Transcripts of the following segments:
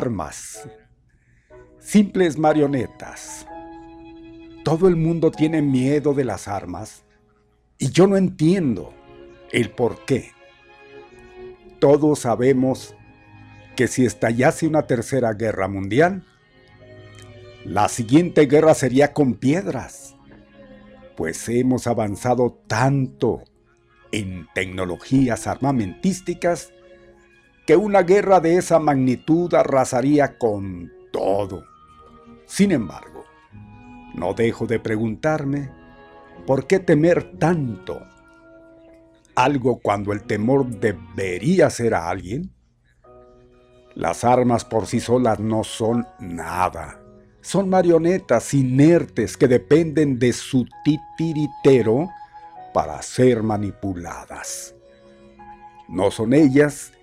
Armas, simples marionetas. Todo el mundo tiene miedo de las armas y yo no entiendo el por qué. Todos sabemos que si estallase una tercera guerra mundial, la siguiente guerra sería con piedras, pues hemos avanzado tanto en tecnologías armamentísticas que una guerra de esa magnitud arrasaría con todo. Sin embargo, no dejo de preguntarme, ¿por qué temer tanto? ¿Algo cuando el temor debería ser a alguien? Las armas por sí solas no son nada. Son marionetas inertes que dependen de su titiritero para ser manipuladas. No son ellas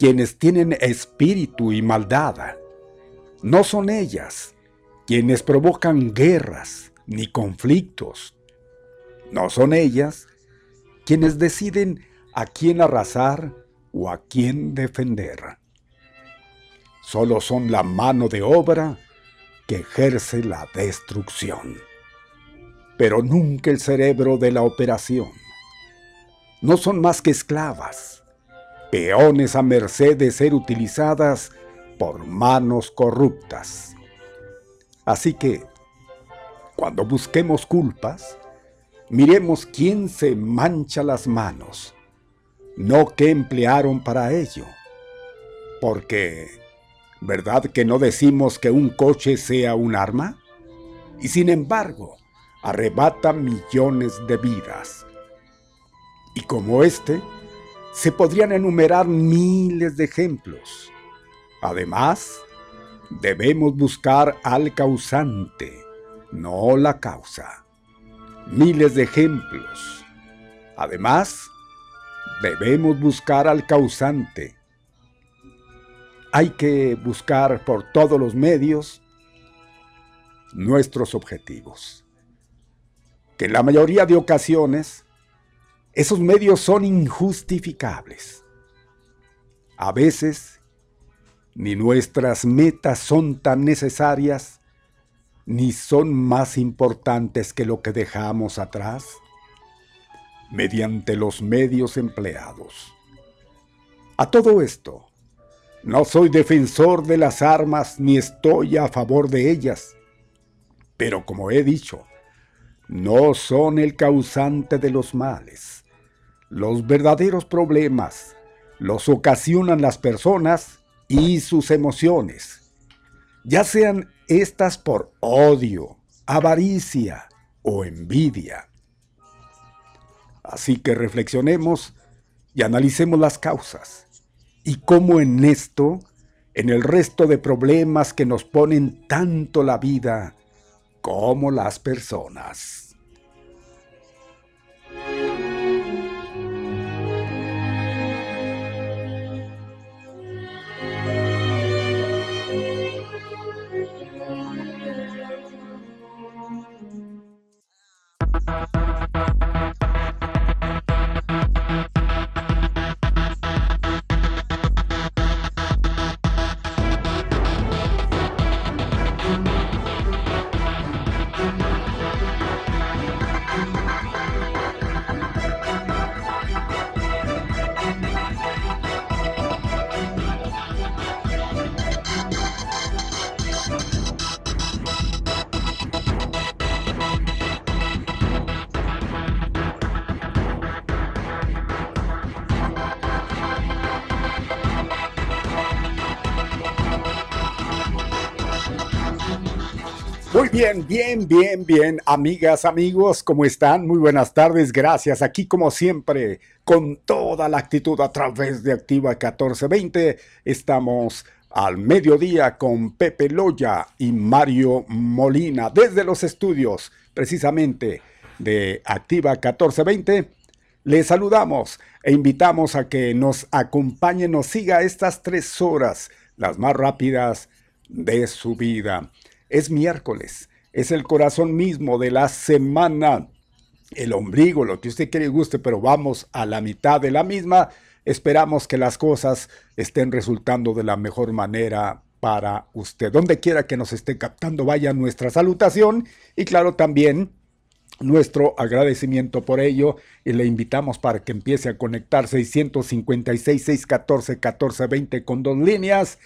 quienes tienen espíritu y maldad. No son ellas quienes provocan guerras ni conflictos. No son ellas quienes deciden a quién arrasar o a quién defender. Solo son la mano de obra que ejerce la destrucción, pero nunca el cerebro de la operación. No son más que esclavas, peones a merced de ser utilizadas por manos corruptas. Así que, cuando busquemos culpas, miremos quién se mancha las manos, no qué emplearon para ello. Porque, ¿verdad que no decimos que un coche sea un arma? Y sin embargo, arrebata millones de vidas. Y como este, se podrían enumerar miles de ejemplos. Además, debemos buscar al causante, no la causa. Miles de ejemplos. Además, debemos buscar al causante. Hay que buscar por todos los medios nuestros objetivos. Que en la mayoría de ocasiones esos medios son injustificables. A veces, ni nuestras metas son tan necesarias, ni son más importantes que lo que dejamos atrás, mediante los medios empleados. A todo esto, no soy defensor de las armas ni estoy a favor de ellas, pero como he dicho, no son el causante de los males los verdaderos problemas los ocasionan las personas y sus emociones, ya sean estas por odio, avaricia o envidia. Así que reflexionemos y analicemos las causas y cómo en esto, en el resto de problemas que nos ponen tanto la vida como las personas. Bien, bien, bien, bien, amigas, amigos, ¿cómo están? Muy buenas tardes, gracias. Aquí como siempre, con toda la actitud a través de Activa 1420, estamos al mediodía con Pepe Loya y Mario Molina desde los estudios, precisamente de Activa 1420. Les saludamos e invitamos a que nos acompañe, nos siga estas tres horas, las más rápidas de su vida. Es miércoles, es el corazón mismo de la semana, el ombligo, lo que usted quiere y guste, pero vamos a la mitad de la misma. Esperamos que las cosas estén resultando de la mejor manera para usted. Donde quiera que nos esté captando, vaya nuestra salutación y claro también nuestro agradecimiento por ello y le invitamos para que empiece a conectar 656 614 1420 con dos líneas.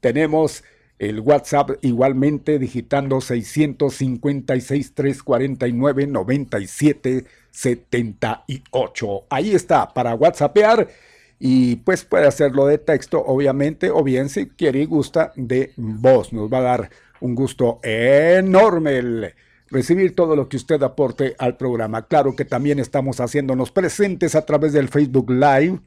Tenemos el WhatsApp igualmente digitando 656 349 97 78. Ahí está para WhatsAppear y pues puede hacerlo de texto obviamente o bien si quiere y gusta de voz. Nos va a dar un gusto enorme recibir todo lo que usted aporte al programa. Claro que también estamos haciéndonos presentes a través del Facebook Live.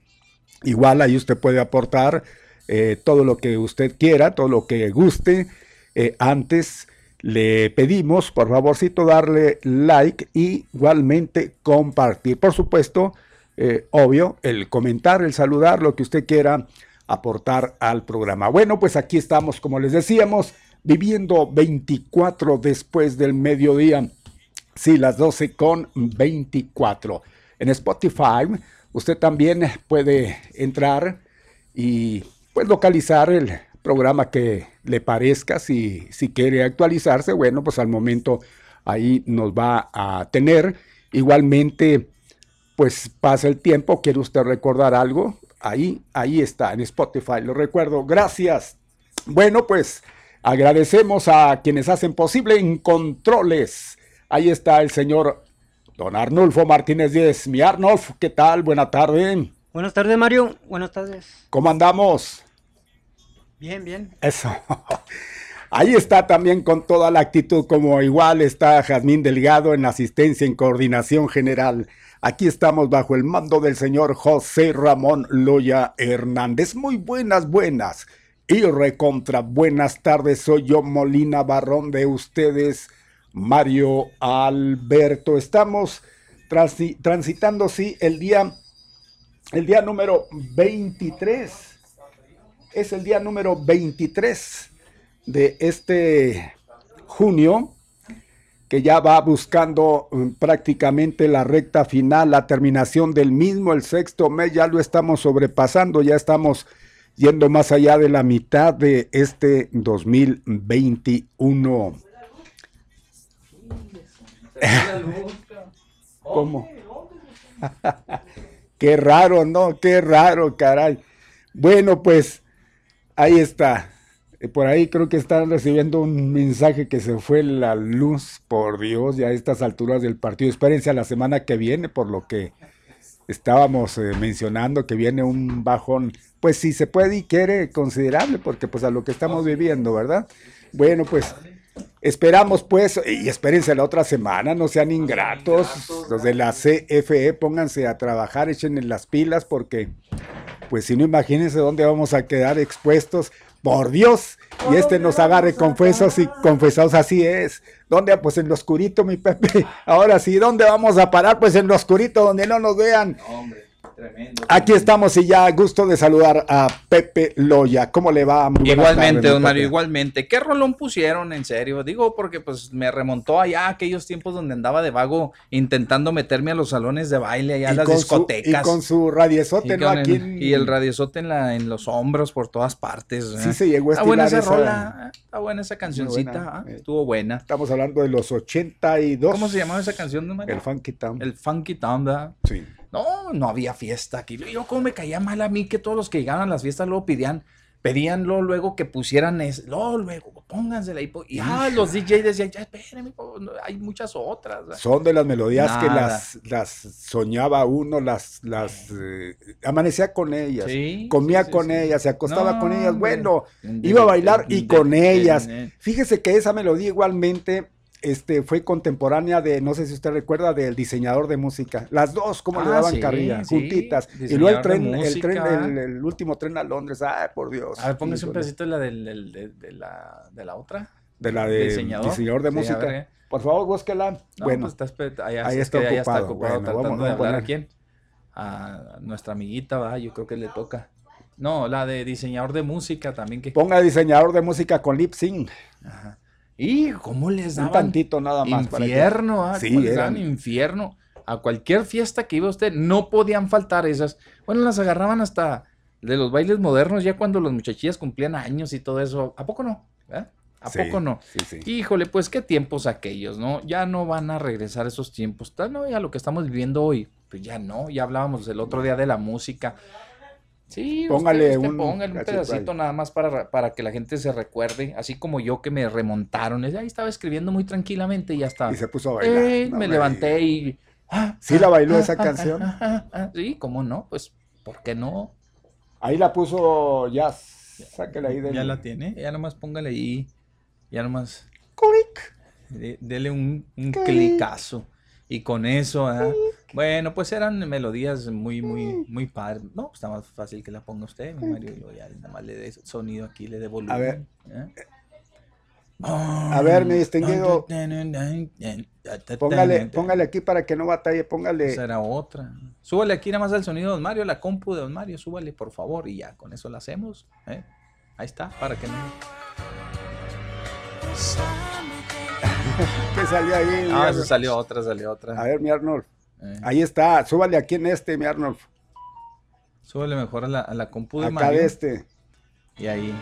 Igual ahí usted puede aportar eh, todo lo que usted quiera, todo lo que guste. Eh, antes le pedimos, por favorcito, darle like y igualmente compartir. Por supuesto, eh, obvio, el comentar, el saludar, lo que usted quiera aportar al programa. Bueno, pues aquí estamos, como les decíamos, viviendo 24 después del mediodía. Sí, las 12 con 24. En Spotify, usted también puede entrar y pues localizar el programa que le parezca. Si, si quiere actualizarse, bueno, pues al momento ahí nos va a tener. Igualmente, pues pasa el tiempo, quiere usted recordar algo, ahí, ahí está, en Spotify, lo recuerdo. Gracias. Bueno, pues agradecemos a quienes hacen posible en controles. Ahí está el señor don Arnulfo Martínez Díez. Mi Arnulfo, ¿qué tal? Buena tarde. Buenas tardes, Mario. Buenas tardes. ¿Cómo andamos? Bien, bien. Eso. Ahí está también con toda la actitud, como igual está Jazmín Delgado en asistencia en coordinación general. Aquí estamos bajo el mando del señor José Ramón Loya Hernández. Muy buenas, buenas. Y recontra buenas tardes. Soy yo, Molina Barrón, de ustedes, Mario Alberto. Estamos transitando, sí, el día, el día número 23. Es el día número 23 de este junio que ya va buscando mm, prácticamente la recta final, la terminación del mismo, el sexto mes, ya lo estamos sobrepasando, ya estamos yendo más allá de la mitad de este 2021. ¿Cómo? Qué raro, ¿no? Qué raro, caray. Bueno, pues ahí está. Eh, por ahí creo que están recibiendo un mensaje que se fue la luz, por Dios, ya a estas alturas del partido. Espérense a la semana que viene, por lo que estábamos eh, mencionando, que viene un bajón, pues si se puede y quiere, considerable, porque pues a lo que estamos viviendo, ¿verdad? Bueno, pues esperamos pues, y espérense la otra semana, no sean ingratos, los de la CFE, pónganse a trabajar, echen las pilas, porque pues si no imagínense dónde vamos a quedar expuestos por Dios, y este nos agarre confesos y confesados, así es. ¿Dónde? Pues en lo oscurito, mi Pepe. Ahora sí, ¿dónde vamos a parar? Pues en lo oscurito, donde no nos vean. Hombre. Aquí estamos y ya gusto de saludar a Pepe Loya. ¿Cómo le va? igualmente, don Mario, igualmente. ¿Qué rolón pusieron en serio? Digo, porque pues me remontó allá a aquellos tiempos donde andaba de vago intentando meterme a los salones de baile, allá a las discotecas. y con su radiezote, ¿no? Aquí Y el radiezote en, la, en los hombros por todas partes. Sí, se llegó a Está buena esa, rola, ¿eh? está buena esa cancioncita, ¿ah? eh. estuvo buena. Estamos hablando de los 82. ¿Cómo se llamaba esa canción, don Mario? El Funky Town. El Funky Town, ¿verdad? Sí. No, no había fiesta aquí. Yo como me caía mal a mí que todos los que llegaban a las fiestas luego pedían, pedían luego, que pusieran es, luego, luego, póngansela ahí. Y ah, los DJs decían, ya espérenme, hay muchas otras. Son de las melodías que las, las soñaba uno, las, las eh, amanecía con ellas, comía con ellas, se acostaba con ellas, bueno, iba a bailar y con ellas. Fíjese que esa melodía igualmente este, fue contemporánea de, no sé si usted recuerda, del diseñador de música. Las dos, como le ah, daban carrilla, juntitas. Y luego el tren, el, tren el, último tren a Londres. Ay, por Dios. A ver, póngase un pedacito de la, de, la, de la otra. De la de diseñador, de música. Eh. por favor, búsquela. bueno, pues está, ahí está ocupado. está ocupado tratando de hablar a quién. A nuestra amiguita, va, yo creo que le toca. No, la de diseñador de música también. que Ponga diseñador de música con lip sync. Ajá. Y cómo les daban un tantito nada más infierno, para que... sí, les daban infierno. A cualquier fiesta que iba usted, no podían faltar esas. Bueno, las agarraban hasta de los bailes modernos, ya cuando los muchachillas cumplían años y todo eso. ¿A poco no? ¿Eh? ¿A Sí, poco no? Sí, sí. Híjole, pues qué tiempos aquellos, ¿no? Ya no van a regresar esos tiempos. Ta- No, ya lo que estamos viviendo hoy, pues ya no. Ya hablábamos el otro día de la música. Sí, Póngale usted, usted un póngale pedacito nada más para, para que la gente se recuerde, así como yo que me remontaron. Ahí estaba escribiendo muy tranquilamente y ya está. Y se puso a bailar. Eh, No me me levanté y... ah, ¿Sí la ah, bailó ah, esa ah, canción? ah, ah, ah. Sí, ¿cómo no? Pues, ¿por qué no? Ahí la puso Jazz. Sáquela ahí del. Ya la tiene, ya nomás póngale ahí, ya nomás Clic. de- dele un, un clicazo. Y con eso, ah, bueno, pues eran melodías muy, muy, muy padres. No, pues está más fácil que la ponga usted, mi Mario, y luego ya nada más le dé sonido aquí, le dé volumen. ver. ¿eh? A ver, mi distinguido. Póngale, póngale aquí para que no batalle. Póngale. Esa era otra. Súbale aquí nada más el sonido de Don Mario, la compu de Don Mario, súbale por favor y ya, con eso la hacemos. ¿eh? Ahí está, para que no... ¿Qué salió ahí? Ah, se salió otra, salió otra. A ver, mi Arnold. Eh, Ahí está. Súbale aquí en este, mi Arnold. Súbale mejor a la, a la compu de Acá Mario. de este. Y ahí.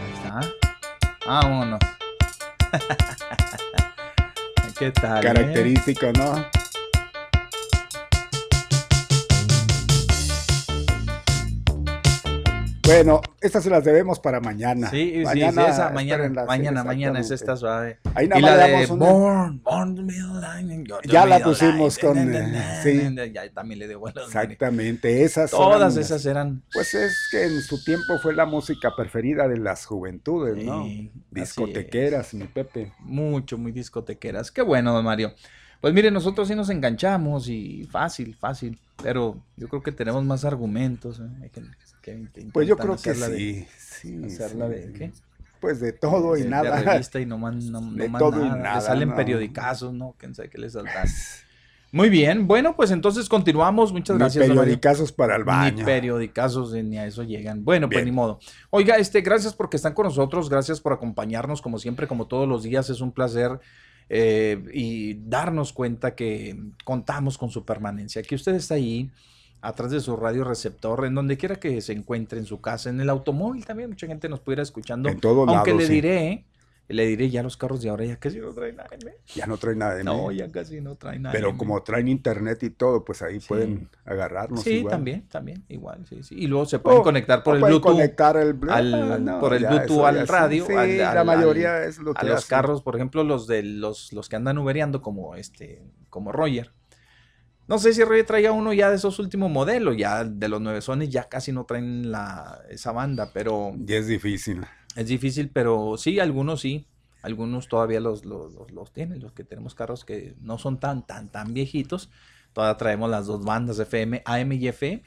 Ahí está. Vámonos. ¿Qué tal? eh? Característico, ¿no? Bueno, estas se las debemos para mañana. Sí, sí, sí, mañana, esa, mañana, mañana, mañana, exactamente. está suave. Ahí nada y la de una- Born, Born to be alive, you're the Ya la pusimos con, sí. Ya también le buenas. Exactamente, esas Todas esas eran. Pues es que en su tiempo fue la música preferida de las juventudes, ¿no? Sí, así Discotequeras, mi Pepe. Mucho, muy discotequeras. Qué bueno, don Mario. Pues mire, nosotros sí nos enganchamos y fácil, fácil. Pero yo creo que tenemos más argumentos. ¿eh? Hay que- que- que Pues yo creo que hacerla de- sí, sí, hacerla sí. de qué? Pues de todo y de, de nada. revista y no más, no, De todo y nada. Le nada, salen no. periodicazos, ¿no? Quién sabe qué les saldrán. Muy bien, bueno, pues entonces continuamos. Muchas Ni gracias, periodicazos para el Ni baño. periodicazos eh, ni a eso llegan. Bueno, pues ni modo. Oiga, este, gracias porque están con nosotros, gracias por acompañarnos, como siempre, como todos los días, es un placer eh, y darnos cuenta que contamos con su permanencia, que usted está ahí atrás de su radio receptor, en donde quiera que se encuentre, en su casa, en el automóvil también, mucha gente nos pudiera escuchando. En todos Aunque le sí. diré, le diré ya los carros de ahora ya casi no traen nada. ¿eh? Ya no trae nada de No, ya casi no traen nada. Pero como traen internet y todo, pues ahí Sí. pueden agarrarnos. Sí, igual. también, también, igual, sí, sí. Y luego se pueden O- conectar por el Bluetooth. conectar el Blu- al- no, por el Bluetooth al radio, Sí, al- la mayoría es lo a que los hacen. carros, por ejemplo, los de los, los que andan ubereando como este, como Roger. No sé si Roger traía uno ya de esos últimos modelos, ya de los nueve sones ya casi no traen la, esa banda, pero Y es difícil. es difícil, pero sí, algunos sí, algunos todavía los, los, los- los tienen, los que tenemos carros que no son tan, tan, tan viejitos, todavía traemos las dos bandas FM, AM y FM.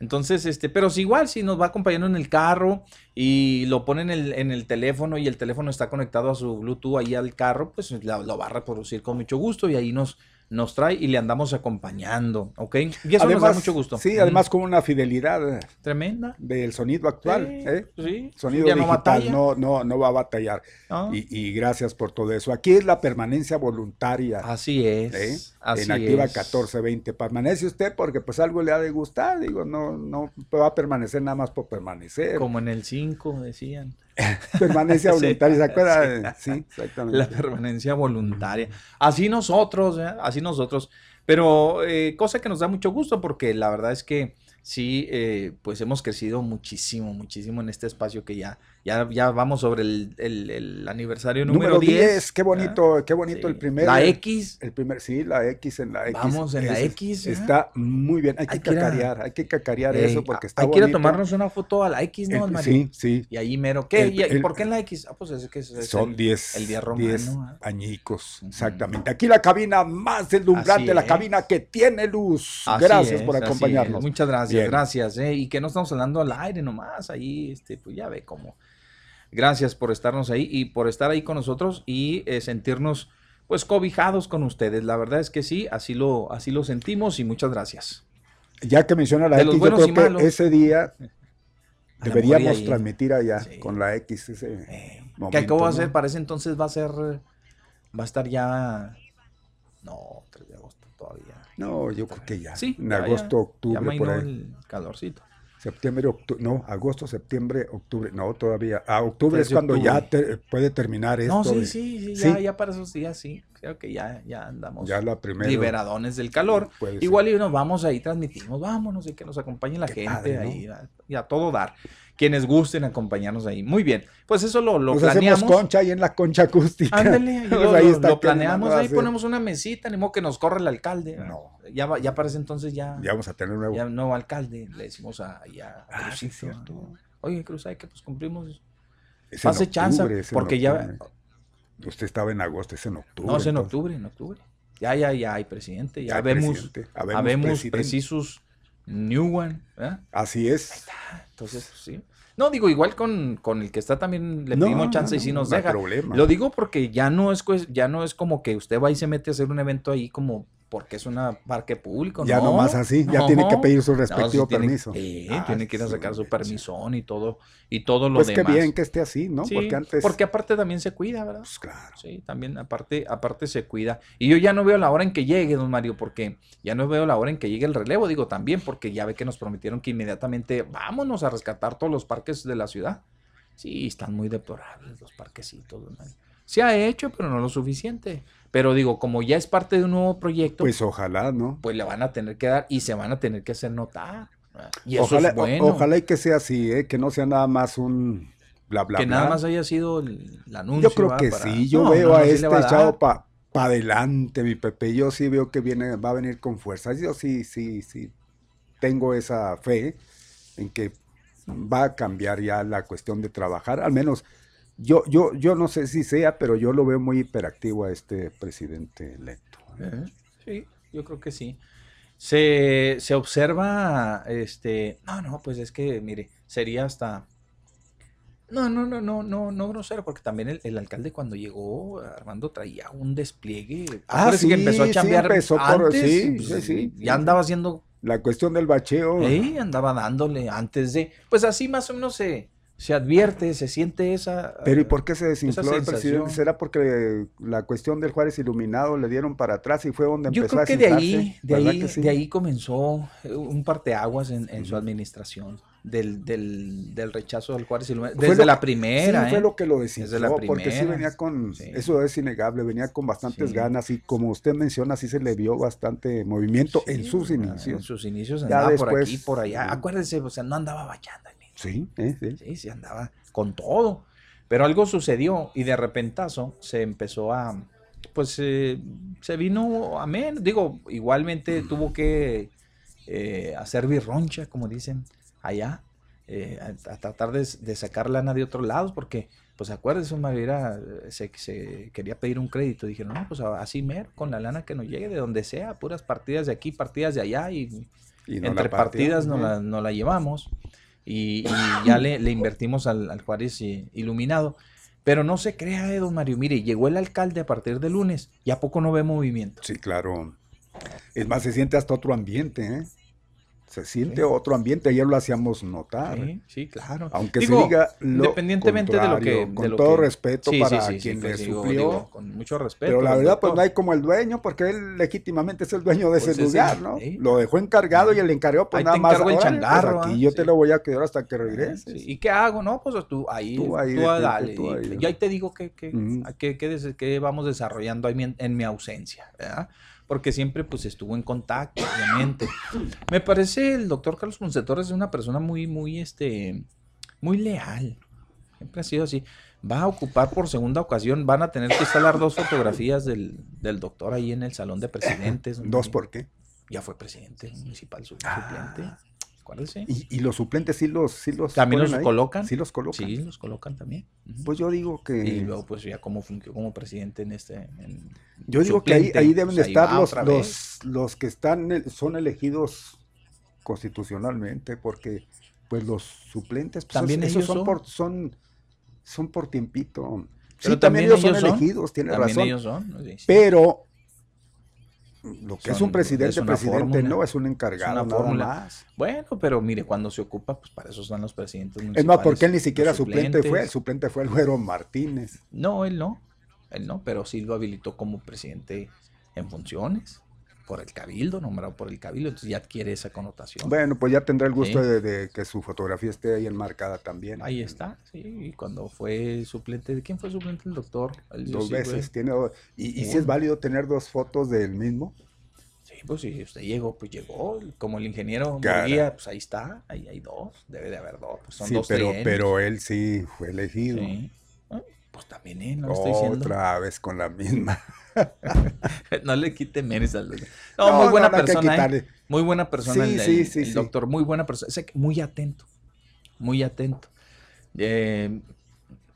Entonces, este, pero si igual, si nos va acompañando en el carro y lo pone en el, en el teléfono y el teléfono está conectado a su Bluetooth ahí al carro, pues lo va a reproducir con mucho gusto y ahí nos, nos trae y le andamos acompañando, ¿ok? Y eso nos da mucho gusto. Sí, además con una fidelidad Tremenda. del sonido actual. Sí, ¿eh? sí, Sonido ya no digital batalla. no, no, no va a batallar. ¿no? Y, y gracias por todo eso. Aquí es la permanencia voluntaria. Así es. ¿eh? Así en Activa es. 1420. Permanece usted porque pues algo le ha de gustar. Digo, no, no va a permanecer nada más por permanecer. Como en el 5 decían. Permanencia voluntaria, ¿se acuerda? sí. Sí, exactamente. La permanencia voluntaria. Así nosotros, ¿eh? así nosotros. Pero eh, cosa que nos da mucho gusto porque la verdad es que sí, eh, pues hemos crecido muchísimo, muchísimo en este espacio que ya, ya, ya vamos sobre el, el- el aniversario número, Número 10. 10, qué bonito, qué bonito Sí. el primer. La X. El primer, sí, la X en la X. Vamos en la X. Está muy bien. Hay, Hay que a- cacarear, hay que cacarear eso porque está hay que ir a tomarnos una foto a la X, ¿no, El- Mario? sí, sí. Y ahí mero. ¿Qué? ¿Y- ¿Por qué en la X? Ah, pues es que es, es Son el- 10 el día romano, 10 ¿ah? añicos, exactamente. Aquí la cabina más deslumbrante, la cabina que tiene luz. Así Gracias es, por acompañarnos. Muchas gracias, Bien. gracias. ¿eh? Y que no estamos hablando al aire nomás, ahí, este, pues ya ve cómo. Gracias por estarnos ahí y por estar ahí con nosotros y eh, sentirnos, pues, cobijados con ustedes. La verdad es que sí, así lo, así lo sentimos y muchas gracias. Ya que menciona la De X, yo creo que malos. ese día deberíamos ahí, transmitir allá Sí. con la X. Ese eh, ¿Qué momento, acabo de hacer? Para ese entonces va a ser, va a estar ya, no, 3 de agosto todavía. No, yo creo que ya. Sí, En ya, agosto, Ya octubre, por ahí. el calorcito. Septiembre, octubre. No, agosto, septiembre, octubre. No, todavía. A octubre Tres es cuando ya octubre. te- puede terminar esto. No, sí, de- sí, sí, Sí. ya, ya para esos días sí. Creo que ya, ya andamos Ya la primera. liberadones del calor. Ser. Igual y nos vamos ahí, transmitimos, vámonos y que nos acompañe la Qué gente padre, ¿no? ahí, a- y a todo dar. Quienes gusten acompañarnos ahí. Muy bien, pues eso lo, lo Nos planeamos. hacemos concha ahí en la concha acústica. Ándale, ahí Pues lo, ahí lo- está lo planeamos, no ahí ponemos una mesita, ni modo que nos corra el alcalde. No. Ya, ya para ese entonces ya, Ya vamos a tener un nuevo. ya nuevo alcalde, le decimos a, ya Ah, sí, cierto. ¿no? Oye, Cruz, hay que pues cumplimos. Es Pase chance, octubre, porque ya. Usted estaba en agosto, es en octubre. No, es en entonces. octubre, en octubre. Ya, ya, ya hay presidente, ya hay vemos, habemos precisos new one, ¿verdad? Así es. Entonces, sí. No, digo, igual con, con el que está también le No, pedimos no, chance y si nos no hay deja. problema. Lo digo porque ya no es ya no es como que usted va y se mete a hacer un evento ahí como porque es un parque público, Ya no. nomás así, ya tiene que pedir su respectivo sí tiene- permiso. Sí, Ah, tiene que ir a sí, sacar su sí. permisón y todo y todo lo Pues qué demás. bien que esté así, ¿no? Sí, porque antes. porque aparte también se cuida, ¿verdad? Pues claro. Sí, también aparte, aparte se cuida. Y yo ya no veo la hora en que llegue, don Mario, porque ya no veo la hora en que llegue el relevo, digo también, porque ya ve que nos prometieron que inmediatamente vámonos a rescatar todos los parques de la ciudad. Sí, están muy deplorables los parquecitos, don Mario. Se ha hecho, pero no lo suficiente. Pero digo, como ya es parte de un nuevo proyecto, pues, Pues ojalá, ¿no? le van a tener que dar y se van a tener que hacer notar. Y eso ojalá, es bueno. ojalá y que sea así, ¿eh? que no sea nada más un bla bla que bla. nada más haya sido el, el anuncio. Yo creo ¿va? que Para- sí, yo No, veo no, a no, este echado para adelante, mi Pepe. Yo sí veo que viene, va a venir con fuerzas. Yo sí, sí, sí, tengo esa fe en que va a cambiar ya la cuestión de trabajar. Al menos yo, yo, yo no sé si sea, pero yo lo veo muy hiperactivo a este presidente electo. Ajá, Sí, yo creo que sí. Se, se observa, este, no, no, pues es que, mire, sería hasta, no, no, no, no, no, no grosero, porque también el, el alcalde cuando llegó, Armando traía un despliegue. Ah, Acuérdese que sí, empezó a sí, chambear empezó por- antes, sí, pues, sí, sí, ya sí. andaba haciendo, La cuestión del bacheo. ahí andaba dándole antes de, pues así más o menos se, se advierte, se siente esa. Pero ¿y por qué se desinfló el presidente? ¿Será porque la cuestión del Juárez Iluminado le dieron para atrás y fue donde Yo empezó creo a que de ahí, de ¿Verdad ahí, sí? de ahí comenzó eh, un parteaguas en, en su administración del, del, del rechazo del Juárez Iluminado. Desde lo la primera, sí, fue ¿eh? lo que lo Desde desinfló, la porque sí primera. venía con, Sí. eso es innegable, venía con bastantes Sí. ganas y como usted menciona, sí se le vio bastante movimiento en sus En inicios. sus inicios Ya andaba por después, aquí, por allá. ujú. Acuérdese, o sea, no andaba bachando. Sí, eh, sí. Sí, sí, andaba con todo. Pero algo sucedió y de repentazo se empezó a, pues eh, se vino a menos. Digo, igualmente tuvo que eh, hacer birroncha, como dicen allá, eh, a, a tratar de, de sacar lana de otros lados, porque, pues acuérdense, María, se, se quería pedir un crédito. Dijeron, no, pues así mero, con la lana que nos llegue de donde sea, puras partidas de aquí, partidas de allá y Y no entre partidas ¿no? la, nos la llevamos y, y ya le, invertimos al, al Juárez eh, iluminado. Pero no se crea, eh, don Mario. Mire, llegó el alcalde a partir de lunes y a poco no ve movimiento. Sí, claro. Es más, se siente hasta otro ambiente, ¿eh? Se siente Sí. otro ambiente, ayer lo hacíamos notar. Sí, sí, claro. Aunque Digo, se diga lo independientemente de lo que. de con lo todo que- respeto Sí, para quien le pues, digo, suplió. digo, con mucho respeto. Pero la verdad, pues no hay como el dueño, porque él legítimamente es el dueño de Pues ese lugar, ¿no? Lo dejó encargado y el encargado, pues Ahí nada te más. encargo el "Órale, pues, changarro, aquí ¿ah? yo te lo voy a quedar hasta que Ah, regreses. sí. ¿Y qué hago? No, pues tú ahí, Tú tú, ahí, detente, dale. tú y- ahí. yo ahí te digo que, que, vamos desarrollando ahí en, en mi ausencia, ¿verdad? Porque siempre pues estuvo en contacto, obviamente. Me parece el doctor Carlos Ponce Torres es una persona muy, muy, este, muy leal. Siempre ha sido así. Va a ocupar por segunda ocasión, van a tener que instalar dos fotografías del, del doctor ahí en el salón de presidentes. ¿Dos por qué? Ya fue presidente municipal, su- Ah. Acuérdese. Y, y los suplentes sí los, sí los ¿También los ahí? colocan? Sí los colocan. Sí, los colocan también. Ujú. Pues yo digo que. y luego, pues ya como fungió como presidente en este. en- Yo digo que ahí, ahí deben pues ahí estar va los, los, los que están, son elegidos constitucionalmente, porque pues los suplentes, pues, También esos, ellos son, son. por, son, son por tiempito. Pero sí, también ellos son son, elegidos, tiene También razón. ellos son. Sí, sí. Pero lo que es un presidente, es presidente fórmula, no, es un encargado, una fórmula. más. Bueno, pero mire, cuando se ocupa, pues para eso están los presidentes Es más, porque él ni siquiera suplente fue, el suplente fue el Güero Martínez. No, él no. Él no, pero sí lo habilitó como presidente en funciones. Por el cabildo, nombrado por el cabildo, entonces ya adquiere esa connotación. Bueno, pues ya tendrá el gusto Sí. de, de que su fotografía esté ahí enmarcada también. Ahí está, sí, y cuando fue suplente, ¿de quién fue suplente el doctor? El- Dos veces. Tiene, do- y, y si es válido tener dos fotos del mismo. Sí, pues si usted llegó, pues llegó, como el ingeniero. Murguía, pues ahí está, ahí hay dos, debe de haber dos, pues son sí, dos pero, pero él sí fue elegido. Sí. Pues también él, no le estoy diciendo. Otra vez con la misma. No le quite mérito al doctor. No, No, muy buena no que persona, ¿eh? Muy buena persona Sí, el, sí, sí, el doctor, muy buena persona. Sé que muy atento, muy atento. Eh,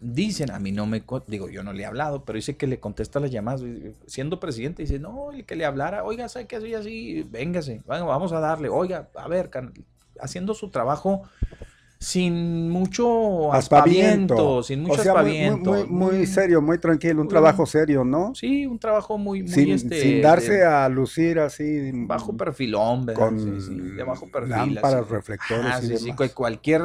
dicen, a mí no me, digo, yo no le he hablado, pero dice que le contesta las llamadas. eh, Siendo presidente, dice, no, el que le hablara, oiga, ¿sabe qué así, así? Véngase, va- vamos a darle, oiga, a ver, haciendo su trabajo sin mucho aspaviento, sin mucho o sea, muy- muy, aspaviento. muy, muy Mm, serio, muy tranquilo, un muy- trabajo serio, ¿no? Sí, un trabajo muy, muy sin, este, sin darse de- a lucir así. bajo perfilón, ¿verdad? con Sí, sí, de bajo perfil. lámparas, así. reflectores Ah, y sí, sí, demás. cualquier...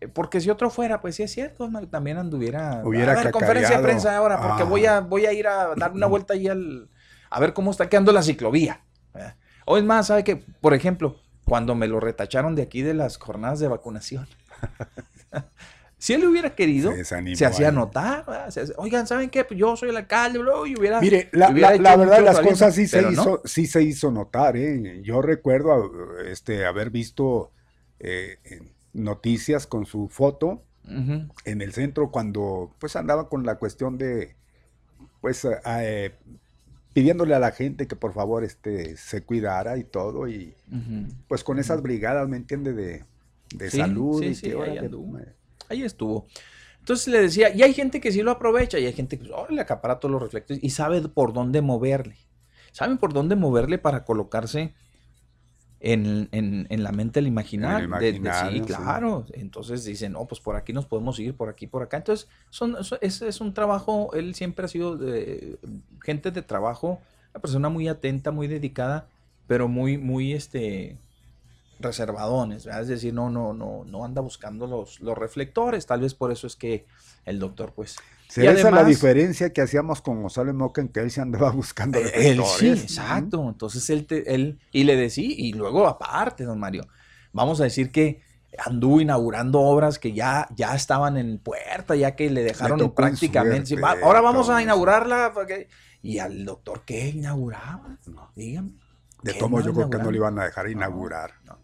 eh, Porque si otro fuera, pues sí es cierto, también anduviera... Hubiera a ver, conferencia de prensa ahora, porque Ah. voy, a, voy a ir a dar una vuelta ahí al... A ver cómo está quedando la ciclovía. ¿verdad? O es más, ¿sabe que Por ejemplo, cuando me lo retacharon de aquí de las jornadas de vacunación. si él hubiera querido, Se hacía notar. Oigan, ¿saben qué? Pues yo soy el alcalde, bro, y hubiera... Mire, la, hubiera la- la verdad las cosas sí se, no. hizo, sí se hizo notar, ¿eh? Yo recuerdo este, haber visto eh, noticias con su foto en el centro cuando pues andaba con la cuestión de pues eh, eh, pidiéndole a la gente que por favor este se cuidara y todo y pues con esas brigadas, ¿me entiende? De, de Sí, salud sí, y sí, que ahí órale, anduvo. Ahí estuvo. Entonces le decía, y hay gente que sí lo aprovecha, y hay gente que pues, le acapara todos los reflectores y sabe por dónde moverle. Saben por dónde moverle para colocarse en, en- en la mente del el de- de- sí, sí. claro. Entonces dicen, no, pues por aquí nos podemos ir, por aquí, por acá. Entonces, son, ese es un trabajo, él siempre ha sido de- gente de trabajo, una persona muy atenta, muy dedicada, pero muy, muy, este, reservadones, ¿verdad? es decir, no, no, no, no anda buscando los, los reflectores, tal vez por eso es que el doctor, pues, ¿Será esa la diferencia que hacíamos con Gonzalo Moca en que él se andaba buscando él sí, exacto, entonces él, te- él, y le decía, y luego aparte, don Mario, vamos a decir que anduvo inaugurando obras que ya, ya estaban en puerta, ya que le dejaron prácticamente, sí, suerte, va- ahora vamos a inaugurarla, porque- y al doctor, ¿qué inauguraba? No. Dígame. De ¿Qué todos yo creo que no le iban a dejar inaugurar. No.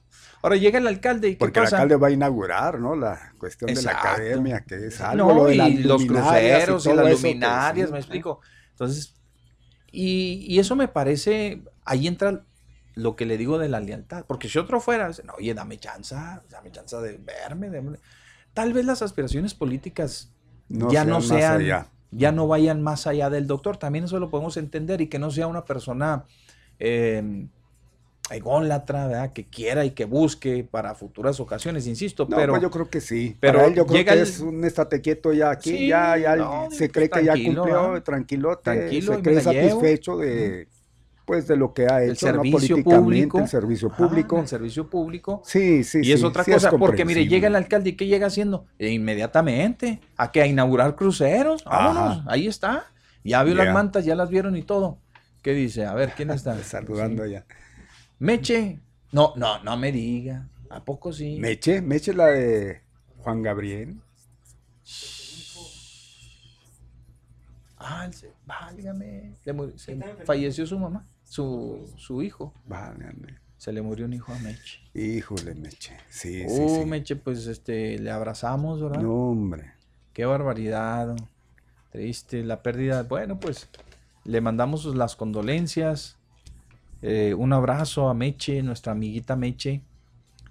Ahora llega el alcalde y ¿qué Porque el alcalde va a inaugurar, ¿no? La cuestión de la academia, que es algo. No, lo de y los cruceros y, las eso, luminarias, me explico. Entonces, y, y eso me parece, ahí entra lo que le digo de la lealtad, porque si otro fuera, no, oye, dame chance, dame chance de verme, de- tal vez las aspiraciones políticas No ya sean no sean, allá. ya no vayan más allá del doctor, también eso lo podemos entender y que no sea una persona eh, ególatra, ¿verdad? que quiera y que busque para futuras ocasiones, insisto, No, pero pues yo creo que sí. pero Para él yo creo llega que el- es un estate quieto ya aquí, Sí, ya, ya no, se cree que ya tranquilo, cumplió, Tranquilo, y se cree satisfecho de, pues, de lo que ha el hecho, ¿no? servicio público, el servicio público. el servicio público. Sí, sí, y sí. es otra sí cosa, porque mire, llega el alcalde y ¿qué llega haciendo? E inmediatamente, ¿a qué? A inaugurar cruceros, vámonos, Ajá. ahí está. Ya vio las mantas, ya las vieron y todo. ¿Qué dice? A ver, ¿quién está? Saludando ya. Meche. No, no, no me diga. ¿A poco sí? Meche, Meche la de Juan Gabriel. Ah, se- válgame. Le murió- se- falleció su mamá, su, su hijo. Válgame. Se le murió un hijo a Meche. Híjole, Meche. Sí, sí, Oh, sí. Meche, pues este, le abrazamos, ¿verdad? No, hombre. Qué barbaridad. Triste la pérdida. Bueno, pues le mandamos las condolencias. Eh, un abrazo a Meche, nuestra amiguita Meche.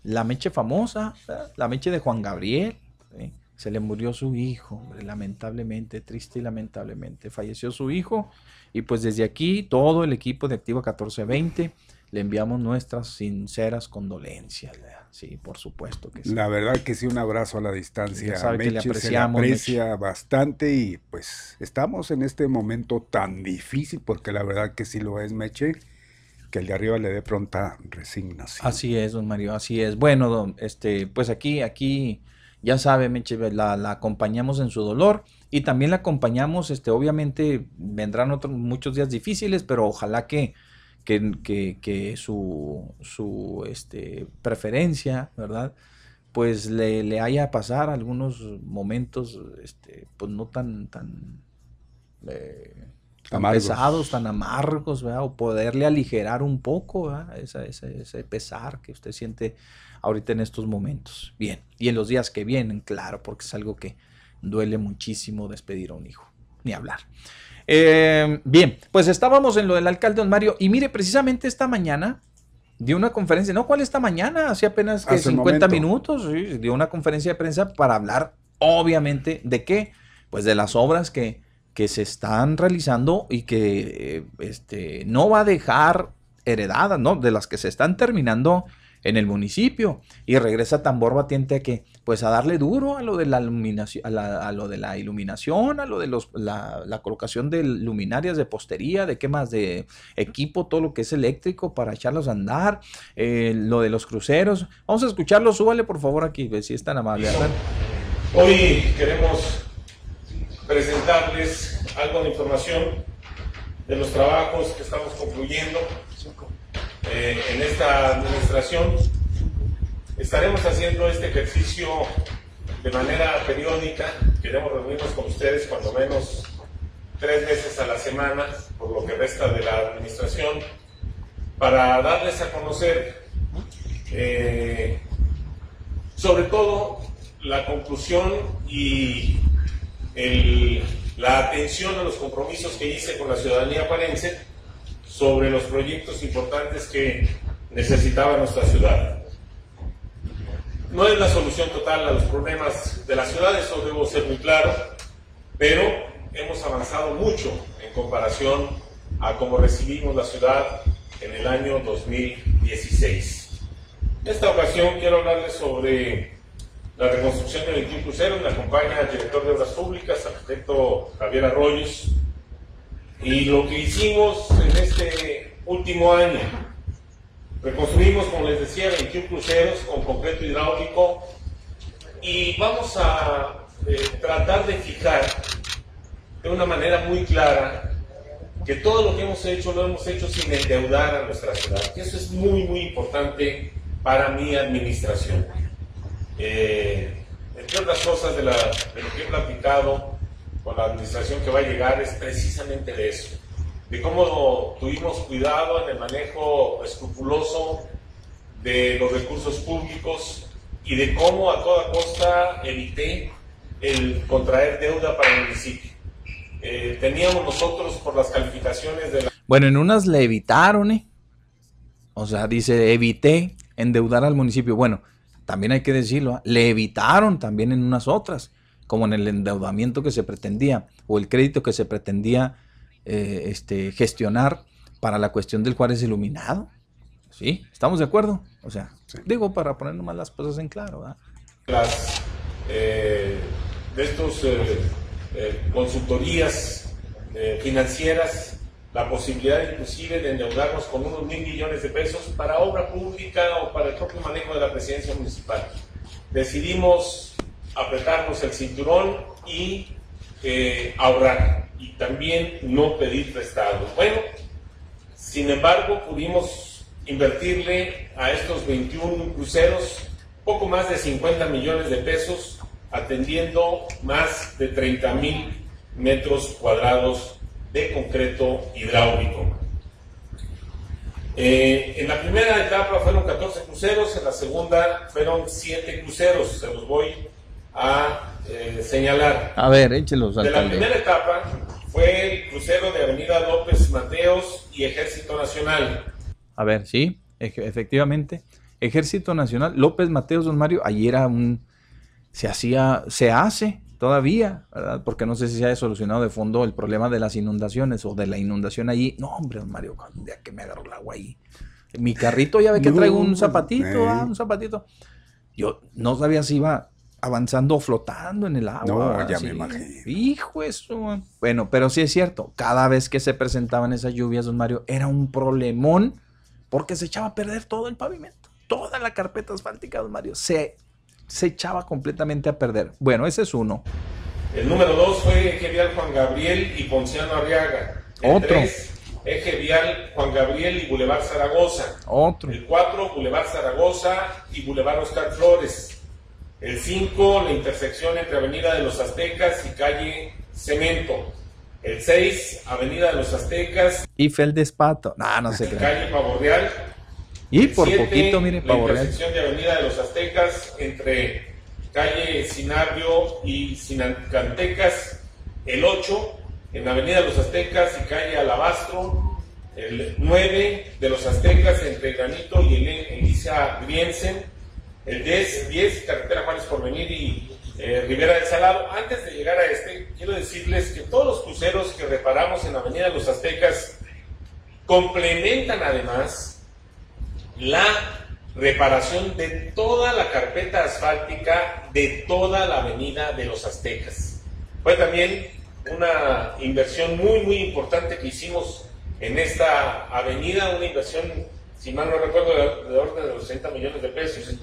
La Meche famosa, ¿verdad? la Meche de Juan Gabriel. ¿sí? Se le murió su hijo, hombre, lamentablemente, triste y lamentablemente. Falleció su hijo. Y pues desde aquí, todo el equipo de Activa 1420 le enviamos nuestras sinceras condolencias. ¿verdad? Sí, por supuesto que sí. La verdad que sí, un abrazo a la distancia. Sabe que le Meche, se le aprecia bastante y pues estamos en este momento tan difícil, porque la verdad que sí lo es, Meche, que el de arriba le dé pronta resignación. Así es, don Mario, así es. Bueno, este, pues aquí, aquí, ya sabe, Meche, la, la acompañamos en su dolor y también la acompañamos, este, obviamente vendrán otros muchos días difíciles, pero ojalá que, que, que, su, su este, preferencia, ¿verdad? Pues le, le, haya pasar algunos momentos, este, pues no tan, tan, eh, pesados, tan amargos, ¿verdad? O poderle aligerar un poco, ¿verdad? Esa, ese, ese pesar que usted siente ahorita en estos momentos. Bien, y en los días que vienen, claro, porque es algo que duele muchísimo despedir a un hijo, ni hablar. Eh, bien, pues estábamos en lo del alcalde don Mario y mire, precisamente esta mañana dio una conferencia, no, ¿cuál esta mañana? Hace apenas que 50 minutos, dio una conferencia de prensa para hablar, obviamente, ¿de qué? Pues de las obras que, que se están realizando y que eh, este, no va a dejar heredadas, ¿no? De las que se están terminando en el municipio. Y regresa tambor batiente a que, pues a darle duro a lo de la iluminación, a, lo de la iluminación, a lo de los, la, colocación de luminarias de postería, de qué más, de equipo, todo lo que es eléctrico para echarlos a andar, eh, lo de los cruceros. Vamos a escucharlo, súbale por favor aquí, si es tan amable. Hoy queremos presentarles algo de información de los trabajos que estamos concluyendo eh, en esta administración. Estaremos haciendo este ejercicio de manera periódica. Queremos reunirnos con ustedes cuando menos tres veces a la semana, por lo que resta de la administración, para darles a conocer eh, sobre todo la conclusión y la atención a los compromisos que hice con la ciudadanía parense sobre los proyectos importantes que necesitaba nuestra ciudad. No es la solución total a los problemas de la ciudad, eso debo ser muy claro, pero hemos avanzado mucho en comparación a cómo recibimos la ciudad en el año 2016. En esta ocasión quiero hablarles sobre la reconstrucción de 21 cruceros. Me acompaña el director de Obras Públicas, arquitecto Javier Arroyos, y lo que hicimos en este último año, reconstruimos, como les decía, 21 cruceros con concreto hidráulico y vamos a eh, tratar de fijar de una manera muy clara que todo lo que hemos hecho lo hemos hecho sin endeudar a nuestra ciudad. Y eso es muy, muy importante para mi administración. Eh, entre otras cosas de, la, de lo que he platicado, con la administración que va a llegar es precisamente de eso, de cómo tuvimos cuidado en el manejo escrupuloso de los recursos públicos y de cómo a toda costa evité el contraer deuda para el municipio. Eh, teníamos nosotros por las calificaciones de la... Bueno, en unas le evitaron, ¿eh? O sea, dice, evité endeudar al municipio. Bueno, también hay que decirlo, ¿eh? le evitaron también en unas otras como en el endeudamiento que se pretendía o el crédito que se pretendía eh, este, gestionar para la cuestión del Juárez Iluminado. ¿Sí? ¿Estamos de acuerdo? O sea, digo para poner nomás las cosas en claro. Las eh, de estos consultorías financieras, la posibilidad inclusive de endeudarnos con unos mil millones de pesos para obra pública o para el propio manejo de la presidencia municipal. Decidimos apretarnos el cinturón y eh, ahorrar y también no pedir prestado. Bueno, sin embargo, pudimos invertirle a estos 21 cruceros poco más de 50 millones de pesos, atendiendo más de 30 mil metros cuadrados de concreto hidráulico. Eh, en la primera etapa fueron 14 cruceros, en la segunda fueron 7 cruceros. Se los voy a eh, señalar. A ver, échelos. De la primera etapa fue el crucero de Avenida López Mateos y Ejército Nacional. A ver, sí, efectivamente. Ejército Nacional, López Mateos, don Mario, allí era un. Se hacía, se hace todavía, ¿verdad? Porque no sé si se haya solucionado de fondo el problema de las inundaciones o de la inundación allí. No, hombre, don Mario, un día que me agarró el agua ahí. Mi carrito ya ve que traigo un zapatito, ah, un zapatito. Yo no sabía si iba avanzando flotando en el agua. No, ya me imagino. Hijo eso. Bueno, pero sí es cierto, cada vez que se presentaban esas lluvias, don Mario, era un problemón porque se echaba a perder todo el pavimento. Toda la carpeta asfáltica, don Mario, se, se echaba completamente a perder. Bueno, ese es uno. El número dos fue Genial Juan Gabriel y Ponciano Arriaga. Otro. eje vial Juan Gabriel y Boulevard Zaragoza. Otro. El 4, Boulevard Zaragoza y Boulevard Oscar Flores. El 5, la intersección entre Avenida de los Aztecas y calle Cemento. El 6, Avenida de los Aztecas Y Feldespato. No, no sé y qué. calle Pavo Real. Y por siete, poquito, mire, la intersección de Avenida de los Aztecas entre calle Sinabio y Sinacantecas. El 8, en Avenida de los Aztecas y calle Alabastro. El 9 de los Aztecas entre Granito y Elisa Griensen. El 10, 10 carretera Juárez Porvenir y eh, Rivera del Salado. Antes de llegar a este, quiero decirles que todos los cruceros que reparamos en Avenida de los Aztecas complementan además la reparación de toda la carpeta asfáltica de toda la avenida de los Aztecas. Fue también una inversión muy, muy importante que hicimos en esta avenida, una inversión, si mal no recuerdo, de, de orden de los 60 millones de pesos.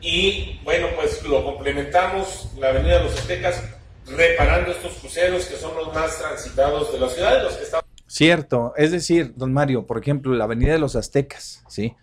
Y bueno, pues lo complementamos, la avenida de los Aztecas, reparando estos cruceros que son los más transitados de la ciudad, los que están Cierto, es decir, don Mario, por ejemplo, la Avenida de los Aztecas, ¿sí?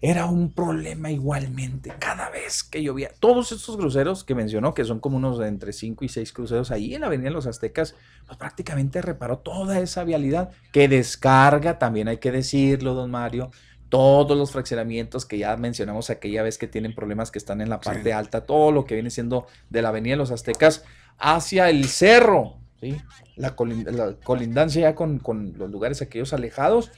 Era un problema igualmente cada vez que llovía. Todos estos cruceros que mencionó, que son como unos de entre 5 y 6 cruceros ahí en la Avenida de los Aztecas, pues prácticamente reparó toda esa vialidad que descarga, también hay que decirlo, don Mario, todos los fraccionamientos que ya mencionamos aquella vez que tienen problemas que están en la parte alta, todo lo que viene siendo de la Avenida de los Aztecas hacia el cerro, ¿sí? la, colin- la colindancia ya con, con los lugares aquellos alejados.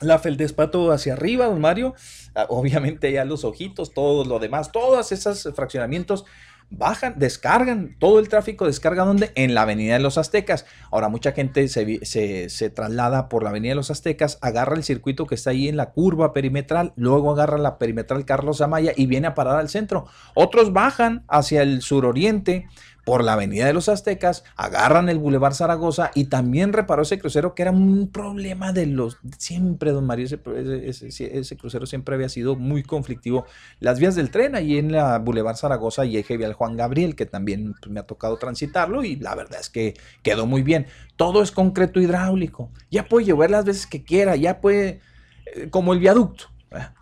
La Feldespato hacia arriba, don Mario. Ah, Obviamente ya los ojitos, todo lo demás, todos esos fraccionamientos bajan, descargan, todo el tráfico descarga donde? En la Avenida de los Aztecas. Ahora mucha gente se, se, se traslada por la Avenida de los Aztecas, agarra el circuito que está ahí en la curva perimetral, luego agarra la perimetral Carlos Amaya y viene a parar al centro. Otros bajan hacia el suroriente por la Avenida de los Aztecas, agarran el Boulevard Zaragoza y también reparó ese crucero que era un problema de los siempre, don Mario, ese, crucero siempre había sido muy conflictivo. Las vías del tren ahí en la Boulevard Zaragoza y eje vial Juan Gabriel, que también pues, me ha tocado transitarlo y la verdad es que quedó muy bien. Todo es concreto hidráulico, ya puede llover las veces que quiera, ya puede, eh, como el viaducto.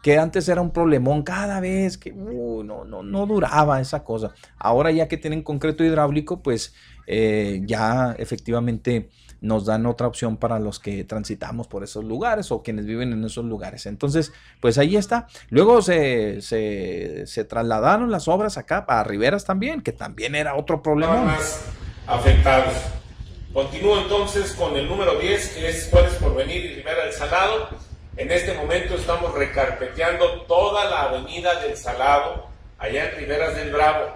Que antes era un problemón cada vez que uh, no, no, no duraba esa cosa. Ahora ya que tienen concreto hidráulico, pues eh, ya efectivamente nos dan otra opción para los que transitamos por esos lugares o quienes viven en esos lugares. Entonces, pues ahí está. Luego se, se, se trasladaron las obras acá a Riberas también, que también era otro problema. más afectados. Continúo entonces con el número 10, que es Juárez Porvenir y Rivera del Salado. En este momento estamos recarpeteando toda la avenida del Salado, allá en Riberas del Bravo,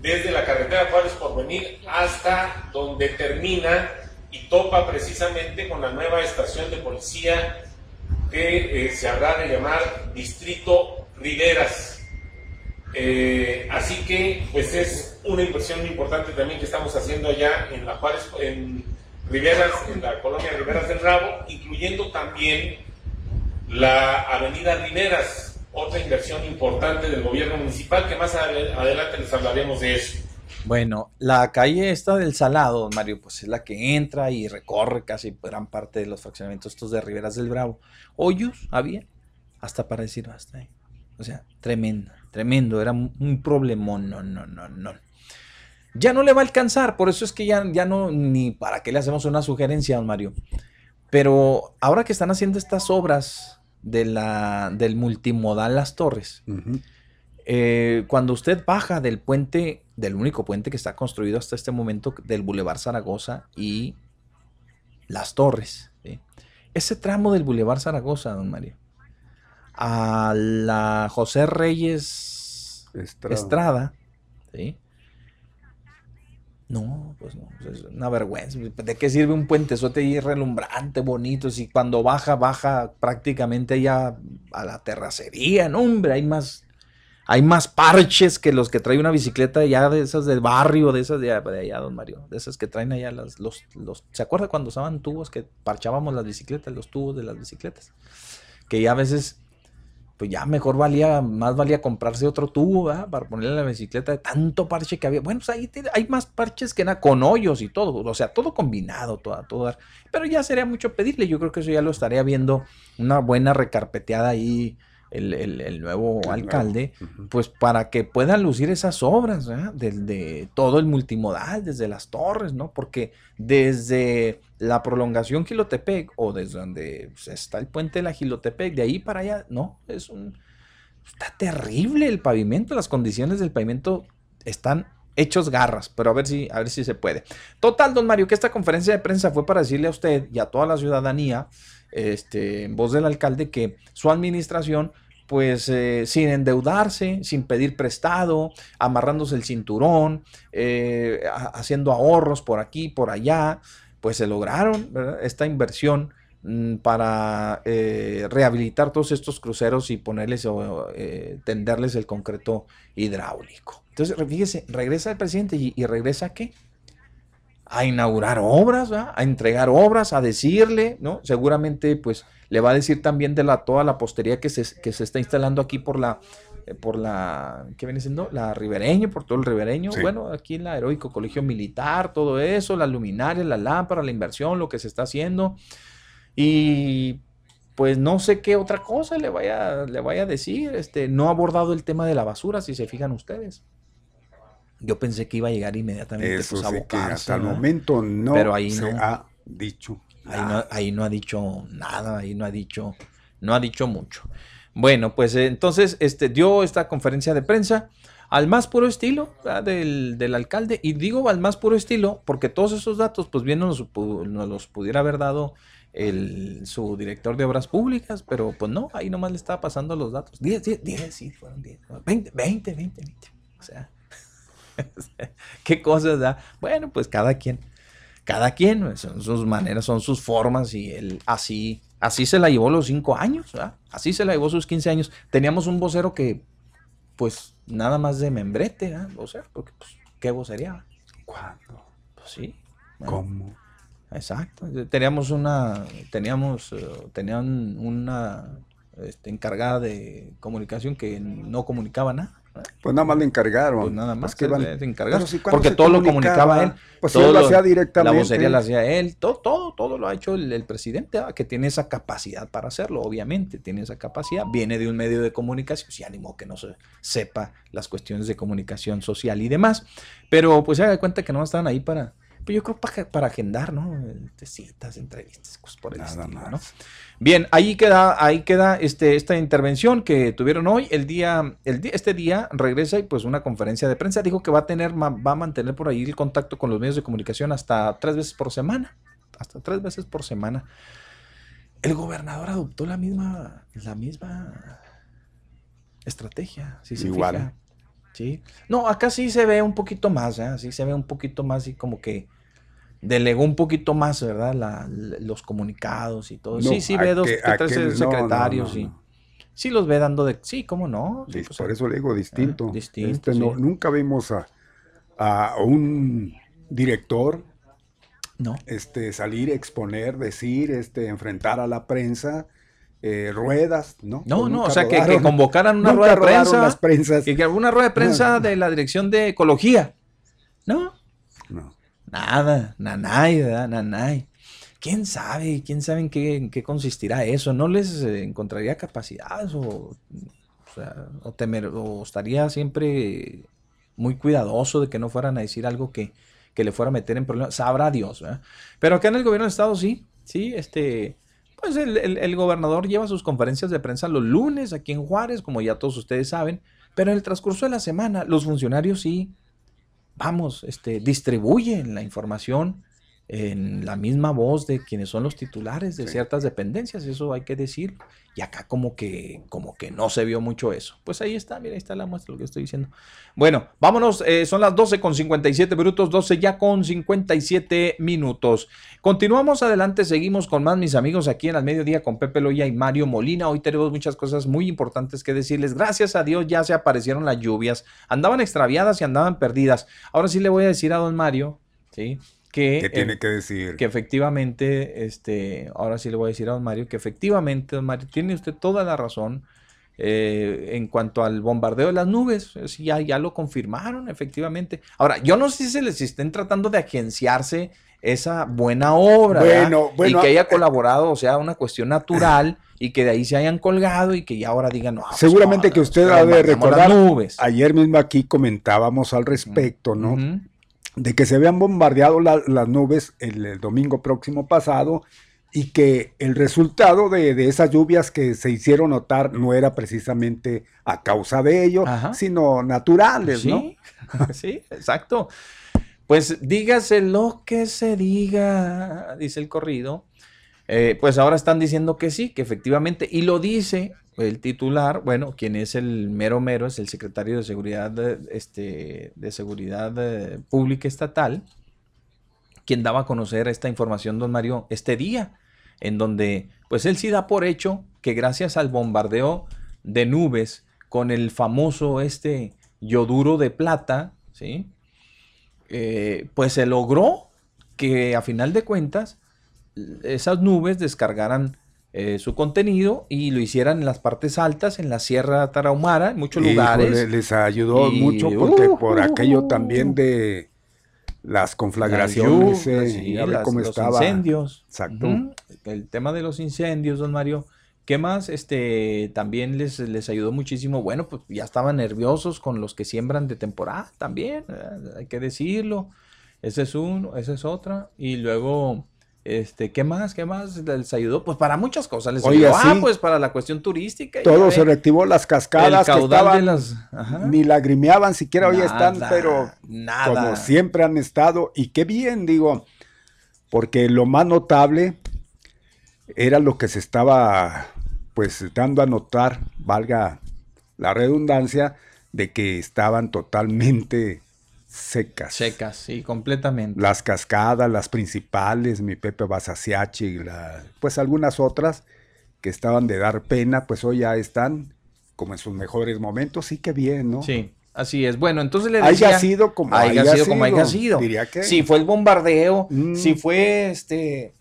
desde la carretera Juárez Porvenir hasta donde termina y topa precisamente con la nueva estación de policía que eh, se habrá de llamar Distrito Riveras. Eh, así que, pues es una inversión importante también que estamos haciendo allá en la Juárez, en Riveras, en la colonia Riveras del Rabo, incluyendo también la Avenida Riveras, otra inversión importante del gobierno municipal, que más ade- adelante les hablaremos de eso. Bueno, la calle esta del Salado, Mario, pues es la que entra y recorre casi gran parte de los fraccionamientos estos de Riberas del Bravo. Hoyos había, hasta para decir basta. eh. O sea, tremendo, tremendo, era un, un problemón, no, no, no, no. Ya no le va a alcanzar, por eso es que ya, ya no, ni para qué le hacemos una sugerencia, don Mario. Pero ahora que están haciendo estas obras de la, del multimodal Las Torres, eh, cuando usted baja del puente, del único puente que está construido hasta este momento, del Boulevard Zaragoza y Las Torres, ¿sí? ese tramo del Boulevard Zaragoza, don Mario, a la José Reyes Estrada. Estrada, ¿sí? No, pues no, pues es una vergüenza. ¿De qué sirve un puentezote ahí relumbrante, bonito? Si cuando baja, baja prácticamente ya a la terracería, no, hombre, hay más, hay más parches que los que trae una bicicleta ya de esas del barrio, de esas de, de allá, don Mario, de esas que traen allá las, los, los, ¿se acuerda cuando usaban tubos que parchábamos las bicicletas, los tubos de las bicicletas? Que ya a veces pues ya mejor valía, más valía comprarse otro tubo, ¿verdad? Para ponerle la bicicleta de tanto parche que había. Bueno, pues ahí hay más parches que nada, con hoyos y todo, o sea, todo combinado, todo, todo. Pero ya sería mucho pedirle, yo creo que eso ya lo estaría viendo una buena recarpeteada ahí el, nuevo alcalde, pues para que puedan lucir esas obras, desde todo el multimodal, desde las torres, ¿no? Porque desde la prolongación Gilotepec o desde donde pues, está el puente de la Gilotepec, de ahí para allá, no, es un... Está terrible el pavimento, las condiciones del pavimento están hechos garras, pero a ver si, a ver si se puede. Total, don Mario, que esta conferencia de prensa fue para decirle a usted y a toda la ciudadanía, este, en voz del alcalde, que su administración pues eh, sin endeudarse, sin pedir prestado, amarrándose el cinturón, eh, haciendo ahorros por aquí, por allá, pues se lograron esta inversión mm, para eh, rehabilitar todos estos cruceros y ponerles o tenderles el concreto hidráulico. Entonces, fíjese, regresa el presidente y, regresa qué? A inaugurar obras, a entregar obras, a decirle, ¿no? Seguramente, pues, le va a decir también de la, toda la postería que se, que se está instalando aquí por la, eh, por la, ¿qué viene siendo? La ribereño, por todo el ribereño. Bueno, aquí en la Heroico Colegio Militar, todo eso, las luminarias, la lámpara, la inversión, lo que se está haciendo. Y pues no sé qué otra cosa le vaya, le vaya a decir. Este, no ha abordado el tema de la basura, si se fijan ustedes. Yo pensé que iba a llegar inmediatamente pues, a abocarse, hasta el momento no Pero ahí se ha dicho. Ahí no, ha dicho nada, ahí no ha dicho, no ha dicho mucho. Bueno, pues eh, entonces este, dio esta conferencia de prensa al más puro estilo del, alcalde. Y digo al más puro estilo porque todos esos datos, pues bien nos, los pudiera haber dado el, su director de obras públicas, pero pues no, ahí nomás le estaba pasando los datos. 10, 10, 10, sí, fueron 10, 20, 20, 20, 20. O sea, qué cosas da. Bueno, pues cada quien cada quien, son sus maneras, son sus formas y él así, así se la llevó los cinco años, así se la llevó sus 15 años. Teníamos un vocero que, pues, nada más de membrete, o sea, porque, pues, ¿qué vocería? ¿Cuándo? Pues sí. ¿Cómo? Exacto. Teníamos una, teníamos, eh, tenían una este, encargada de comunicación que no comunicaba nada. Pues nada más le encargaron. Pues nada más que van... porque todo lo comunicaba él. Pues todo lo hacía directamente. La vocería la hacía él. Todo, todo, todo lo ha hecho el, presidente, ah, que tiene esa capacidad para hacerlo, obviamente. Tiene esa capacidad. Viene de un medio de comunicación. Si ánimo que no se sepa las cuestiones de comunicación social y demás. Pero pues se haga cuenta que no estaban ahí para, pues yo creo para, para agendar, ¿no? Citas, entrevistas, cosas por el Nada estilo, ¿no? Bien, ahí queda, ahí queda este, esta intervención que tuvieron hoy. El día, el día, este día regresa y pues una conferencia de prensa. Dijo que va a tener, va a mantener por ahí el contacto con los medios de comunicación hasta tres veces por semana. Hasta tres veces por semana. El gobernador adoptó la misma, la misma estrategia, si se Igual. Sí. No, acá sí se ve un poquito más, ¿eh? Sí se ve un poquito más y como que delegó un poquito más, ¿verdad? los comunicados y todo. sí, sí ve dos, tres secretarios y sí los ve dando de... Sí, ¿cómo no? Pues, por eso le digo distinto. Ah, distinto este, nunca vimos a, a, un director no. este, salir, exponer, decir, este, enfrentar a la prensa eh, ruedas, ¿no? No, no, o sea, que, convocaran una rueda de prensa. Las prensas. Que, que alguna rueda de prensa de la Dirección de Ecología. ¿No? No. Nada, nanay, ¿verdad? Nanay. ¿Quién sabe? ¿Quién sabe en qué, consistirá eso? ¿No les eh, encontraría capacidades o, o, temer, o estaría siempre muy cuidadoso de que no fueran a decir algo que, que le fuera a meter en problemas? Sabrá Dios, ¿verdad? Pero acá en el gobierno del Estado sí, sí, este pues el, gobernador lleva sus conferencias de prensa los lunes aquí en Juárez, como ya todos ustedes saben, pero en el transcurso de la semana los funcionarios sí, vamos, este, distribuyen la información en la misma voz de quienes son los titulares de ciertas dependencias, eso hay que decir. Y acá como que, como que no se vio mucho eso. Pues ahí está, mira, ahí está la muestra lo que estoy diciendo. Bueno, vámonos, eh, son las 12 con 57 minutos, 12 ya con 57 minutos. Continuamos adelante, seguimos con más mis amigos aquí en el mediodía con Pepe Loya y Mario Molina. Hoy tenemos muchas cosas muy importantes que decirles. Gracias a Dios ya se aparecieron las lluvias. Andaban extraviadas y andaban perdidas. Ahora sí le voy a decir a don Mario, ¿sí? Que, ¿Qué tiene que decir? Que efectivamente, este, ahora sí le voy a decir a don Mario, que efectivamente, don Mario, tiene usted toda la razón eh, en cuanto al bombardeo de las nubes. ya, ya lo confirmaron, efectivamente. Ahora, yo no sé si se les estén tratando de agenciarse esa buena obra y que haya eh, colaborado, o sea, una cuestión natural y que de ahí se hayan colgado y que ya ahora digan, no, pues, seguramente que usted ha de recordar, nubes. ayer mismo aquí comentábamos al respecto, ¿no? De que se habían bombardeado las nubes el, domingo próximo pasado y que el resultado de, esas lluvias que se hicieron notar no era precisamente a causa de ello, sino naturales, ¿no? sí, exacto. Pues dígase lo que se diga, dice el corrido. Eh, pues ahora están diciendo que sí, que efectivamente, y lo dice el titular, bueno, quien es el mero mero, es el secretario de Seguridad, este, de Seguridad eh, Pública Estatal, quien daba a conocer esta información, don Mario, este día, en donde, pues él sí da por hecho que gracias al bombardeo de nubes con el famoso este yoduro de plata, ¿sí? Eh, pues se logró que a final de cuentas esas nubes descargaran eh, su contenido y lo hicieran en las partes altas, en la Sierra Tarahumara, en muchos lugares. les ayudó mucho porque uh, por aquello también de las conflagraciones, los incendios. Exacto. El tema de los incendios, don Mario. ¿Qué más? Este, también les, les ayudó muchísimo. Bueno, pues ya estaban nerviosos con los que siembran de temporada también, eh, hay que decirlo. Ese es uno, esa es otra. Y luego, este, ¿qué más? ¿Qué más les ayudó? Pues para muchas cosas les ayudó. ah, pues para la cuestión turística. Todo se reactivó, las cascadas que estaban, las... ni lagrimeaban siquiera hoy están, pero nada. como siempre han estado. Y qué bien, digo, porque lo más notable era lo que se estaba pues dando a notar, valga la redundancia, de que estaban totalmente secas. Secas, sí, completamente. Las cascadas, las principales, mi Pepe Basasiachi, la, pues algunas otras que estaban de dar pena, pues hoy ya están como en sus mejores momentos, sí que bien, ¿no? Sí. Así es. Bueno, entonces le decía... Haya sido como haya, sido, como haya sido. Diría que... Si fue el bombardeo, mm. si fue este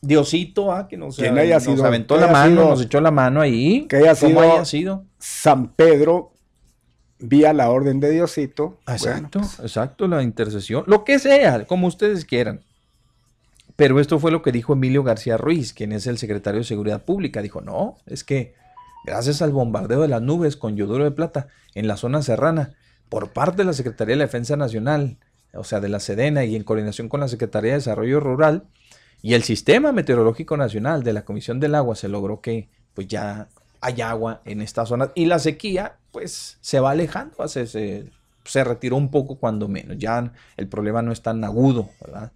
Diosito, ah, que nos, aventó la mano, nos echó la mano ahí. Que haya sido, haya sido San Pedro vía la orden de Diosito. Exacto, pues. exacto, la intercesión, lo que sea, como ustedes quieran. Pero esto fue lo que dijo Emilio García Ruiz, quien es el secretario de Seguridad Pública. Dijo, no, es que gracias al bombardeo de las nubes con yoduro de plata en la zona serrana, por parte de la Secretaría de la Defensa Nacional, o sea, de la Sedena y en coordinación con la Secretaría de Desarrollo Rural, y el Sistema Meteorológico Nacional de la Comisión del Agua se logró que pues ya hay agua en esta zona y la sequía pues se va alejando, se, se, retiró un poco cuando menos, ya el problema no es tan agudo, ¿verdad?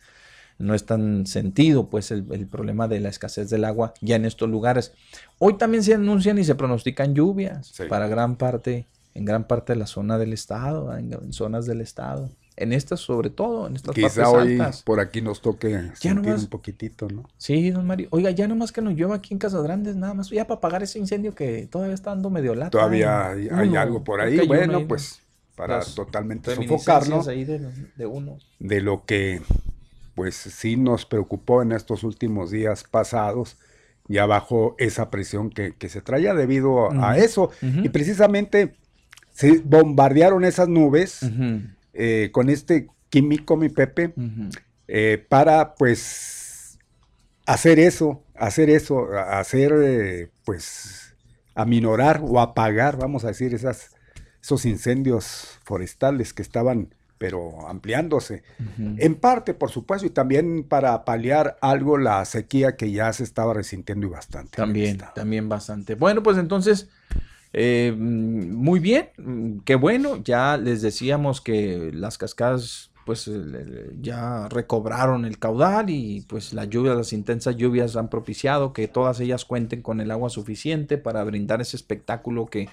no es tan sentido pues el, problema de la escasez del agua ya en estos lugares. Hoy también se anuncian y se pronostican lluvias para gran parte, en gran parte de la zona del estado, en zonas del estado en estas sobre todo, en estas Quizá hoy por aquí nos toque sentir un poquitito, ¿no? Sí, don Mario. Oiga, ya nomás que nos llueva aquí en Casas Grandes, nada más, ya para apagar ese incendio que todavía está dando medio lata. Todavía hay, algo por ahí, bueno, pues para totalmente sofocarlo. Ahí de, de, uno. de lo que pues sí nos preocupó en estos últimos días pasados, ya bajo esa presión que, se traía debido a eso. Y precisamente se bombardearon esas nubes. Eh, con este químico, mi Pepe, eh, para pues hacer eso, hacer eso, hacer eh, pues aminorar o apagar, vamos a decir, esas, esos incendios forestales que estaban pero ampliándose. En parte, por supuesto, y también para paliar algo la sequía que ya se estaba resintiendo y bastante. También, también bastante. Bueno, pues entonces, eh, muy bien, mm, qué bueno. Ya les decíamos que las cascadas pues ya recobraron el caudal y pues las lluvias, las intensas lluvias han propiciado que todas ellas cuenten con el agua suficiente para brindar ese espectáculo que,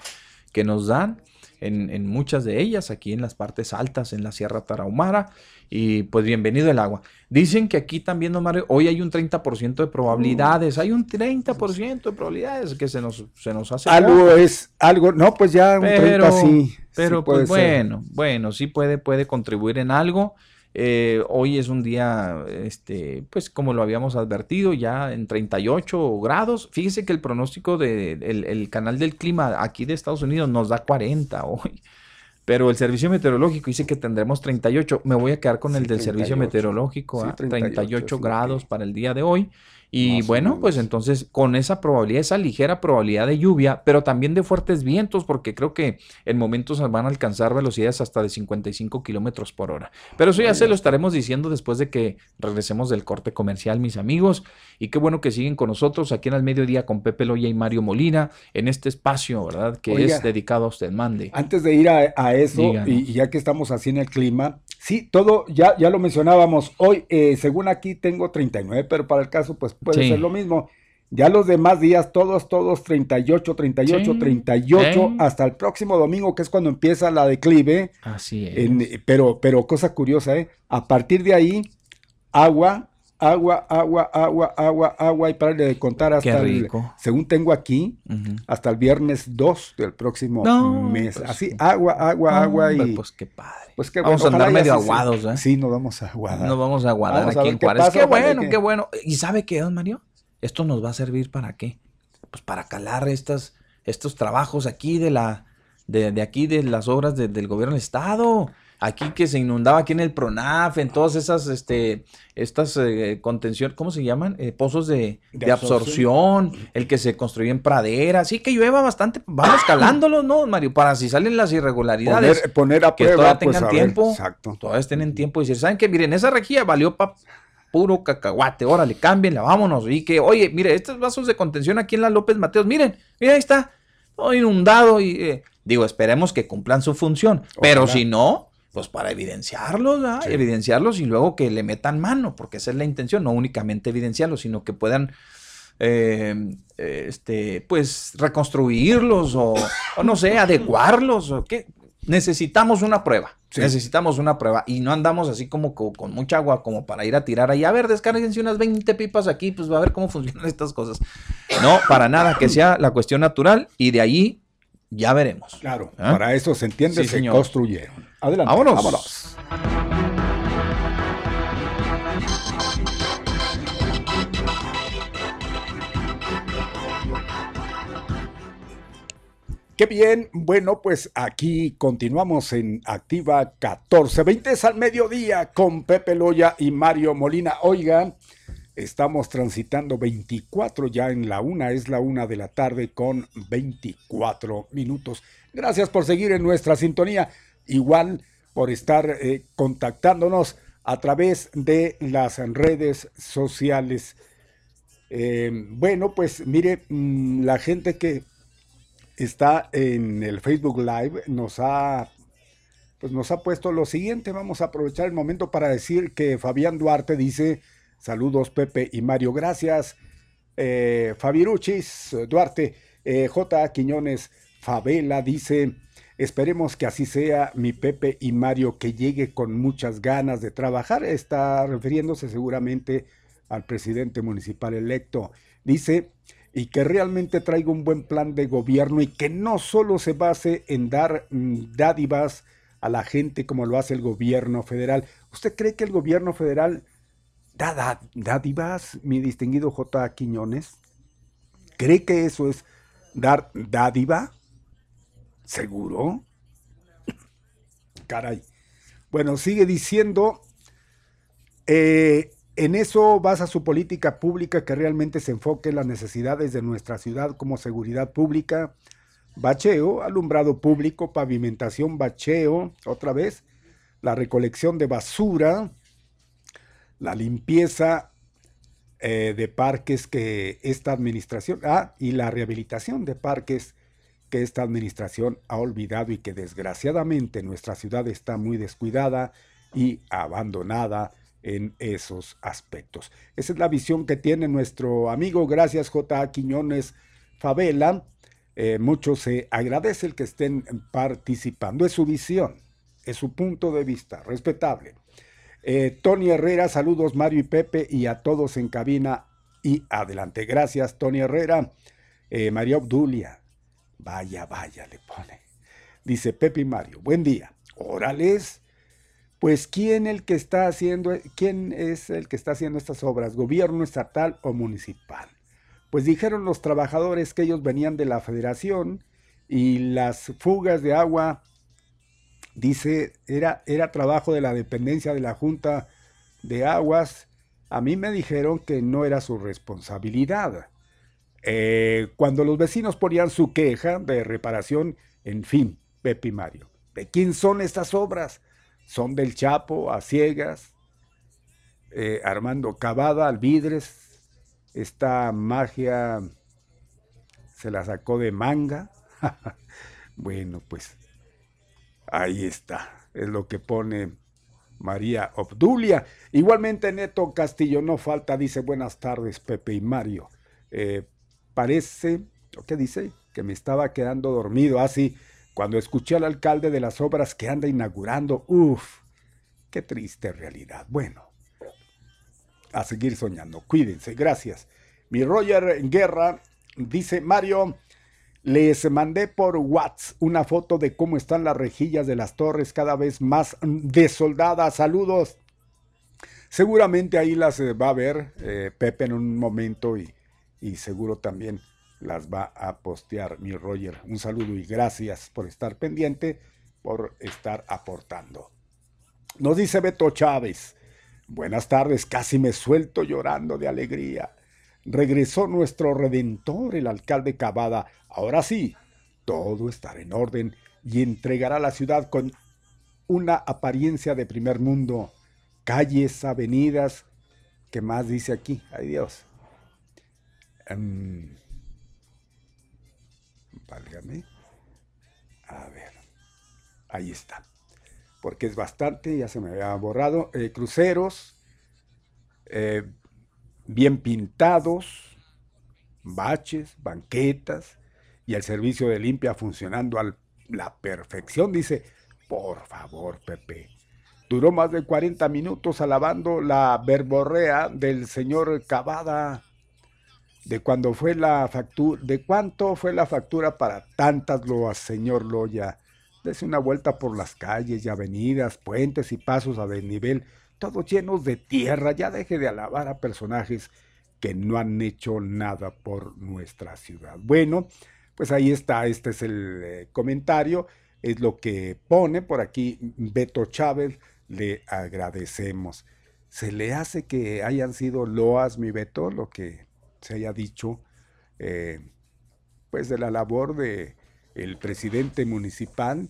que nos dan en, muchas de ellas, aquí en las partes altas, en la Sierra Tarahumara, y pues bienvenido el agua. Dicen que aquí también, don Mario, hoy hay un 30% de probabilidades, hay un 30% de probabilidades que se nos, se nos hace. Algo es, algo, no, pues ya un pero, 30 sí. Pero pues bueno, bueno, sí puede, puede contribuir en algo. Eh, hoy es un día, este, pues como lo habíamos advertido, ya en 38 grados. Fíjese que el pronóstico del de, el canal del clima aquí de Estados Unidos nos da 40 hoy. Pero el servicio meteorológico dice que tendremos 38. Me voy a quedar con el del servicio meteorológico, sí, 38, 38 grados para el día de hoy. Y bueno, pues entonces con esa probabilidad, esa ligera probabilidad de lluvia, pero también de fuertes vientos, porque creo que en momentos van a alcanzar velocidades hasta de 55 kilómetros por hora. Pero eso ya se lo estaremos diciendo después de que regresemos del corte comercial, mis amigos. Y qué bueno que siguen con nosotros aquí en el mediodía con Pepe Loya y Mario Molina en este espacio, ¿verdad? Que es dedicado a usted, mande. Antes de ir a, eso, y, ya que estamos así en el clima, sí, todo, ya, ya lo mencionábamos. Hoy, eh, según aquí, tengo 39, pero para el caso, pues puede ser lo mismo. Ya los demás días, todos, todos 38, 38, 38, hasta el próximo domingo, que es cuando empieza la declive. Así es. pero, pero cosa curiosa, ¿eh? A partir de ahí, agua, agua, agua, agua, agua, agua, y para de contar hasta el, según tengo aquí, hasta el viernes 2 del próximo mes. Pues Así, agua, agua, agua y... Pues qué padre. Pues qué vamos a andar medio aguados, ¿eh? Sí, nos vamos a aguadar. Nos vamos a aguadar aquí en Juárez. Qué, bueno, qué bueno. ¿Y sabe qué, don Mario? ¿Esto nos va a servir para qué? Pues para calar estas, estos trabajos aquí de la, de, de aquí de las obras del gobierno del Estado. Aquí que se inundaba aquí en el PRONAF, en todas esas, este, estas eh, contención, ¿cómo se llaman? Eh, pozos de, de, absorción. el que se construyó en pradera, sí que llueva bastante, vamos calándolos, ¿no, Mario? Para si salen las irregularidades. Poner, a que todavía tengan tiempo, exacto. todavía tienen tiempo y decir, ¿saben qué? Miren, esa rejilla valió para puro cacahuate, órale, cámbienla, vámonos. Y que, oye, mire, estos vasos de contención aquí en la López Mateos, miren, mira, ahí está, todo inundado y eh, digo, esperemos que cumplan su función, pero si no, pues para evidenciarlos, ¿verdad? evidenciarlos y luego que le metan mano, porque esa es la intención, no únicamente evidenciarlos, sino que puedan eh, este, pues reconstruirlos o, o, no sé, adecuarlos o qué, necesitamos una prueba. Necesitamos una prueba. Y no andamos así como con, mucha agua como para ir a tirar ahí. A ver, descárguense unas 20 pipas aquí, pues va a ver cómo funcionan estas cosas. No, para nada, que sea la cuestión natural y de ahí ya veremos. Claro, ¿Ah? para eso se entiende, se construyeron. Adelante. Vámonos. Vámonos. Qué bien, bueno, pues aquí continuamos en Activa 1420 al mediodía con Pepe Loya y Mario Molina. Oigan, estamos transitando 24 ya en la una, es la una de la tarde con 24 minutos. Gracias por seguir en nuestra sintonía, igual por estar eh, contactándonos a través de las redes sociales. Eh, bueno, pues mire, mm, la gente que está en el Facebook Live, nos ha, pues nos ha puesto lo siguiente. Vamos a aprovechar el momento para decir que Fabián Duarte dice, saludos Pepe y Mario, gracias. Eh, Fabiruchis Duarte, eh, J. Quiñones Favela dice, esperemos que así sea mi Pepe y Mario, que llegue con muchas ganas de trabajar. Está refiriéndose seguramente al presidente municipal electo. Dice, y que realmente traiga un buen plan de gobierno y que no solo se base en dar mm, dádivas a la gente como lo hace el gobierno federal. ¿Usted cree que el gobierno federal da dádivas, mi distinguido J. Quiñones? ¿Cree que eso es dar dádiva? ¿Seguro? Caray. Bueno, sigue diciendo, eh, en eso basa su política pública que realmente se enfoque en las necesidades de nuestra ciudad como seguridad pública, bacheo, alumbrado público, pavimentación, bacheo, otra vez, la recolección de basura, la limpieza eh, de parques que esta administración, ah, y la rehabilitación de parques que esta administración ha olvidado y que desgraciadamente nuestra ciudad está muy descuidada y abandonada en esos aspectos. Esa es la visión que tiene nuestro amigo, gracias J. Quiñones Favela. Eh, mucho se agradece el que estén participando. Es su visión, es su punto de vista, respetable. Eh, Tony Herrera, saludos Mario y Pepe y a todos en cabina y adelante. Gracias Tony Herrera. Eh, María Obdulia, vaya, vaya, le pone. Dice Pepe y Mario, buen día. Órales, Pues ¿quién el que está haciendo quién es el que está haciendo estas obras, gobierno estatal o municipal? Pues dijeron los trabajadores que ellos venían de la federación y las fugas de agua dice era era trabajo de la dependencia de la Junta de Aguas. A mí me dijeron que no era su responsabilidad. Eh, cuando los vecinos ponían su queja de reparación, en fin, Pepe y Mario, ¿de quién son estas obras? Son del Chapo, a ciegas, eh, Armando Cavada, Alvidres, esta magia se la sacó de manga. bueno, pues ahí está, es lo que pone María Obdulia. Igualmente Neto Castillo no falta, dice buenas tardes Pepe y Mario. Eh, parece, ¿qué dice? Que me estaba quedando dormido. Así, ah, cuando escuché al alcalde de las obras que anda inaugurando, uff, qué triste realidad. Bueno, a seguir soñando. Cuídense, gracias. Mi Roger Guerra dice, Mario, les mandé por WhatsApp una foto de cómo están las rejillas de las torres cada vez más desoldadas. Saludos. Seguramente ahí las eh, va a ver eh, Pepe en un momento y y seguro también las va a postear mi Roger. Un saludo y gracias por estar pendiente, por estar aportando. Nos dice Beto Chávez. Buenas tardes, casi me suelto llorando de alegría. Regresó nuestro redentor, el alcalde Cavada. Ahora sí, todo estará en orden y entregará la ciudad con una apariencia de primer mundo. Calles, avenidas. ¿Qué más dice aquí? Ay Dios. Válgame. A ver. Ahí está. Porque es bastante, ya se me había borrado. Eh, cruceros. Eh, bien pintados. Baches, banquetas. Y el servicio de limpia funcionando a la perfección. Dice, por favor, Pepe. Duró más de 40 minutos alabando la verborrea del señor Cavada de fue la factura, de cuánto fue la factura para tantas loas, señor Loya. Dese una vuelta por las calles y avenidas, puentes y pasos a desnivel, todos llenos de tierra. Ya deje de alabar a personajes que no han hecho nada por nuestra ciudad. Bueno, pues ahí está, este es el eh, comentario, es lo que pone por aquí Beto Chávez, le agradecemos. ¿Se le hace que hayan sido loas, mi Beto, lo que se haya dicho, eh, pues de la labor de el presidente municipal,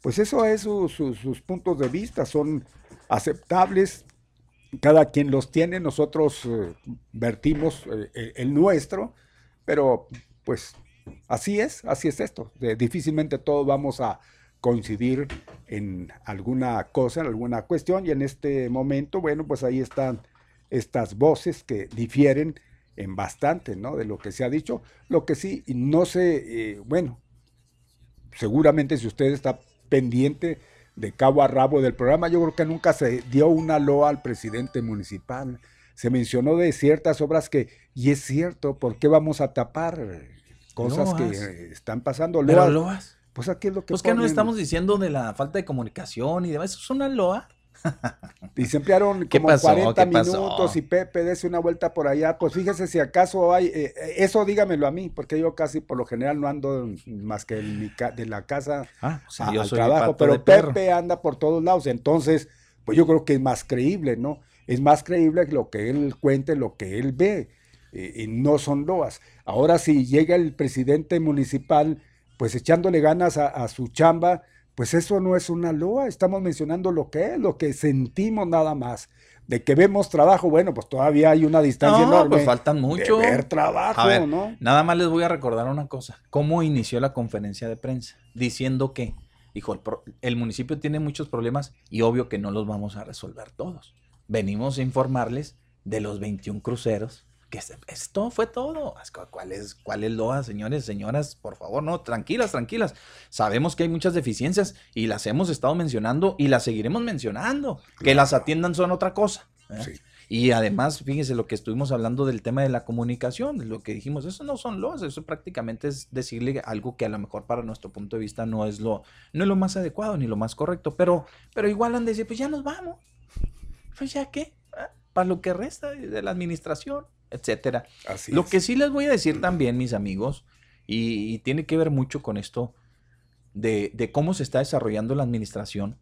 pues eso es sus puntos de vista, son aceptables, cada quien los tiene, nosotros eh, vertimos eh, el nuestro, pero pues así es, así es esto, difícilmente todos vamos a coincidir en alguna cosa, en alguna cuestión, y en este momento, bueno, pues ahí están estas voces que difieren en bastante, ¿no? De lo que se ha dicho. Lo que sí, no sé, eh, bueno, seguramente si usted está pendiente de cabo a rabo del programa, yo creo que nunca se dio una loa al presidente municipal. Se mencionó de ciertas obras que, y es cierto, ¿por qué vamos a tapar cosas que están pasando? Loas. Pues aquí es lo que... Pues que no estamos diciendo de la falta de comunicación y demás, eso es una loa. Y se emplearon como 40 minutos y Pepe, dese una vuelta por allá. Pues fíjese si acaso hay, eh, eh, eso dígamelo a mí, porque yo casi por lo general no ando más que de la casa ah, al trabajo, pero Pepe anda por todos lados. Entonces, pues yo creo que es más creíble, ¿no? Es más creíble lo que él cuente, lo que él ve, eh, y no son loas. Ahora, si llega el presidente municipal, pues echándole ganas a su chamba, pues eso no es una loa, estamos mencionando lo que es, lo que sentimos nada más. De que vemos trabajo, bueno, pues todavía hay una distancia no, enorme. Pues faltan mucho. De ver trabajo, ¿no? Nada más les voy a recordar una cosa. ¿Cómo inició la conferencia de prensa? Diciendo que, hijo, el municipio tiene muchos problemas y obvio que no los vamos a resolver todos. Venimos a informarles de los 21 cruceros que esto fue todo. ¿Cuál es, cuál es loa, señores, señoras? Por favor, no, tranquilas, tranquilas. Sabemos que hay muchas deficiencias y las hemos estado mencionando y las seguiremos mencionando. Que las atiendan son otra cosa. ¿eh? Y además, fíjense lo que estuvimos hablando del tema de la comunicación, lo que dijimos, eso no son los, eso prácticamente es decirle algo que a lo mejor para nuestro punto de vista no es lo, no es lo más adecuado ni lo más correcto, pero, pero igual han de decir, pues ya nos vamos. Pues ya qué, ¿Ah? para lo que resta de la administración, etcétera. Así Lo es. que sí les voy a decir también, mis amigos, y, y tiene que ver mucho con esto de, de cómo se está desarrollando la administración,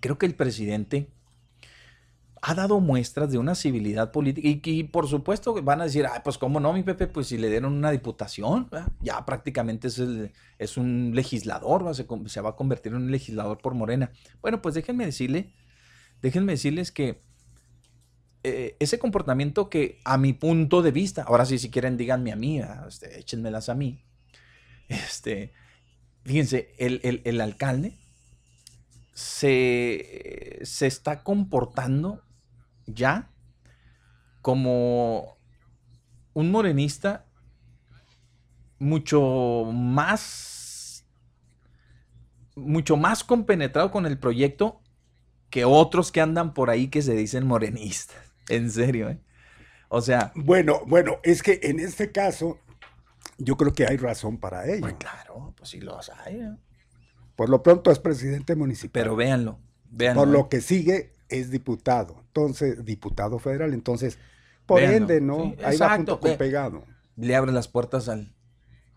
creo que el presidente ha dado muestras de una civilidad política y, y por supuesto van a decir, ah, pues cómo no, mi Pepe, pues si le dieron una diputación, ¿verdad? ya prácticamente es, el- es un legislador, ¿va? se, se va a convertir en un legislador por Morena. Bueno, pues déjenme decirle, déjenme decirles que eh, ese comportamiento que a mi punto de vista, ahora sí, si quieren díganme a mí, ¿verdad? este, échenmelas a mí, este, fíjense, el, el- el alcalde se, se está comportando ya como un morenista mucho más mucho más compenetrado con el proyecto que otros que andan por ahí que se dicen morenistas. En serio, ¿eh? O sea, Bueno, bueno, es que en este caso yo creo que hay razón para ello. pues claro, pues sí los hay, ¿eh? Por lo pronto es presidente municipal. pero véanlo, véanlo. Por ¿eh? lo que sigue es diputado. Entonces, diputado federal. Entonces, por Véanlo, ende, ¿no? sí, Ahí exacto, va junto con ve. pegado. le abre las puertas al,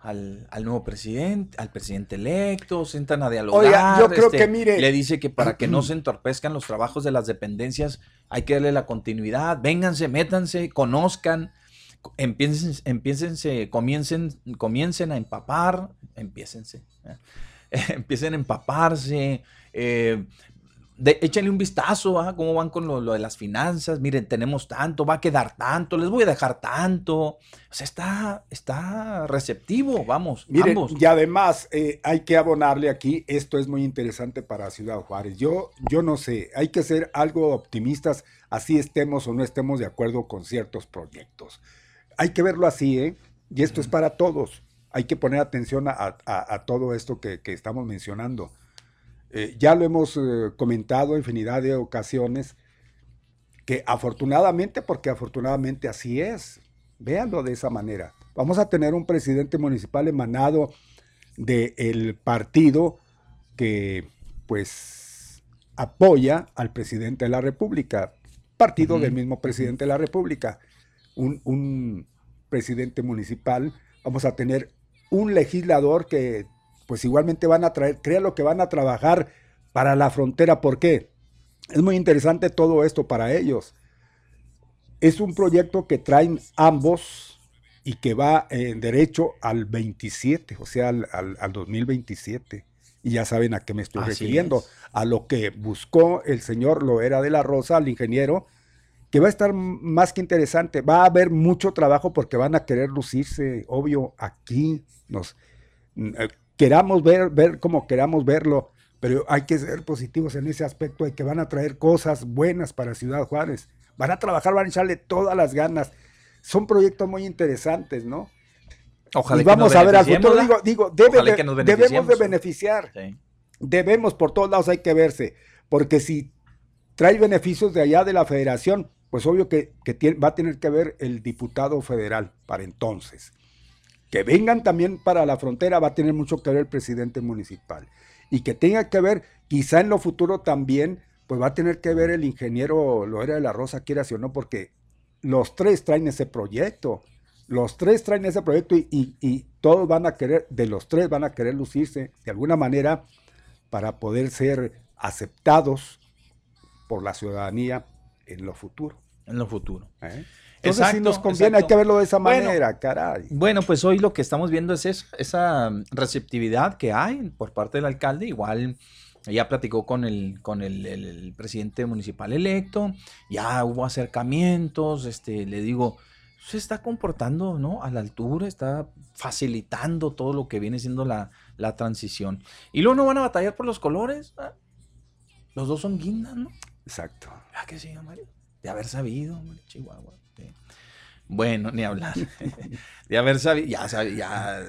al, al nuevo presidente, al presidente electo, sientan a dialogar. este, Oiga, yo creo que, mire- Le dice que para que no se entorpezcan los trabajos de las dependencias, hay que darle la continuidad. Vénganse, métanse, conozcan, co- empiecen, empiécense, comiencen, comiencen a empapar, empiécense, ¿eh? empiecen a empaparse, eh, de- échenle un vistazo a cómo van con lo, lo de las finanzas. Miren, tenemos tanto, va a quedar tanto, les voy a dejar tanto. O sea, está, está receptivo, vamos, Miren, ambos. y además eh, hay que abonarle aquí, esto es muy interesante para Ciudad Juárez. Yo, yo no sé, hay que ser algo optimistas, así estemos o no estemos de acuerdo con ciertos proyectos. Hay que verlo así, ¿eh? Y esto es para todos. Hay que poner atención a, a- a todo esto que, que estamos mencionando. Eh, ya lo hemos eh, comentado infinidad de ocasiones, que afortunadamente, porque afortunadamente así es, véanlo de esa manera. Vamos a tener un presidente municipal emanado del partido que pues apoya al presidente de la República, partido del mismo presidente de la República, un, un presidente municipal, vamos a tener un legislador que pues igualmente van a traer, crea lo que van a trabajar para la frontera, ¿por qué? Es muy interesante todo esto para ellos. Es un proyecto que traen ambos y que va en derecho al 27, o sea, al, al- al 2027. Y ya saben a qué me estoy Así refiriendo. es. A lo que buscó el señor Loera de la Rosa, el ingeniero, que va a estar más que interesante. Va a haber mucho trabajo porque van a querer lucirse, obvio, aquí. Nos, eh, queramos ver, ver como queramos verlo, pero hay que ser positivos en ese aspecto de que van a traer cosas buenas para Ciudad Juárez. Van a trabajar, van a echarle todas las ganas. Son proyectos muy interesantes, ¿no? Ojalá y que nos vamos a ver al futuro. Digo, digo debe que nos debemos de beneficiar. Sí. Debemos, por todos lados hay que verse. Porque si trae beneficios de allá de la federación, pues obvio que, que tiene- va a tener que ver el diputado federal para entonces. Que vengan también para la frontera va a tener mucho que ver el presidente municipal. Y que tenga que ver, quizá en lo futuro también, pues va a tener que ver el ingeniero Loera de la Rosa, quiera o no, porque los tres traen ese proyecto. Los tres traen ese proyecto y, y- y todos van a querer, de los tres van a querer lucirse de alguna manera para poder ser aceptados por la ciudadanía en lo futuro. En lo futuro. ¿eh? Entonces, Exacto, nos conviene, hay que verlo de esa Bueno. manera, caray. Bueno, pues hoy lo que estamos viendo es eso, esa receptividad que hay por parte del alcalde. Igual ya platicó con el, con el, el- el presidente municipal electo, ya hubo acercamientos, este, le digo, se está comportando, ¿no? A la altura, está facilitando todo lo que viene siendo la, la transición. Y luego no van a batallar por los colores. ¿ah? Los dos son guindas, ¿no? Exacto. Ah, que sí, Mario. De haber sabido, hombre, Chihuahua. Sí. Bueno, ni hablar. De haber sabido, ya, sabi- ya,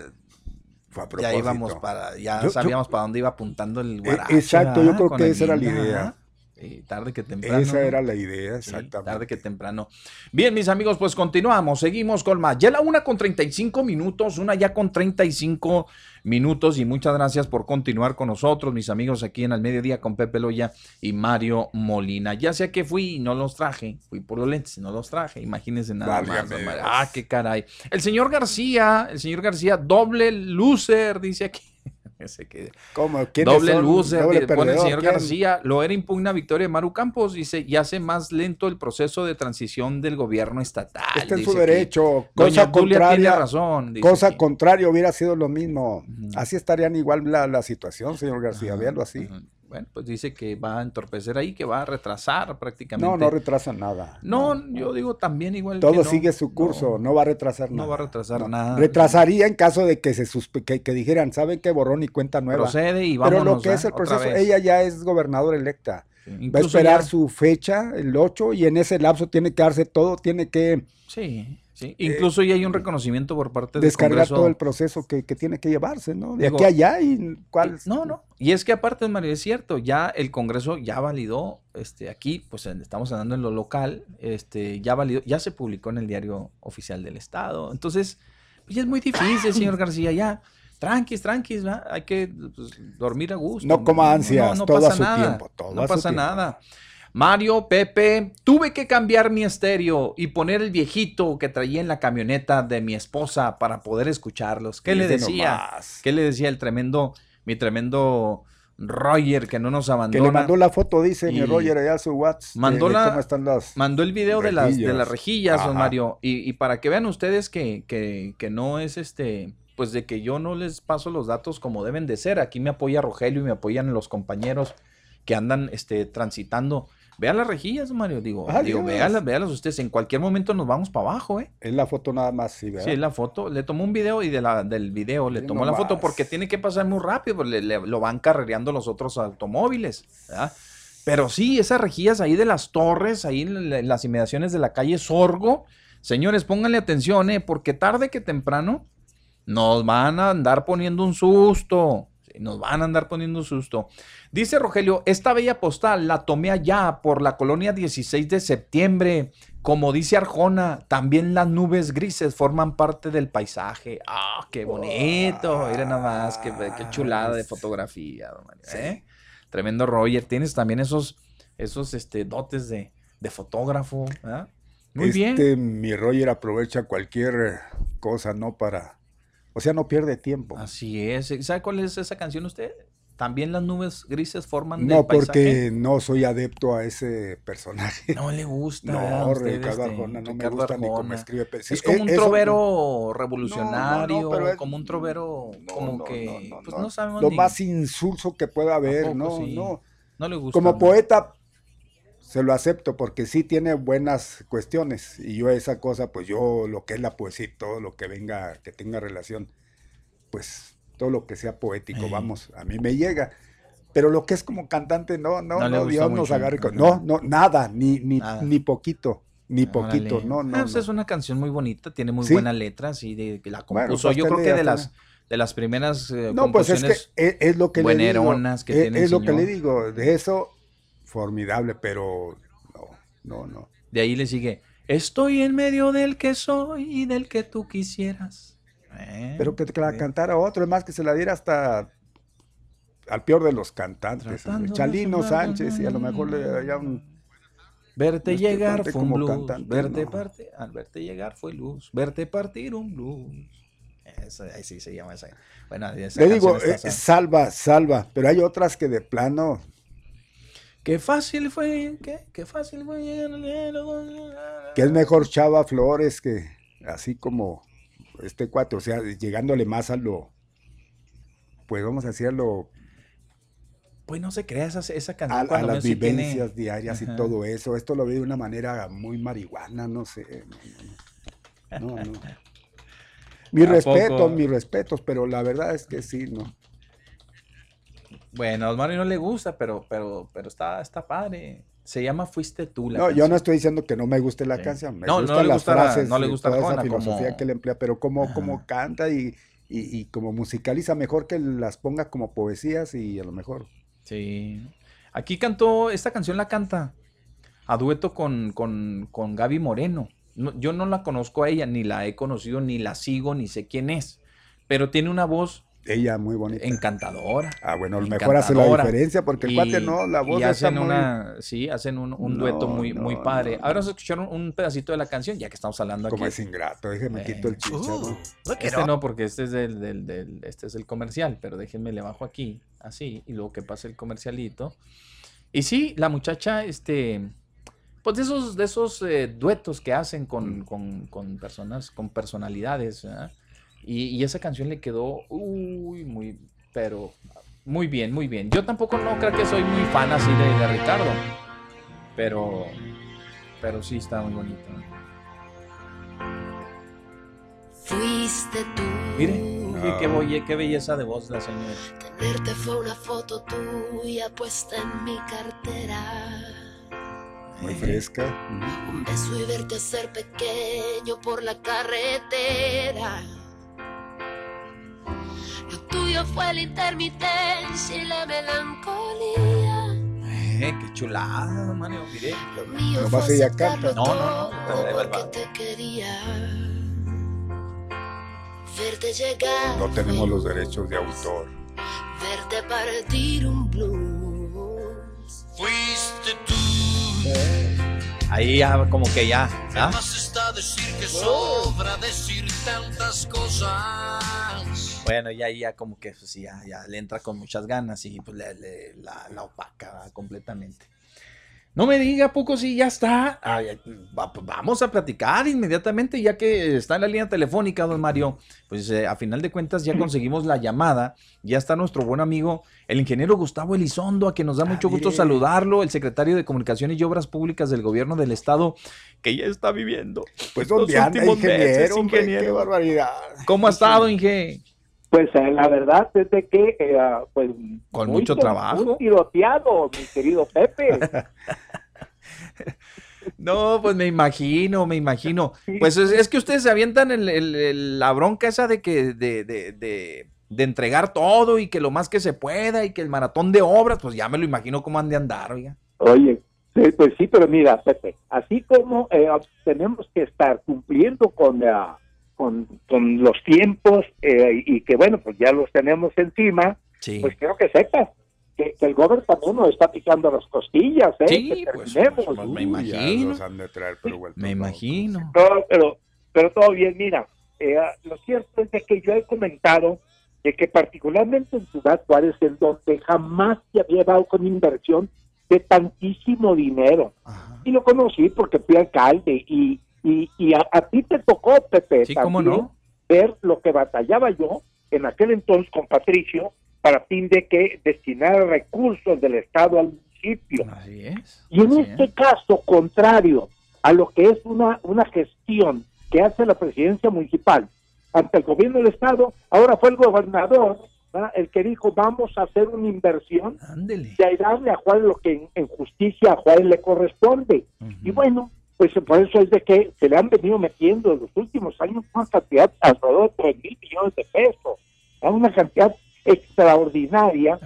Fue a ya íbamos para, ya Yo- yo- sabíamos para dónde iba apuntando el Eh, guarache. exacto, yo creo que esa era la idea. ¿Verdad? tarde que temprano. Esa era la idea, exactamente. tarde que temprano. Bien, mis amigos, pues continuamos, seguimos con más. Ya la una con 35 minutos, una ya con 35 minutos y muchas gracias por continuar con nosotros, mis amigos, aquí en el mediodía con Pepe Loya y Mario Molina. Ya sea que fui y no los traje, fui por los lentes y no los traje, imagínense nada más. Ah, qué caray. El señor García, el señor García, doble loser, dice aquí. Que, doble luz, pone el señor García, lo era impugna victoria de Maru Campos, dice, y hace más lento el proceso de transición del gobierno estatal. Está en su derecho, cosa contraria, razón, cosa contraria hubiera sido lo mismo, así estarían igual la, situación, señor García, véalo así. Bueno, pues dice que va a entorpecer ahí, que va a retrasar prácticamente. No, no retrasa nada. No, yo digo también igual. Todo sigue su curso, no, va a retrasar nada. No va a retrasar nada. Retrasaría en caso de que se que, dijeran, ¿saben qué? Borrón y cuenta nueva. Procede y vámonos. Pero lo que es el proceso, ella ya es gobernadora electa. va a esperar su fecha, el 8, y en ese lapso tiene que darse todo, tiene que... Sí Sí, incluso ya hay un reconocimiento por parte del Descargar todo el proceso que, tiene que llevarse, ¿no? De aquí a allá y cuál. No, no. Y es que aparte, Mario, es cierto, ya el Congreso ya validó, este, aquí, pues estamos andando en lo local, este, ya validó, ya se publicó en el diario oficial del Estado. Entonces, pues ya es muy difícil, señor García, ya. Tranquis, tranquis, ¿verdad? hay que pues, dormir a gusto. No coma ansias, no, todo a su tiempo. no pasa nada. Mario, Pepe, tuve que cambiar mi estéreo y poner el viejito que traía en la camioneta de mi esposa para poder escucharlos. ¿Qué le decía? ¿Qué le decía el tremendo, mi tremendo Roger que no nos abandona? Que le mandó la foto, dice mi Roger allá a su WhatsApp. Mandó, mandó el video de las, de las rejillas, don Mario. Y, para que vean ustedes que, que, que no es este pues de que yo no les paso los datos como deben de ser. Aquí me apoya Rogelio y me apoyan los compañeros que andan este, transitando Vean las rejillas, Mario. Digo, ah, digo véanlas, ustedes. En cualquier momento nos vamos para abajo, ¿eh? Es la foto nada más, sí, ¿verdad? Sí, es la foto. Le tomó un video y de la, del video le tomó la foto porque tiene que pasar muy rápido. Pues, le, lo van carrereando los otros automóviles, ¿verdad? Pero sí, esas rejillas ahí de las torres, ahí en las inmediaciones de la calle Sorgo. Señores, pónganle atención, ¿eh? Porque tarde que temprano nos van a andar poniendo un susto. Nos van a andar poniendo un susto. Dice Rogelio, esta bella postal la tomé allá por la colonia 16 de septiembre. Como dice Arjona, también las nubes grises forman parte del paisaje. ¡Ah, qué bonito! Mira nada más, qué, chulada de fotografía, ¿eh? Tremendo Roger. Tienes también esos, esos este, dotes de, fotógrafo. Muy este, bien. Mi Roger aprovecha cualquier cosa, ¿no? Para o sea, no pierde tiempo. Así es. ¿Sabe cuál es esa canción usted? También las nubes grises forman No, porque no soy adepto a ese personaje. No le gusta. No, Ricardo este, Arjona, no me gusta ni cómo escribe. es como un trovero revolucionario, como un trovero como que pues no sabemos Lo más insulso que pueda haber, no, no. No le gusta. Como poeta se lo acepto porque sí tiene buenas cuestiones y yo esa cosa, pues yo lo que es la poesía y todo lo que venga, que tenga relación, pues todo lo que sea poético, vamos, a mí me llega. Pero lo que es como cantante, no, no, no, Dios nos agarre con... No, no, nada, ni, ni, ni poquito. Ni poquito, no, no, pues Es una canción muy bonita, tiene muy buenas letras y de, la compuso. yo creo que de las de las primeras eh, no, pues es, que es, lo que le digo, que es, es lo que le digo, de eso formidable, pero no, no, no. De ahí le sigue, estoy en medio del que soy y del que tú quisieras. Pero que la cantara otro, es más que se la diera hasta al peor de los cantantes, Chalino Sánchez, y a lo mejor le daría un... Verte llegar fue un blues, verte parte, al verte llegar fue luz, verte partir un blues. Eso, ahí sí se llama esa. Bueno, Le digo, eh, salva, salva, pero hay otras que de plano Qué fácil fue, qué, fácil fue Que es mejor Chava Flores que así como este cuatro, o sea, llegándole más a lo, pues vamos a decirlo. Pues no se crea esa, esa canción. A, las vivencias diarias y todo eso. Esto lo veo de una manera muy marihuana, no sé. No, no. Mis respetos, mis respetos, pero la verdad es que sí, ¿no? Bueno, a Mario no le gusta, pero, pero, pero está, está padre. Se llama Fuiste tú la No, yo no estoy diciendo que no me guste la canción. Me no, gustan no le las gusta frases, no le gusta toda esa filosofía que le emplea, pero como, como canta y, y, como musicaliza, mejor que las ponga como poesías y a lo mejor. Sí. Aquí cantó, esta canción la canta a dueto con, con, con Gaby Moreno. yo no la conozco a ella, ni la he conocido, ni la sigo, ni sé quién es. Pero tiene una voz ella muy bonita. Encantadora. Ah, bueno, mejor hace la diferencia porque el cuate no, la voz y hacen una, Sí, hacen un, dueto muy, muy padre. Ahora vamos a escuchar un, pedacito de la canción, ya que estamos hablando aquí. Como es ingrato, déjenme eh, quito el chicharo. Uh, este no, porque este es del, del, este es el comercial, pero déjenme le bajo aquí, así, y luego que pase el comercialito. Y sí, la muchacha, este, pues de esos, de esos eh, duetos que hacen con, mm. con, con, personas, con personalidades, y, esa canción le quedó, uy, muy, pero muy bien, muy bien. Yo tampoco no creo que soy muy fan así de, Ricardo, pero, pero sí está muy bonito. Fuiste tú. Mire, qué, qué, belleza de voz la señora. Tenerte fue una foto tuya puesta en mi cartera. Muy fresca. Un beso y verte ser pequeño por la carretera tuyo fue la intermitencia y la melancolía. Eh, qué chulada, Mario. Mire. Lo mío no fue canta. No, no, no. Porque te quería verte llegar. No tenemos los derechos de autor. Verte partir un blues. Fuiste tú. Ahí ya, como que ya. ¿ah? Más está decir que sobra decir tantas cosas. Bueno, ya ya como que pues, ya, ya le entra con muchas ganas y pues le, la, la, opaca completamente. No me diga, poco si ya está. Pues, vamos a platicar inmediatamente, ya que está en la línea telefónica, don Mario. Pues eh, a final de cuentas ya conseguimos la llamada. Ya está nuestro buen amigo, el ingeniero Gustavo Elizondo, a quien nos da mucho gusto saludarlo, el secretario de Comunicaciones y Obras Públicas del Gobierno del Estado, que ya está viviendo. Pues donde anda, ingeniero, qué barbaridad. ¿Cómo ha estado, ingeniero? Pues eh, la verdad es de que, eh, pues... Con mucho trabajo. Muy tiroteado, mi querido Pepe. no, pues me imagino, me imagino. Pues es, que ustedes se avientan el, la bronca esa de que, de, de, de, de, entregar todo y que lo más que se pueda y que el maratón de obras, pues ya me lo imagino cómo han de andar, oiga. Oye, pues sí, pero mira, Pepe, así como eh, tenemos que estar cumpliendo con la con, con los tiempos eh, y que bueno, pues ya los tenemos encima, pues quiero que sepas que, el gobierno también nos está picando las costillas, ¿eh? Sí, pues, pues, me imagino. me imagino. pero, pero todo bien, mira, eh, lo cierto es de que yo he comentado de que particularmente en Ciudad Juárez, en donde jamás se había dado con inversión de tantísimo dinero. Y lo conocí porque fui alcalde y, y, y a, ti te tocó, Pepe, ver lo que batallaba yo en aquel entonces con Patricio para fin de que destinar recursos del Estado al municipio. y en este caso, contrario a lo que es una, una gestión que hace la presidencia municipal ante el gobierno del Estado, ahora fue el gobernador el que dijo vamos a hacer una inversión y darle a Juárez lo que en, justicia a Juárez le corresponde. Y bueno, pues por eso es de que se le han venido metiendo en los últimos años una cantidad alrededor de 3 mil millones de pesos, una cantidad extraordinaria.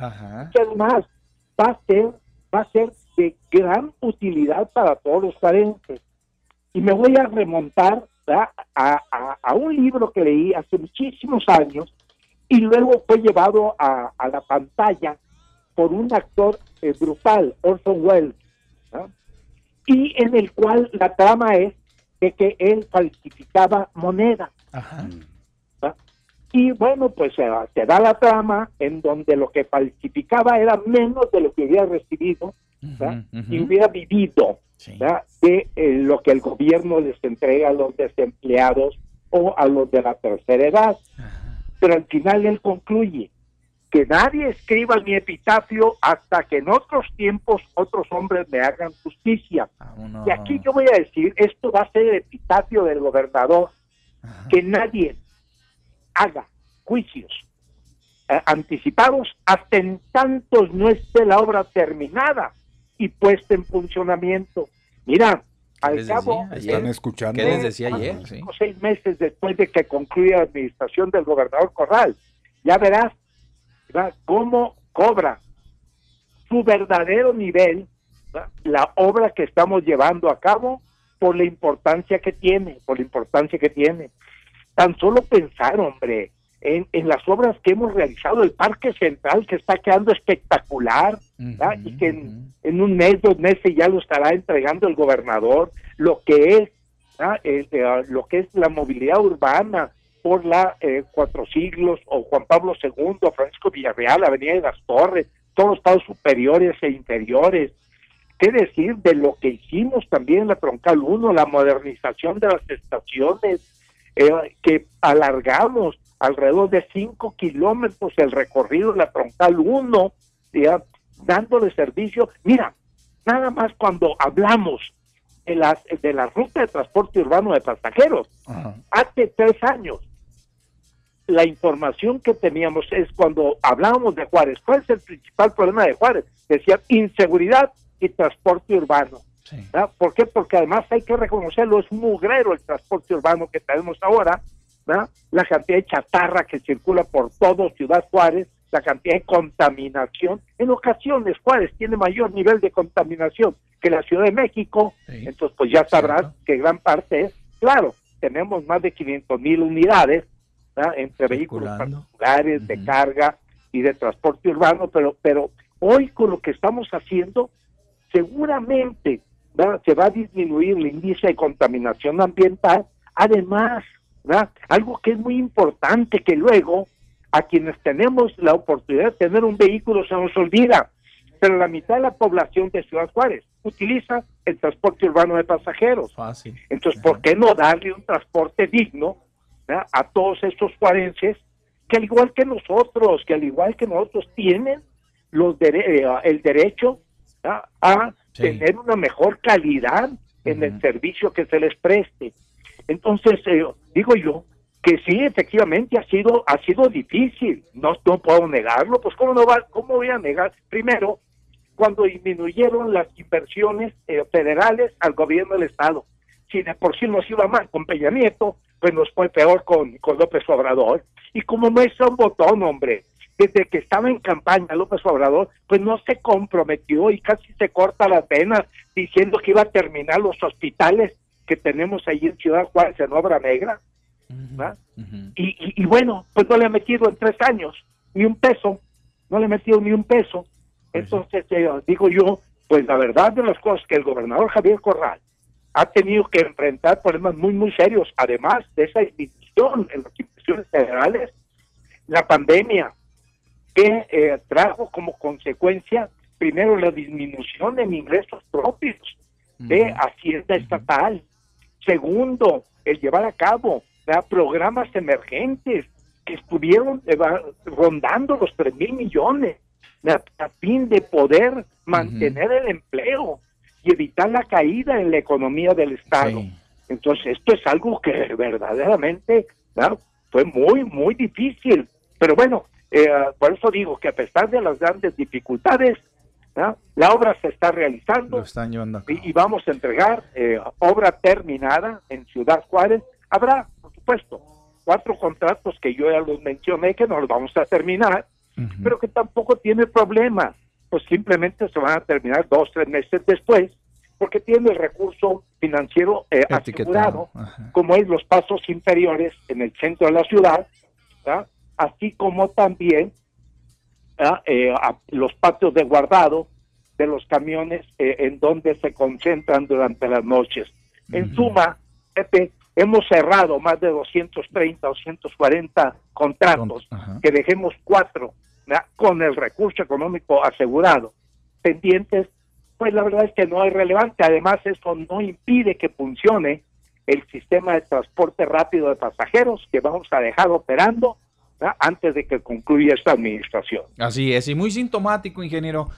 Que además va a ser va a ser de gran utilidad para todos los carentes. Y me voy a remontar a, a, un libro que leí hace muchísimos años y luego fue llevado a, la pantalla por un actor eh, brutal, Orson Welles, y en el cual la trama es de que él falsificaba moneda. Y bueno, pues se, da la trama en donde lo que falsificaba era menos de lo que hubiera recibido y hubiera vivido de eh, lo que el gobierno les entrega a los desempleados o a los de la tercera edad. Pero al final él concluye, que nadie escriba mi epitafio hasta que en otros tiempos otros hombres me hagan justicia. Y aquí yo voy a decir, esto va a ser el epitafio del gobernador, que nadie haga juicios eh, anticipados hasta en tantos no esté la obra terminada y puesta en funcionamiento. Mira, al cabo, están escuchando. ¿Qué les decía ayer? seis meses después de que concluya la administración del gobernador Corral, ya verás cómo cobra su verdadero nivel la obra que estamos llevando a cabo por la importancia que tiene, por la importancia que tiene. Tan solo pensar, hombre, en, en las obras que hemos realizado, el Parque Central que está quedando espectacular, y que en, un mes, dos meses ya lo estará entregando el gobernador, lo que es, eh, lo que es la movilidad urbana por la eh, Cuatro Siglos o Juan Pablo II, Francisco Villarreal, Avenida de las Torres, todos los estados superiores e inferiores, qué decir de lo que hicimos también en la Troncal 1, la modernización de las estaciones, eh, que alargamos alrededor de 5 kilómetros el recorrido de la Troncal 1, dándole servicio. Mira, nada más cuando hablamos de, las, de la ruta de transporte urbano de pasajeros, hace tres años, la información que teníamos es cuando hablábamos de Juárez, ¿cuál es el principal problema de Juárez? Decía inseguridad y transporte urbano. ¿Por qué? Porque además hay que reconocerlo, es mugrero el transporte urbano que tenemos ahora, la cantidad de chatarra que circula por todo Ciudad Juárez, la cantidad de contaminación. En ocasiones Juárez tiene mayor nivel de contaminación que la Ciudad de México, entonces pues ya sabrás que gran parte es, claro, tenemos más de 500 mil unidades entre vehículos particulares, de carga y de transporte urbano, pero, pero hoy con lo que estamos haciendo, seguramente se va a disminuir el índice de contaminación ambiental. Además, algo que es muy importante que luego a quienes tenemos la oportunidad de tener un vehículo se nos olvida, pero la mitad de la población de Ciudad Juárez utiliza el transporte urbano de pasajeros. Fácil. Entonces, ¿por qué no darle un transporte digno a todos estos juarenses que al igual que nosotros, que al igual que nosotros tienen los eh, el derecho a tener una mejor calidad en el servicio que se les preste. Entonces, eh, digo yo que sí, efectivamente ha sido ha sido difícil, no, no puedo negarlo, pues cómo no va, cómo voy a negar primero cuando disminuyeron las inversiones eh, federales al gobierno del estado. Si de por sí nos iba mal con Peña Nieto, pues nos fue peor con, con López Obrador. Y como no es un botón, hombre, desde que estaba en campaña López Obrador, pues no se comprometió y casi se corta las venas diciendo que iba a terminar los hospitales que tenemos ahí en Ciudad Juárez en Obra Negra. Y, bueno, pues no le ha metido en tres años ni un peso, no le ha metido ni un peso. Pues Entonces, eh, digo yo, pues la verdad de las cosas que el gobernador Javier Corral ha tenido que enfrentar problemas muy, muy serios, además de esa disminución en las inversiones federales, la pandemia, que eh, trajo como consecuencia, primero, la disminución en ingresos propios de Hacienda Estatal, segundo, el llevar a cabo programas emergentes que estuvieron rondando los 3 mil millones a fin de poder mantener el empleo y evitar la caída en la economía del Estado. Entonces, esto es algo que verdaderamente fue muy, muy difícil. Pero bueno, eh, por eso digo que a pesar de las grandes dificultades, la obra se está realizando y, vamos a entregar eh, obra terminada en Ciudad Juárez. Habrá, supuesto, cuatro contratos que yo ya los mencioné que no los vamos a terminar, pero que tampoco tiene problema, pues simplemente se van a terminar dos, tres meses después, porque tiene el recurso financiero eh, asegurado, como es los pasos inferiores en el centro de la ciudad, así como también eh, los patios de guardado de los camiones eh, en donde se concentran durante las noches. En suma, Pepe, hemos cerrado más de 230, 240 contratos, que dejemos cuatro con el recurso económico asegurado, pendientes, pues la verdad es que no es relevante. Además, eso no impide que funcione el sistema de transporte rápido de pasajeros que vamos a dejar operando antes de que concluya esta administración. Así es, y muy sintomático, ingeniero.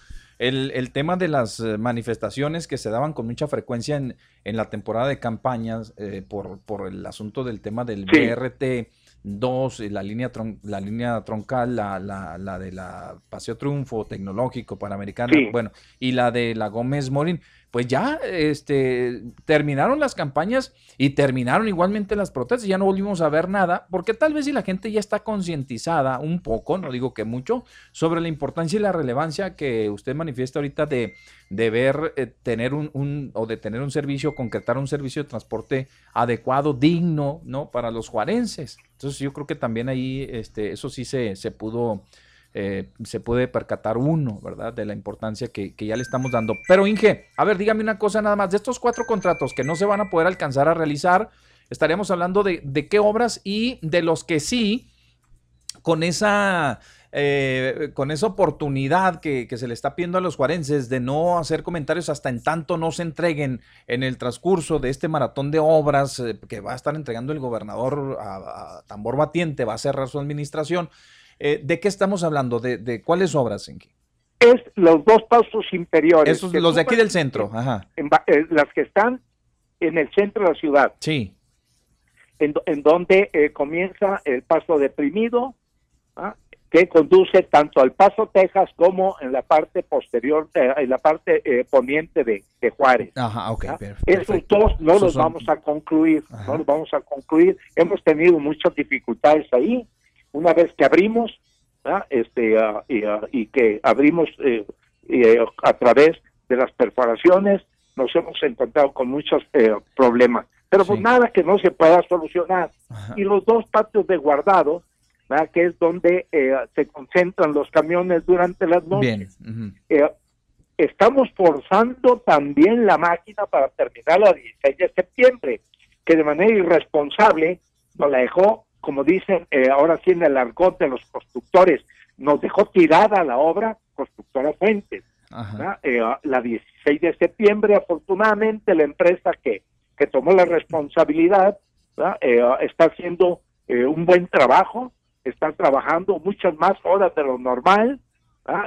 El, tema de las eh, manifestaciones que se daban con mucha frecuencia en, en la temporada de campañas eh, por, por, el asunto del tema del BRT 2, la línea, la línea troncal, la, la, la, de la Paseo Triunfo Tecnológico Panamericano, bueno, y la de la Gómez Morín, pues ya este, terminaron las campañas y terminaron igualmente las protestas, ya no volvimos a ver nada, porque tal vez si la gente ya está concientizada un poco, no digo que mucho, sobre la importancia y la relevancia que usted manifiesta ahorita de, de ver, eh, tener un, un, o de tener un servicio, concretar un servicio de transporte adecuado, digno, ¿no? Para los juarenses. Entonces yo creo que también ahí, este, eso sí se, se pudo eh, se puede percatar uno, ¿verdad? De la importancia que, ya le estamos dando. Pero Inge, a ver, dígame una cosa nada más. De estos cuatro contratos que no se van a poder alcanzar a realizar, estaríamos hablando de, qué obras y de los que sí, con esa... Eh, con esa oportunidad que, se le está pidiendo a los juarenses de no hacer comentarios hasta en tanto no se entreguen en el transcurso de este maratón de obras eh, que va a estar entregando el gobernador a, a, tambor batiente, va a cerrar su administración. Eh, ¿De qué estamos hablando? ¿De, cuáles obras, Enki? Es los dos pasos inferiores. Esos, los de aquí del centro, ajá. Eh, las que están en el centro de la ciudad. Sí. En, donde eh, comienza el paso deprimido, ¿ah? que conduce tanto al Paso Texas como en la parte posterior, en la parte poniente de, Juárez. Ajá, ok. ¿Ah? Esos dos no los vamos a concluir, no los vamos a concluir. Hemos tenido muchas dificultades ahí una vez que abrimos, este ah, ah, y, que abrimos eh, eh, a través de las perforaciones, nos hemos encontrado con muchos eh, problemas. Pero pues nada que no se pueda solucionar. Y los dos patios de guardado, que es donde se concentran los camiones durante las noches. estamos forzando también la máquina para terminar la 16 de septiembre, que de manera irresponsable nos la dejó como dicen eh, ahora sí en el argot de los constructores, nos dejó tirada la obra constructora Fuentes. Eh, la 16 de septiembre, afortunadamente, la empresa que, que tomó la responsabilidad eh, está haciendo un buen trabajo, está trabajando muchas más horas de lo normal,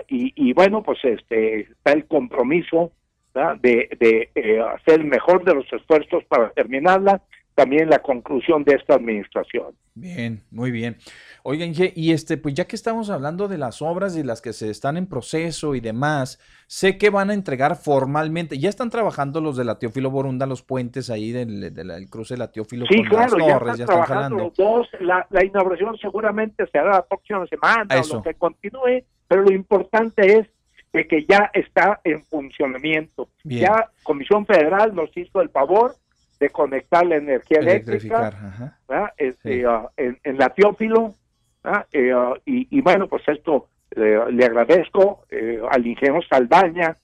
y, y, bueno, pues este está el compromiso de, de hacer el mejor de los esfuerzos para terminarla también la conclusión de esta administración. Bien, muy bien. Oigan, y este, pues ya que estamos hablando de las obras y las que se están en proceso y demás, sé que van a entregar formalmente, ya están trabajando los de la Teófilo Borunda, los puentes ahí del, cruce de la Teófilo sí, claro, ya están, ya trabajando los dos, la, inauguración seguramente se hará la próxima semana o lo que continúe, pero lo importante es que ya está en funcionamiento. Ya Comisión Federal nos hizo el favor de conectar la energía eléctrica este, ah, en, la Teófilo. Eh, ah, y, bueno, pues esto eh, le agradezco eh, al ingeniero Saldaña,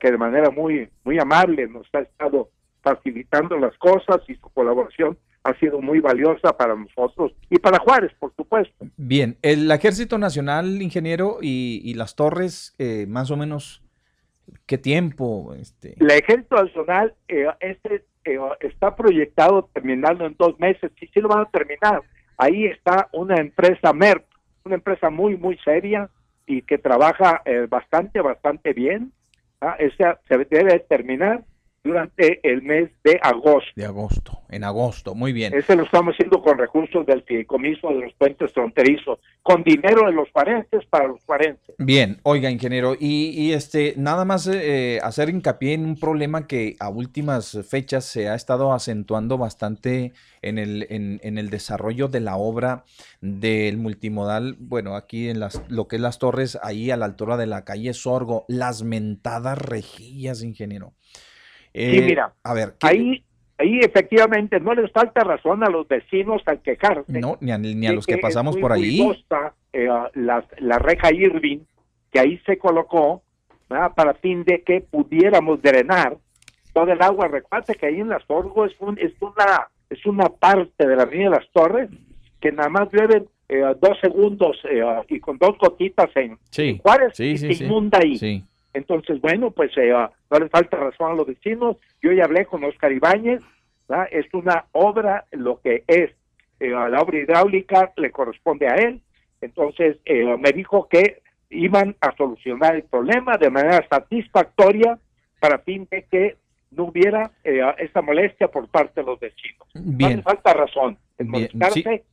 que de manera muy, muy amable nos ha estado facilitando las cosas y su colaboración ha sido muy valiosa para nosotros y para Juárez, por supuesto. Bien, el Ejército Nacional, ingeniero, y, y las torres, más o menos, ¿qué tiempo? Este... El Ejército Nacional, este está proyectado terminando en dos meses y sí lo van a terminar. Ahí está una empresa MERP, una empresa muy, muy seria y que trabaja eh, bastante, bastante bien. ¿ah? Se debe terminar durante el mes de agosto. De agosto, en agosto, muy bien. Ese lo estamos haciendo con recursos del fideicomiso de los puentes fronterizos, con dinero de los parenses para los parenses. Bien, oiga, ingeniero, y, este, nada más eh, hacer hincapié en un problema que a últimas fechas se ha estado acentuando bastante en el, en, en el desarrollo de la obra del multimodal, bueno, aquí en las, lo que es las torres, ahí a la altura de la calle Sorgo, las mentadas rejillas, ingeniero. Eh, mira, a ver, ahí, ahí efectivamente no les falta razón a los vecinos al quejarse. No, ni a, ni a los que, pasamos por ahí. Eh, la, la, reja Irving, que ahí se colocó para fin de que pudiéramos drenar todo el agua. Recuerda que ahí en las Orgo es, un, es, una, es una parte de la avenida de las Torres que nada más llueven eh, dos segundos eh, y con dos gotitas en, Juárez y se inunda ahí. Entonces, bueno, pues eh, ah, no le falta razón a los vecinos. Yo ya hablé con Oscar Ibáñez, es una obra, lo que es eh, la obra hidráulica le corresponde a él. Entonces, eh, me dijo que iban a solucionar el problema de manera satisfactoria para fin de que no hubiera esa molestia por parte de los vecinos. No le falta razón en molestarse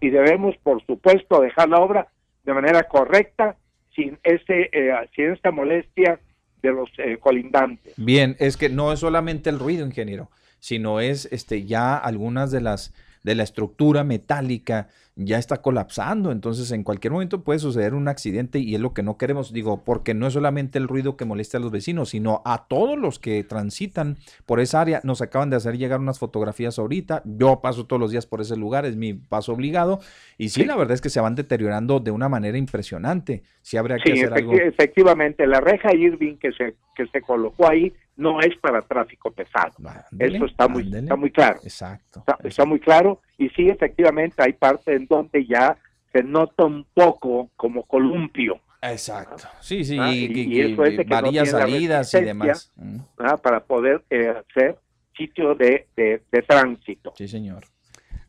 y debemos, por supuesto, dejar la obra de manera correcta sin ese eh, sin esta molestia de los eh, colindantes. Bien, es que no es solamente el ruido, ingeniero, sino es este ya algunas de las de la estructura metálica ya está colapsando, entonces en cualquier momento puede suceder un accidente y es lo que no queremos, digo, porque no es solamente el ruido que molesta a los vecinos, sino a todos los que transitan por esa área. Nos acaban de hacer llegar unas fotografías ahorita, yo paso todos los días por ese lugar, es mi paso obligado, y sí, la verdad es que se van deteriorando de una manera impresionante. Sí habría que hacer algo. Efectivamente, la reja Irving que se, que se colocó ahí no es para tráfico pesado. Eso está muy, está muy claro. Exacto está, está, muy claro. Y sí, efectivamente, hay parte en donde ya se nota un poco como columpio. Exacto. Sí, sí, ¿ah? y, y, eso es de que varillas no salidas y demás. ¿ah? Para poder eh, hacer sitio de, de, de tránsito. Sí, señor.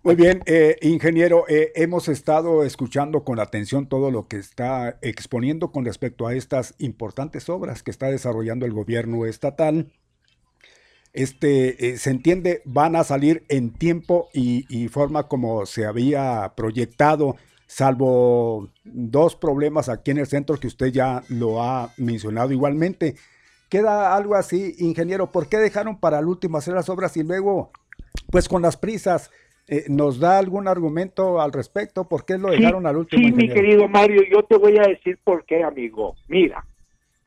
Muy bien, eh, ingeniero, eh, hemos estado escuchando con atención todo lo que está exponiendo con respecto a estas importantes obras que está desarrollando el gobierno estatal. Este, eh, se entiende, van a salir en tiempo y, y, forma como se había proyectado, salvo dos problemas aquí en el centro que usted ya lo ha mencionado igualmente. Queda algo así, ingeniero, ¿por qué dejaron para el último hacer las obras y luego, pues con las prisas, eh, ¿Nos da algún argumento al respecto? ¿Por qué lo dejaron sí, al último? Sí, ingeniero? mi querido Mario, yo te voy a decir por qué, amigo. Mira,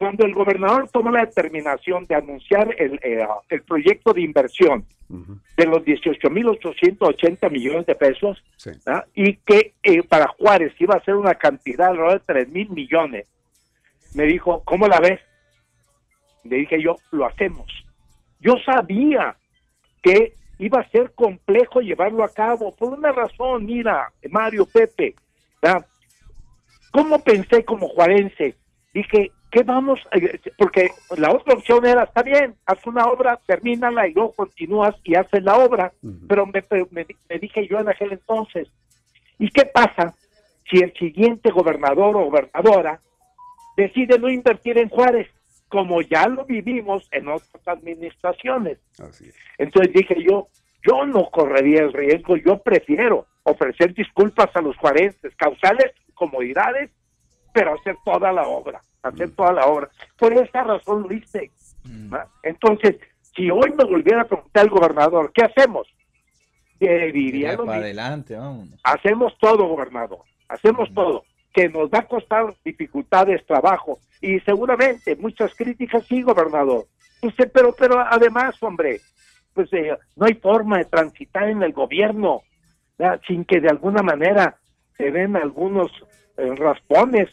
cuando el gobernador tomó la determinación de anunciar el, eh, el proyecto de inversión uh -huh. de los 18.880 millones de pesos sí. y que eh, para Juárez iba a ser una cantidad de 3 mil millones, me dijo, ¿cómo la ves? Le dije yo, lo hacemos. Yo sabía que iba a ser complejo llevarlo a cabo por una razón, mira, Mario Pepe, ¿verdad? ¿cómo pensé como juarense? Dije, ¿qué vamos? Porque la otra opción era, está bien, haz una obra, termínala y luego continúas y haces la obra, uh -huh. pero me, me, me, dije yo en aquel entonces, ¿y qué pasa si el siguiente gobernador o gobernadora decide no invertir en Juárez? Como ya lo vivimos en otras administraciones. Entonces dije yo, yo no correría el riesgo, yo prefiero ofrecer disculpas a los juarenses, causarles comodidades, pero hacer toda la obra, hacer mm. toda la obra. Por esa razón lo hice. Mm. Entonces, si hoy me volviera a preguntar el gobernador, ¿qué hacemos? Diría para adelante, vamos. Hacemos todo, gobernador, hacemos mm. todo que nos va a costar dificultades, trabajo y seguramente muchas críticas, sí, gobernador. Pues, pero, pero además, hombre, pues eh, no hay forma de transitar en el gobierno ¿verdad? sin que de alguna manera se den algunos eh, raspones,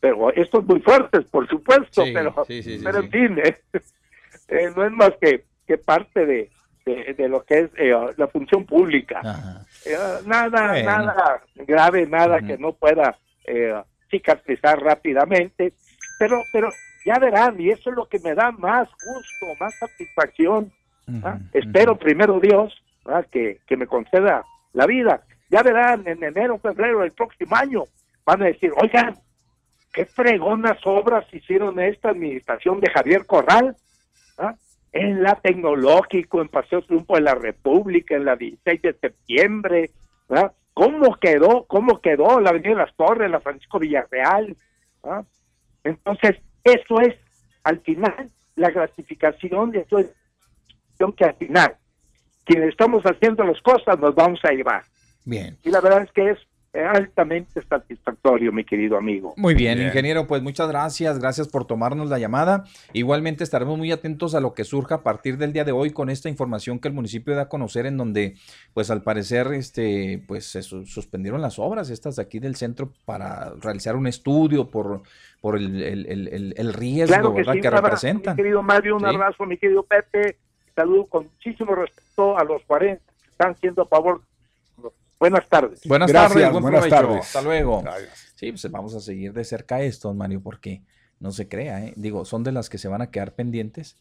pero estos muy fuertes, por supuesto, sí, pero, sí, sí, pero en fin, eh, no es más que, que parte de, de, de, lo que es eh, la función pública. Eh, nada, bueno. nada grave, nada uh -huh. que no pueda eh, cicatrizar rápidamente, pero, pero ya verán, y eso es lo que me da más gusto, más satisfacción. Uh -huh, Espero, uh -huh. primero Dios, que, que me conceda la vida. Ya verán, en enero, febrero del próximo año, van a decir, oigan, qué fregonas obras hicieron esta administración de Javier Corral, ¿ah? en la Tecnológico, en Paseo Triunfo de la República, en la 16 de septiembre. ¿Cómo quedó? ¿Cómo quedó la Avenida de las Torres, la Francisco Villarreal? ¿ah? Entonces, eso es, al final, la gratificación de esto es que al final, quienes estamos haciendo las cosas, nos vamos a llevar. Bien. Y la verdad es que es altamente satisfactorio, mi querido amigo. Muy bien, bien, ingeniero, pues muchas gracias, gracias por tomarnos la llamada. Igualmente estaremos muy atentos a lo que surja a partir del día de hoy con esta información que el municipio da a conocer en donde, pues al parecer, este, pues se suspendieron las obras estas de aquí del centro para realizar un estudio por, por el, el, el, el riesgo claro que, ¿verdad? Sí, que representan. Mi querido Mario, un sí. abrazo, mi querido Pepe, saludo con muchísimo respeto a los 40 que están siendo a favor Buenas tardes. Buenas Gracias, tardes, buen buenas provecho. tardes. Hasta luego. Sí, pues vamos a seguir de cerca esto, Mario, porque no se crea, ¿eh? Digo, son de las que se van a quedar pendientes.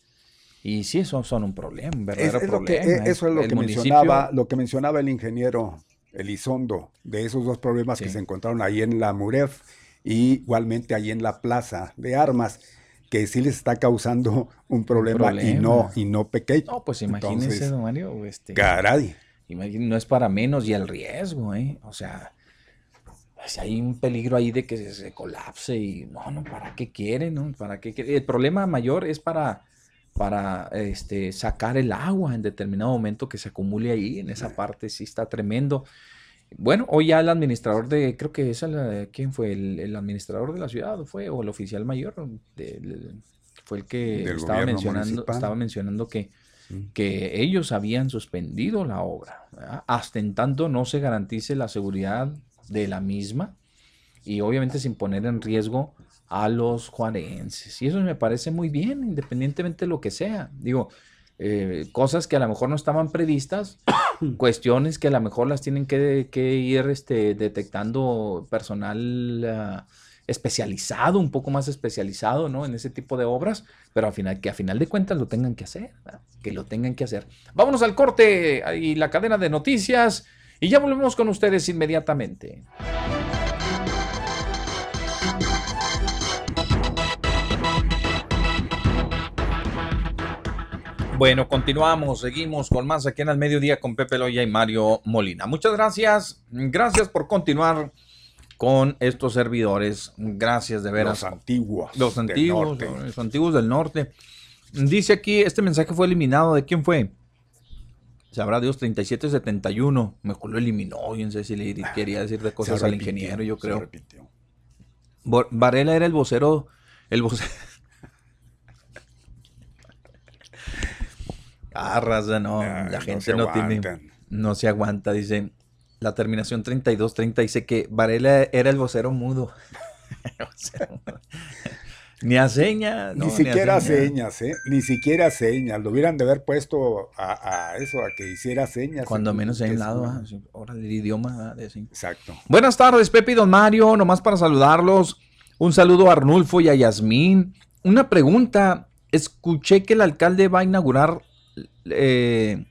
Y sí, son, son un problema, un verdadero Es- es lo que- problema. eh, eso es lo El que municipio- mencionaba, lo que mencionaba el ingeniero Elizondo, de esos dos problemas que se encontraron ahí en la Muref y igualmente ahí en la Plaza de Armas, que sí les está causando un problema, y problema. no y no pequeño. No, pues imagínese, Entonces, don Mario, este, Caray. Imagín- no es para menos y el riesgo, ¿eh? O sea, si hay un peligro ahí de que se, colapse y no, no, ¿para qué quieren? No? ¿Para qué El problema mayor es para, para este, sacar el agua en determinado momento que se acumule ahí, en esa parte sí está tremendo. Bueno, hoy ya el administrador de, creo que es el, ¿quién fue? El, administrador de la ciudad fue, o el oficial mayor, fue el que estaba mencionando, estaba mencionando que, que ellos habían suspendido la obra, hasta en tanto no se garantice la seguridad de la misma y obviamente sin poner en riesgo a los juarenses. Y eso me parece muy bien, independientemente de lo que sea. Digo, eh, cosas que a lo mejor no estaban previstas, cuestiones que a lo mejor las tienen que, ir este, detectando personal ah, especializado, un poco más especializado, ¿no? En ese tipo de obras, pero al final, que a final de cuentas lo tengan que hacer, que lo tengan que hacer. Vámonos al corte y la cadena de noticias y ya volvemos con ustedes inmediatamente. Bueno, continuamos, seguimos con más aquí en el mediodía con Pepe Loya y Mario Molina. Muchas gracias, gracias por continuar con estos servidores. Gracias de veras. Los antiguos. Los antiguos, los antiguos del norte. Dice aquí, este mensaje fue eliminado. ¿De quién fue? Sabrá Dios, 3771. Mejor lo eliminó. Yo no sé si le quería decir de cosas al ingeniero, yo creo. Varela era el vocero. El vocero. ah, raza, no. Ah, la gente no, tiene. No se aguanta. Dice la terminación 3230. Dice que Varela era el vocero mudo. Ni a señas. ni siquiera señas. ¿eh? Ni siquiera señas. Lo hubieran de haber puesto a, eso, a que hiciera señas. Cuando menos en lado, ah, ahora el idioma. De Exacto. Buenas tardes, Pepe y Don Mario. Nomás para saludarlos. Un saludo a Arnulfo y a Yasmín. Una pregunta. Escuché que el alcalde va a inaugurar. Eh,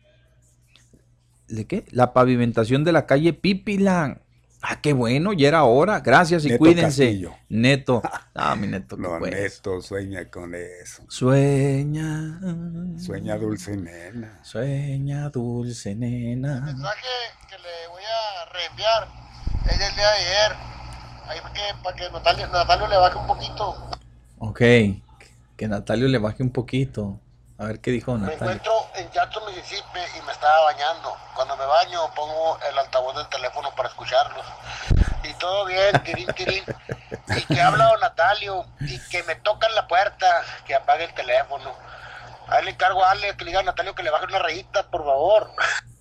¿De qué? La pavimentación de la calle Pipila. Ah, qué bueno, ya era hora. Gracias y cuídense. Neto. Ah, mi neto. No, Neto, sueña con eso. Sueña. Sueña dulce nena. Sueña dulce nena. El mensaje que le voy a reenviar es del día de ayer. Ahí para que, para que Natalio, Natalio le baje un poquito. Ok, que Natalio le baje un poquito. A ver qué dijo Natalia. Me encuentro en Jackson, Mississippi y me estaba bañando. Cuando me baño pongo el altavoz del teléfono para escucharlos. Y todo bien, tirín, tirín. Y que habla don Natalio y que me tocan la puerta, que apague el teléfono. Ahí le encargo a Ale que le diga a Natalio que le baje una rayita, por favor.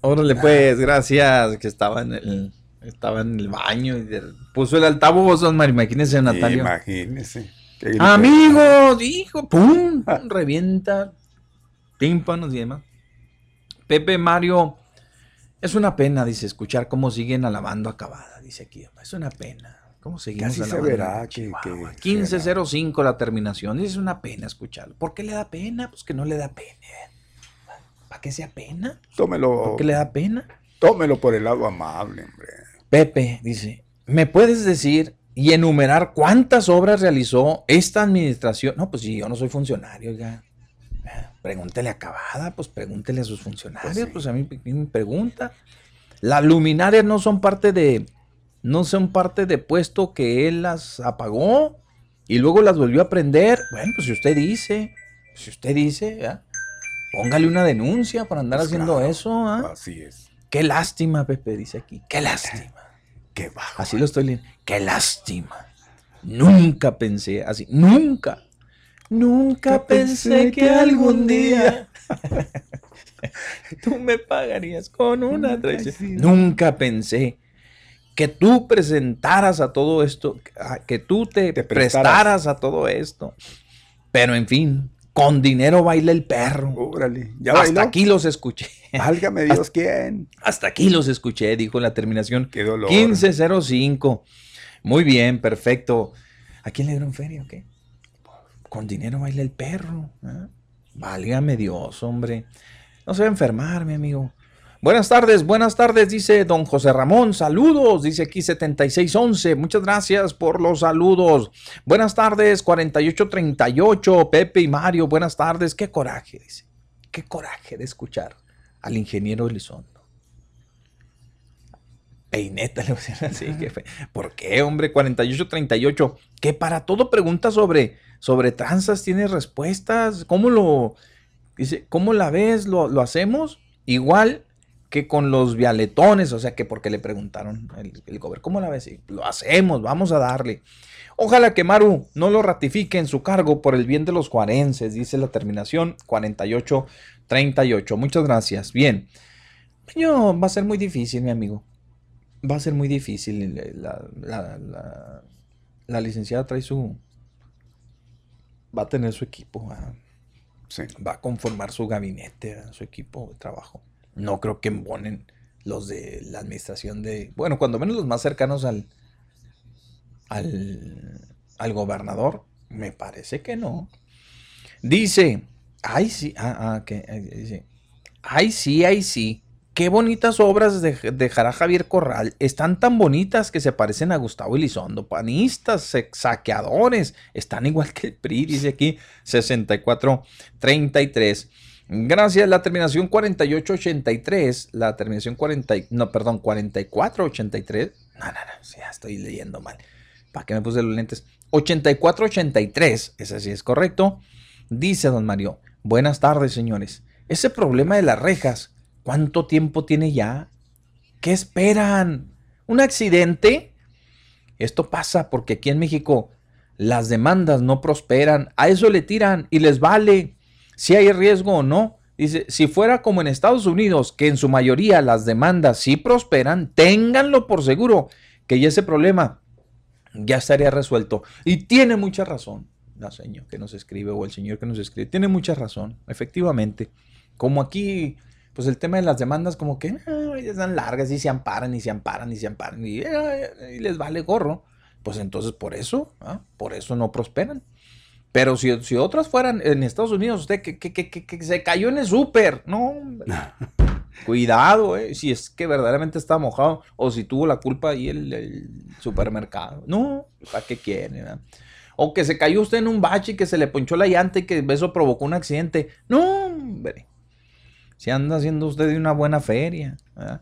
Órale pues, gracias, que estaba en el, estaba en el baño y puso el altavoz, Osmar, imagínese a Natalio. Imagínese. Amigos, hijo, pum, revienta tímpanos y demás. Pepe Mario, es una pena, dice, escuchar cómo siguen alabando acabada, dice aquí. Es una pena. ¿Cómo seguimos Casi se verá que, 15.05 la terminación. Es una pena escucharlo. ¿Por qué le da pena? Pues que no le da pena. ¿Para qué sea pena? Tómelo. ¿Por qué le da pena? Tómelo por el lado amable, hombre. Pepe dice, ¿me puedes decir y enumerar cuántas obras realizó esta administración? No, pues si yo no soy funcionario, ya. Pregúntele a Cavada, pues pregúntele a sus funcionarios, pues, pues a mí me pregunta. Las luminarias no son parte de, no son parte de puesto que él las apagó y luego las volvió a prender. Bueno, pues si usted dice, si usted dice, póngale una denuncia por andar pues haciendo eso. Así es. Qué lástima, Pepe dice aquí. Qué lástima. Qué bajo. Así lo estoy leyendo. Qué lástima. Nunca pensé así. Nunca. Nunca pensé que algún día tú me pagarías con una traición. Nunca pensé que tú presentaras a todo esto, que tú te, prestaras. a todo esto. Pero en fin, con dinero baila el perro. ¿ya Hasta aquí los escuché. Válgame Dios, ¿quién? Hasta aquí los escuché, dijo la terminación. Qué dolor. 1505. Muy bien, perfecto. ¿A quién le dieron feria o qué? Con dinero baila el perro. ¿eh? Válgame Dios, hombre. No se va a enfermar, mi amigo. Buenas tardes, buenas tardes, dice don José Ramón. Saludos, dice aquí 7611. Muchas gracias por los saludos. Buenas tardes, 4838. Pepe y Mario, buenas tardes. Qué coraje, dice. Qué coraje de escuchar al ingeniero Elizondo. Peineta, le así, jefe. ¿Por qué, hombre? 4838. Que para todo pregunta sobre, sobre tranzas tiene respuestas. ¿Cómo lo, dice, cómo la ves? ¿Lo, lo hacemos? Igual que con los vialetones, o sea que porque le preguntaron el, el ¿cómo la ves? Lo hacemos, vamos a darle. Ojalá que Maru no lo ratifique en su cargo por el bien de los juarenses, dice la terminación 4838. Muchas gracias. Bien. Yo, va a ser muy difícil, mi amigo. Va a ser muy difícil. La, la- la- la licenciada trae su... Va a tener su equipo. Va, Sí. va a conformar su gabinete, ¿verdad? su equipo de trabajo. No creo que embonen los de la administración de... Bueno, cuando menos los más cercanos al, al, al gobernador. Me parece que no. Dice, ay sí, ah, ah, que, eh, dice, ay sí, ay sí. Qué bonitas obras de- dejará Javier Corral. Están tan bonitas que se parecen a Gustavo Elizondo. Panistas, saqueadores. Están igual que el PRI, dice aquí 6433. Gracias, la terminación 4883. La terminación 40, y- no, perdón, 4483. No, no, no, ya estoy leyendo mal. ¿Para qué me puse los lentes? 8483, ese sí es correcto. Dice don Mario, buenas tardes señores. Ese problema de las rejas, ¿cuánto tiempo tiene ya? ¿Qué esperan? ¿Un accidente? Esto pasa porque aquí en México las demandas no prosperan, a eso le tiran y les vale si hay riesgo o no. Dice, si fuera como en Estados Unidos, que en su mayoría las demandas sí prosperan, ténganlo por seguro que ya ese problema ya estaría resuelto. Y tiene mucha razón la señora que nos escribe o el señor que nos escribe. Tiene mucha razón, efectivamente. Como aquí, pues el tema de las demandas como que eh, están largas y se amparan y se amparan y se amparan y, eh, y les vale gorro. Pues entonces por eso, ¿ah? por eso no prosperan. Pero si, si otras fueran en Estados Unidos, usted que, que- que- que- se cayó en el súper, no. Cuidado, eh, si es que verdaderamente está mojado o si tuvo la culpa ahí el, el supermercado. No, ¿para qué quiere? verdad? O que se cayó usted en un bache y que se le ponchó la llanta y que eso provocó un accidente. No, hombre. Si anda haciendo usted de una buena feria. ¿verdad?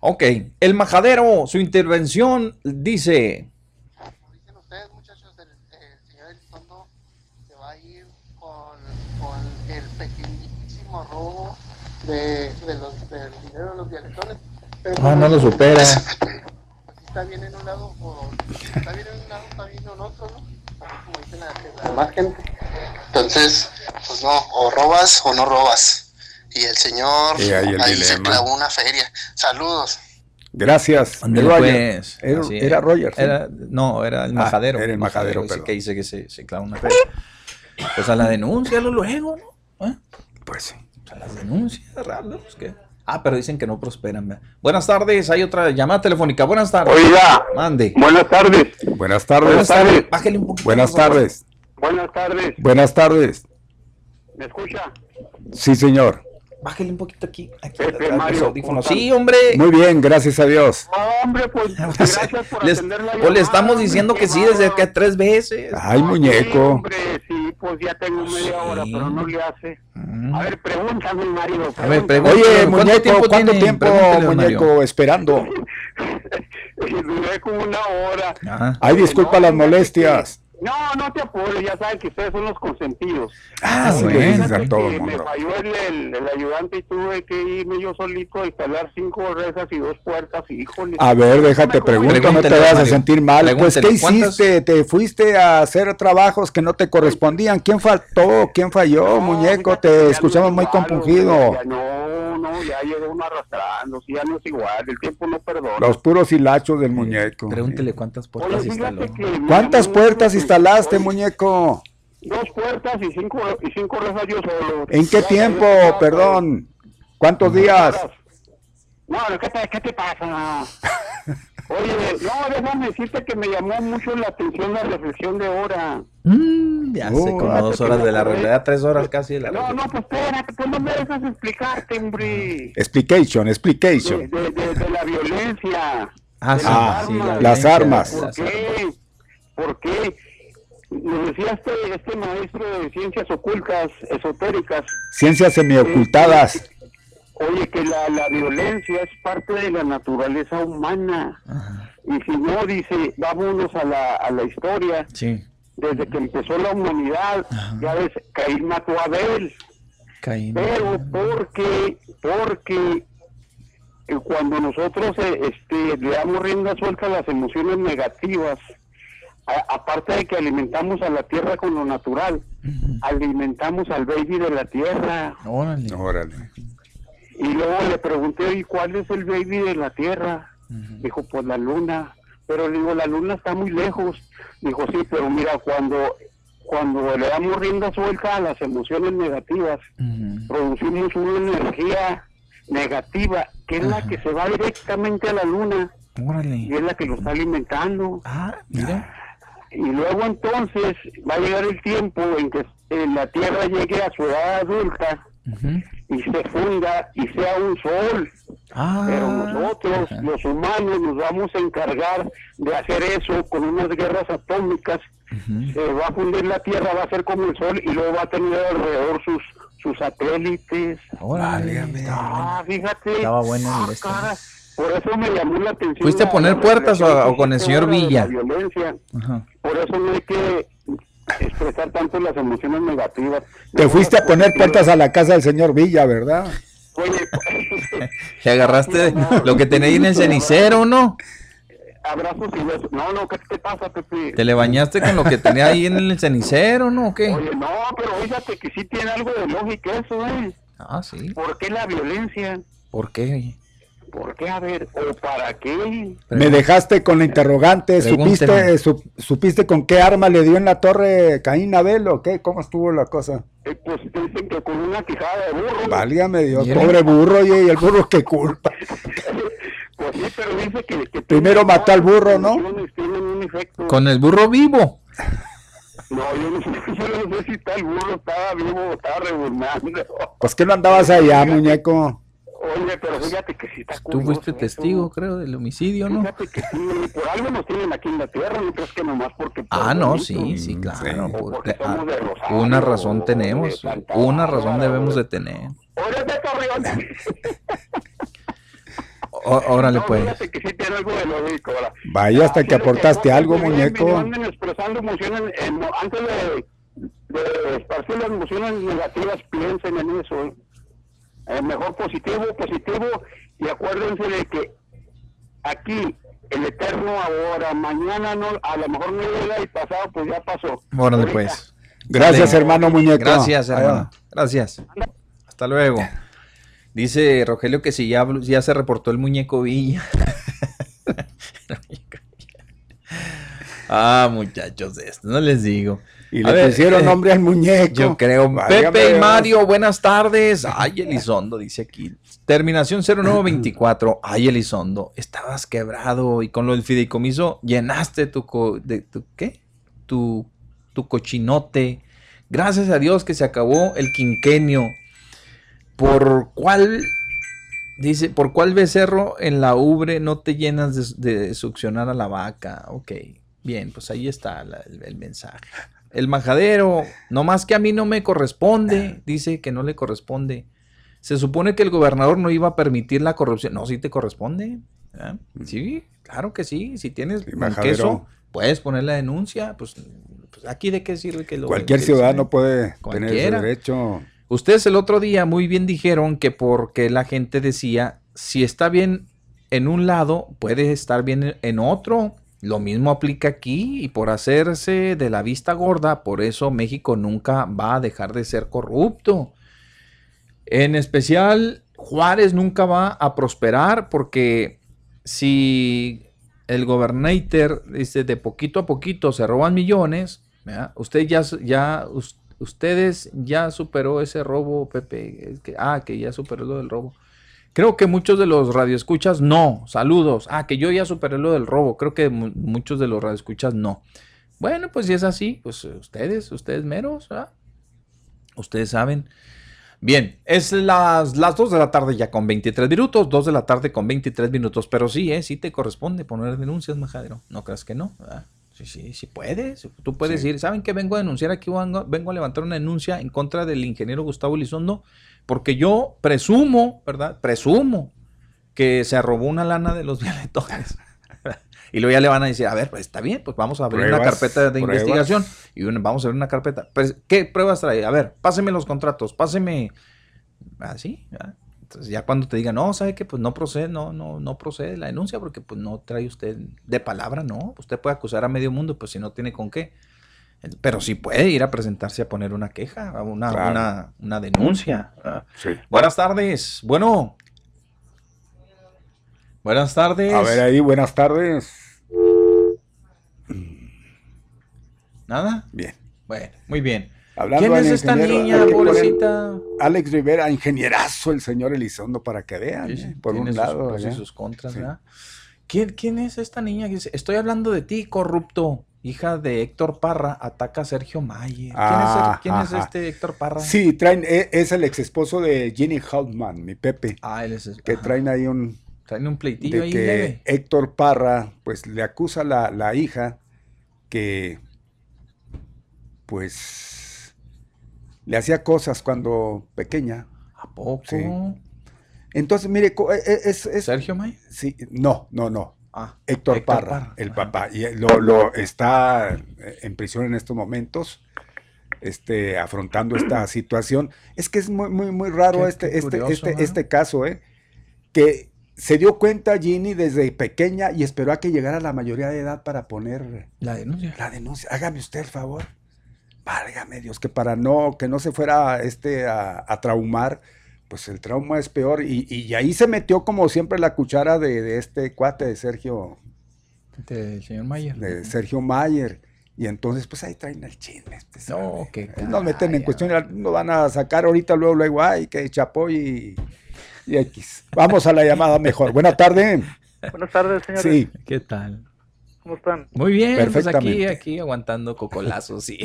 Ok, el majadero, su intervención dice. Como dicen ustedes, muchachos, el, el señor Elizondo se va a ir con, con el pequeñísimo robo de, de los, del dinero de los dialectones. Pero Ah, no lo supera. Pues si está bien en un lado, o está bien en un lado, está bien en otro, ¿no? Como dicen la, la gente. Entonces, pues no, o robas o no robas. Y el señor Y ahí el ahí se clavó una feria. Saludos. Gracias. Pues. Era, Así era es. Roger. sí. Era- no, era el Ah, majadero. era el majadero, perdón. que dice que se, se clava una feria. Pues a la denuncia luego, ¿no? ¿Eh? Pues sí. A las denuncias, raro, pues, ¿qué? Ah, pero dicen que no prosperan. Buenas tardes, hay otra llamada telefónica. Buenas tardes. Oiga, Mande. buenas tardes. Buenas tardes. Buenas tardes. Bájale un poquito. Buenas tardes. Buenas tardes. Buenas tardes. ¿Me escucha? Sí, señor. Bájale un poquito aquí. aquí Pepe, Mario, audífonos. ¿cómo Sí, hombre. Muy bien, gracias a Dios. No, hombre, pues gracias por Les- atender la o le estamos diciendo que sí desde que tres veces. Ay, Sí, muñeco. hombre, sí, pues ya tengo media hora, Sí. pero no le hace. Mm. A ver, pregúntame, Mario. A ver, pregúntame. Oye, ¿Cuánto muñeco, tiempo ¿cuánto tiempo, don Mario. muñeco, esperando? Duré como una hora. Ajá. Ay, disculpa No, las molestias. No, no te apures, ya saben que ustedes son los consentidos. Ah, sí, a todo que el me mundo. falló el, el- el ayudante y tuve que irme yo solito a instalar cinco rejas y dos puertas y híjole. A ver, déjate, pregunto, no te vas a sentir mal. Pues, ¿qué Pregúntele, ¿cuántas- hiciste? ¿Te fuiste a hacer trabajos que no te correspondían? ¿Quién faltó? ¿Quién falló, No, muñeco? Te escuchamos es muy compungido. no, ya llegó uno arrastrando, sí, ya no es igual, el tiempo no perdona. Los puros hilachos del muñeco. Pregúntele cuántas puertas Oye, instaló. que ¿Cuántas puertas instalaste, Oye, muñeco? Dos puertas y cinco, y cinco rejas yo solo. ¿En qué Ya, tiempo? ya, ya, Perdón. ¿Cuántos días? No, ¿qué te, qué te pasa? Oye, no, déjame decirte que me llamó mucho la atención la reflexión de hora. Mm, ya sé, como dos que horas me de la realidad, tres horas casi de la No, realidad. no, pues espérate, pues no me dejas explicarte, hombre. Explication, De, explication. de, de, de la violencia. Ah, de sí, Ah, sí, la las violencia, armas. ¿Por las armas. qué? ¿Por qué? Nos decía este, este maestro de ciencias ocultas, esotéricas. Ciencias semiocultadas. Oye, que la, la violencia es parte de la naturaleza humana. Y si no, dice, vámonos a la, a la historia. Sí. Desde que empezó la humanidad, ya ves, Caín mató a Abel. Caín. Pero porque, porque eh, cuando nosotros eh, este, le damos rienda suelta a las emociones negativas, a- aparte de que alimentamos a la tierra con lo natural, alimentamos al baby de la tierra. Órale. Órale. Y luego le pregunté, ¿y cuál es el baby de la tierra? Dijo, pues la luna. Pero le digo, la luna está muy lejos. Dijo, sí, pero mira, cuando, cuando le damos rienda suelta a las emociones negativas, producimos una energía negativa, que es la que se va directamente a la luna Órale. y es la que lo está alimentando. Ah, mira. Y luego entonces va a llegar el tiempo en que eh, la Tierra llegue a su edad adulta y se funda y sea un sol. Ah. Pero nosotros, los humanos, nos vamos a encargar de hacer eso con unas guerras atómicas. Se va a fundir la Tierra, va a ser como el sol y luego va a tener alrededor sus sus satélites. Órale. Ah, fíjate. Estaba bueno Ah, el este. cara, Por eso me llamó la atención. ¿Fuiste a poner la puertas o- o con el señor Villa? La violencia. Ajá. Por eso no hay que expresar tanto las emociones negativas. Te fuiste a poner puertas a la casa del señor Villa, ¿verdad? Oye, Te agarraste lo que tenía ahí en el cenicero, ¿no? abrazos y besos. No, no, ¿qué te pasa, Pepe? Te le bañaste con lo que tenía ahí en el cenicero, ¿no? ¿O qué? Oye, no, pero fíjate que sí tiene algo de lógica eso, ¿eh? Ah, sí. ¿Por qué la violencia? ¿Por qué? ¿Por qué? A ver, ¿o para qué? Me dejaste con la interrogante. ¿Supiste, su- ¿Supiste con qué arma le dio en la torre Caín Abel o qué? ¿Cómo estuvo la cosa? Eh, pues dicen que con una quijada de burro. Válgame Dios, pobre burro, oye, y el burro qué culpa. Pues sí, pero dice que... que Primero mató al burro, ¿no? Con el burro vivo. No, yo no, sé, yo no sé si está el burro, estaba vivo o estaba reburnando. Pues que no andabas allá, muñeco. Oye, pero fíjate que sí está Tú curioso fuiste eso. testigo, creo, del homicidio, ¿no? Fíjate que sí, por algo nos tienen aquí en la tierra, no crees que nomás porque... por Ah, no, sí, sí, claro. Porque- porque somos ah, de Rosario, una razón tenemos, de Santa una razón debemos de tener. Oye, de Torreón. Órale, No, pues. fíjate que sí tiene algo de lógico. ahora. Vaya, hasta Así que aportaste algo, que vienen- muñeco. Expresando emociones, eh, no, antes de, de esparcir las emociones negativas, piensen en eso. ¿Eh? Mejor positivo, positivo, y acuérdense de que aquí, el eterno ahora, mañana no, a lo mejor no llega y pasado, pues ya pasó. Ahorita. pues. Gracias, Dale. hermano muñeco. Gracias, hermano. Gracias. Hasta luego. Dice Rogelio que si ya, ya se reportó el muñeco Villa. ah, muchachos, esto no les digo. Y A le ver, pusieron eh, nombre al muñeco. Yo creo. Válgame Pepe y. Mario, buenas tardes. Ay, Elizondo, dice aquí. Terminación 0924. Ay, Elizondo, estabas quebrado y con lo del fideicomiso llenaste tu, co- de, tu ¿qué? Tu, tu cochinote. Gracias a Dios que se acabó el quinquenio. ¿Por cuál, dice, por cuál becerro en la ubre no te llenas de, de succionar a la vaca? Ok, bien, pues ahí está la- el, el mensaje. El majadero, no más que a mí no me corresponde, dice que no le corresponde. Se supone que el gobernador no iba a permitir la corrupción. No, sí te corresponde. ¿eh? Sí, claro que sí. Si tienes Sí, queso, puedes poner la denuncia. Pues, pues aquí de qué sirve que lo Cualquier que- ciudadano puede tener ese derecho. Ustedes el otro día muy bien dijeron que porque la gente decía, si está bien en un lado, puede estar bien en otro. Lo mismo aplica aquí y por hacerse de la vista gorda, por eso México nunca va a dejar de ser corrupto. En especial, Juárez nunca va a prosperar porque si el gobernador dice de poquito a poquito se roban millones, usted ya, ya us- ustedes ya superó ese robo, Pepe, es que, ah, que ya superó lo del robo. Creo que muchos de los radioescuchas no, saludos, ah, que yo ya superé lo del robo, creo que mu- muchos de los radioescuchas no. Bueno, pues si es así, pues eh, ustedes, ustedes meros, ¿verdad? Ustedes saben. Bien, es las, las 2 de la tarde ya con 23 minutos, 2 de la tarde con 23 minutos, pero sí, ¿eh? sí te corresponde poner denuncias, majadero. No creas que no, ¿verdad? Sí, sí, sí puedes. Tú puedes ir. ¿Saben que vengo a denunciar aquí? Vengo, vengo a levantar una denuncia en contra del ingeniero Gustavo Elizondo porque yo presumo, ¿verdad? Presumo que se robó una lana de los violetones. y luego ya le van a decir, a ver, pues está bien, pues vamos a abrir una carpeta de pruebas. investigación y vamos a abrir una carpeta. Pues, ¿Qué pruebas trae? A ver, páseme los contratos, páseme... Así, ¿verdad? Entonces ya cuando te digan, no, ¿sabe qué? Pues no procede, no, no, no procede la denuncia porque pues no trae usted de palabra, no. Usted puede acusar a medio mundo, pues si no tiene con qué. Pero sí puede ir a presentarse a poner una queja, una, Claro. una, una denuncia. Sí. Buenas tardes. Bueno. Buenas tardes. A ver ahí, buenas tardes. ¿Nada? Bien. Bueno, muy bien. Hablando ¿Quién es esta niña, pobrecita? Alex Rivera, ingenierazo, el señor Elizondo, para que vean, Sí, ¿eh? por un sus lado. pros y allá. sus contras, Sí. ¿verdad? ¿Quién, quién es esta niña? Estoy hablando de ti, corrupto. Hija de Héctor Parra, ataca a Sergio Mayer. ¿Quién, Ah, es, el- quién es ajá. este Héctor Parra? Sí, traen, e- es el ex esposo de Ginny Hauptmann, mi Pepe, Ah, él es. que ajá. traen ahí un, Traen un pleitillo de ahí que leve. Héctor Parra, pues le acusa a la, la hija que, pues, le hacía cosas cuando pequeña. ¿A poco? Sí. Entonces, mire, e- e- es, es- ¿Sergio Mayer? sí, no, no, no. Ah, Héctor, Héctor Parra, Parra, el ajá. papá, y lo, lo está en prisión en estos momentos, este, afrontando esta situación. Es que es muy, muy, muy raro Qué- este, qué este, curioso, este, ¿no? este caso, ¿eh? Que se dio cuenta Ginny desde pequeña y esperó a que llegara la mayoría de edad para poner La denuncia. la denuncia. Hágame usted el favor. Válgame Dios, que para no, que no se fuera este a, a traumar, pues el trauma es peor. Y, y ahí se metió como siempre la cuchara de, de este cuate de Sergio, Del señor Mayer. de Sergio Mayer. Y entonces, pues ahí traen el chisme. este, No, que Nos meten en cuestión, nos van a sacar ahorita, luego, luego, ay, que Chapoy y, y X. Vamos a la llamada mejor. Buena tarde. Buenas tardes, señores. Sí, ¿Qué tal? ¿Cómo están? Muy bien, pues aquí, Perfectamente. aquí aguantando cocolazos, sí.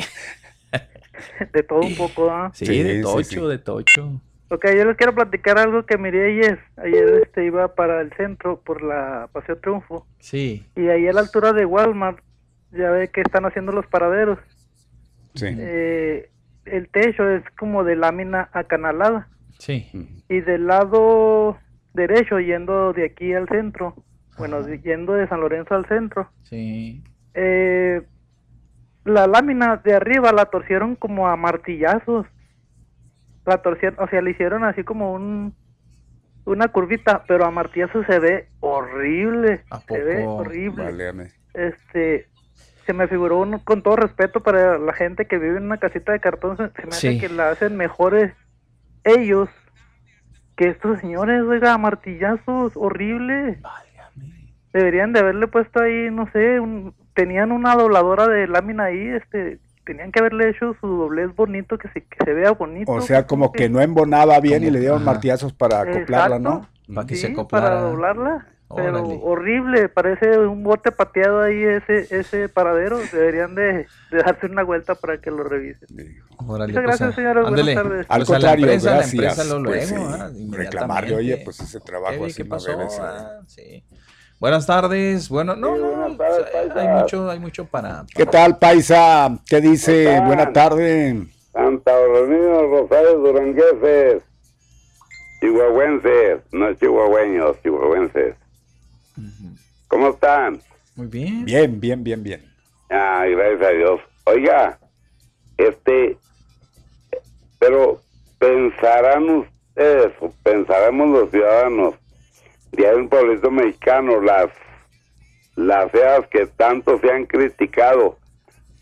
De todo un poco, ¿ah? Sí, Sí, de sí, tocho, sí. de tocho. Ok, yo les quiero platicar algo que miré ayer. Ayer este, iba para el centro por la Paseo Triunfo. Sí. Y ahí a la altura de Walmart, ya ve que están haciendo los paraderos. sí. Eh, el techo es como de lámina acanalada. Sí. Y del lado derecho, yendo de aquí al centro, bueno, Ajá. yendo de San Lorenzo al centro, Sí. eh, la lámina de arriba la torcieron como a martillazos. La torcieron, o sea, le hicieron así como un una curvita, pero a martillazos se ve horrible. ¿A Se ve poco? horrible. Este, se me figuró un- con todo respeto para la gente que vive en una casita de cartón, se, se me Sí. hace que la hacen mejores ellos que estos señores, oiga, a martillazos, horrible. Válgame. Deberían de haberle puesto ahí, no sé, un, tenían una dobladora de lámina ahí, este, tenían que haberle hecho su doblez bonito, que se, que se vea bonito. O sea, como que no embonaba bien y le dieron ajá. martillazos para acoplarla, ¿no? Para que Sí, se acoplara. para doblarla. Pero Órale. horrible, parece un bote pateado ahí ese ese paradero. Deberían de, de darse una vuelta para que lo revisen. Órale, Muchas gracias, pues, señores. Buenas ándele. tardes. Al Pues contrario, empresa, la gracias. luego, pues sí, ah, reclamarle, oye, pues ese trabajo ¿Qué, así qué no pasó? debe ser. Ah, sí. Buenas tardes. Bueno, no, Sí, no, buenas no, tardes, hay- mucho, hay mucho para. ¿Qué tal, Paisa? ¿Qué dice? ¿Cómo Buena están? tarde. Santa Carolina, Rosales, Durangueses, chihuahuenses, no chihuahueños, chihuahuenses. ¿Cómo están? Muy bien. Bien, bien, bien, bien. Ay, gracias a Dios. Oiga, este, pero pensarán ustedes, o pensaremos los ciudadanos de un pueblito mexicano, las, las feas que tanto se han criticado,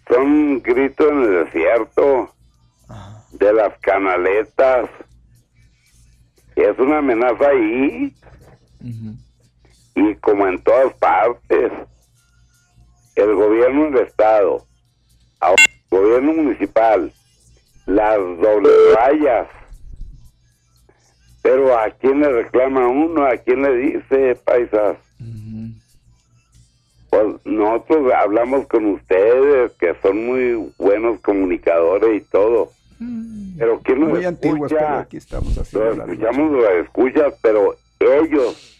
son un grito en el desierto Ajá. de las canaletas. Es una amenaza ahí y como en todas partes, el gobierno del Estado, el gobierno municipal, las doble rayas. Pero ¿a quién le reclama uno? ¿A quién le dice, paisas? Pues nosotros hablamos con ustedes, que son muy buenos comunicadores y todo. Mm. Pero ¿quién nos Muy antiguos, pero escucha? aquí estamos haciendo Lo escuchamos, lo escuchas, pero ellos,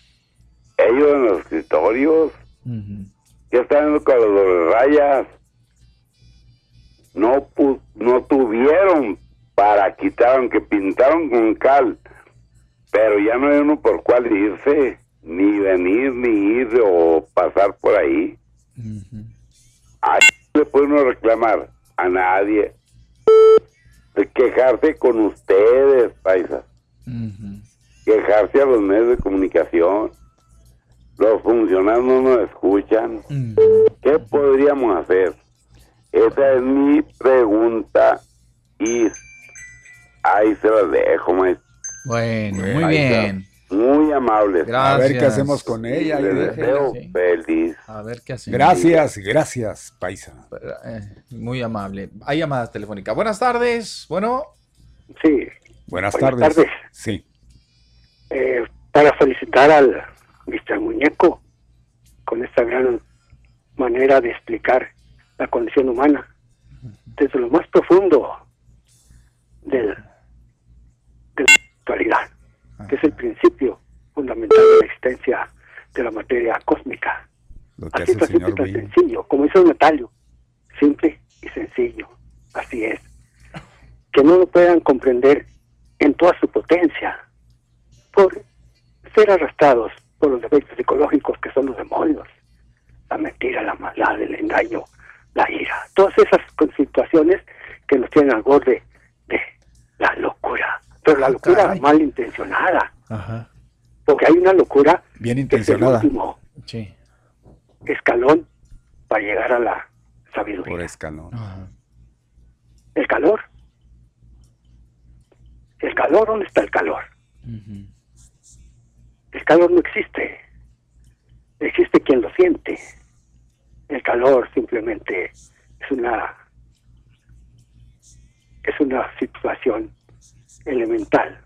ellos en los escritorios, Ujú. ¿Qué están haciendo con los rayas? No, no tuvieron para quitar, aunque pintaron con cal, pero ya no hay uno por cuál irse, ni venir, ni ir o pasar por ahí. Ahí no le puede uno reclamar a nadie. Quejarse con ustedes, paisas. Quejarse a los medios de comunicación. Los funcionarios no nos escuchan. ¿Qué podríamos hacer? Esa es mi pregunta y ahí se la dejo, maestro. Bueno, muy bien. Muy amable. Gracias. A ver qué hacemos con ella, Le deseo feliz. A ver qué hacemos. Gracias, gracias, paisa. Eh, muy amable. Hay llamadas telefónicas. Buenas tardes. Bueno. Sí. Buenas, Buenas tardes. tardes. Sí. Eh, para felicitar al Mr. Muñeco con esta gran manera de explicar la condición humana desde lo más profundo del, actualidad, que es el principio fundamental de la existencia de la materia cósmica. Lo que Así hace el señor tan sencillo, como hizo Natalio, simple y sencillo, así es. Que no lo puedan comprender en toda su potencia, por ser arrastrados por los defectos psicológicos que son los demonios, la mentira, la maldad, el engaño, la ira, todas esas situaciones que nos tienen al borde de la locura, pero la locura malintencionada, Ajá. porque hay una locura Bien que es el intencionada. último Sí. escalón para llegar a la sabiduría. Por escalón. El calor. El calor, ¿dónde está el calor? El calor no existe. Existe quien lo siente. El calor simplemente es una es una situación elemental.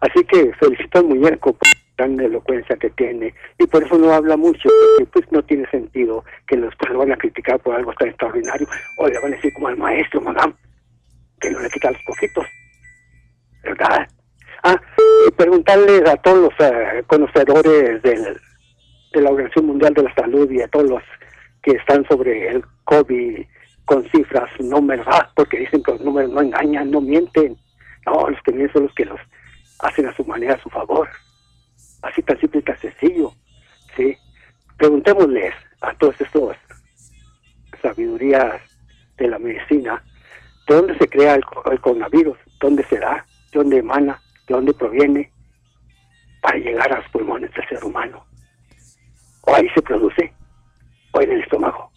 Así que felicito al muñeco por gran elocuencia que tiene y por eso no habla mucho, porque pues no tiene sentido que después lo van a criticar por algo tan extraordinario o le van a decir como al maestro, madame, que no le quita los cojitos. ¿Verdad? Ah, y preguntarles a todos los eh, conocedores del, de la Organización Mundial de la Salud y a todos los que están sobre el COVID con cifras, números, ah, porque dicen que los números no engañan, no mienten. No, los que son los que los hacen a su manera, a su favor. Así tan simple y tan sencillo. ¿sí? Preguntémosles a todos estos sabidurías de la medicina, ¿de dónde se crea el, el coronavirus? ¿Dónde se da? ¿De dónde emana? ¿De dónde proviene? Para llegar a los pulmones del ser humano. O ahí se produce, o en el estómago.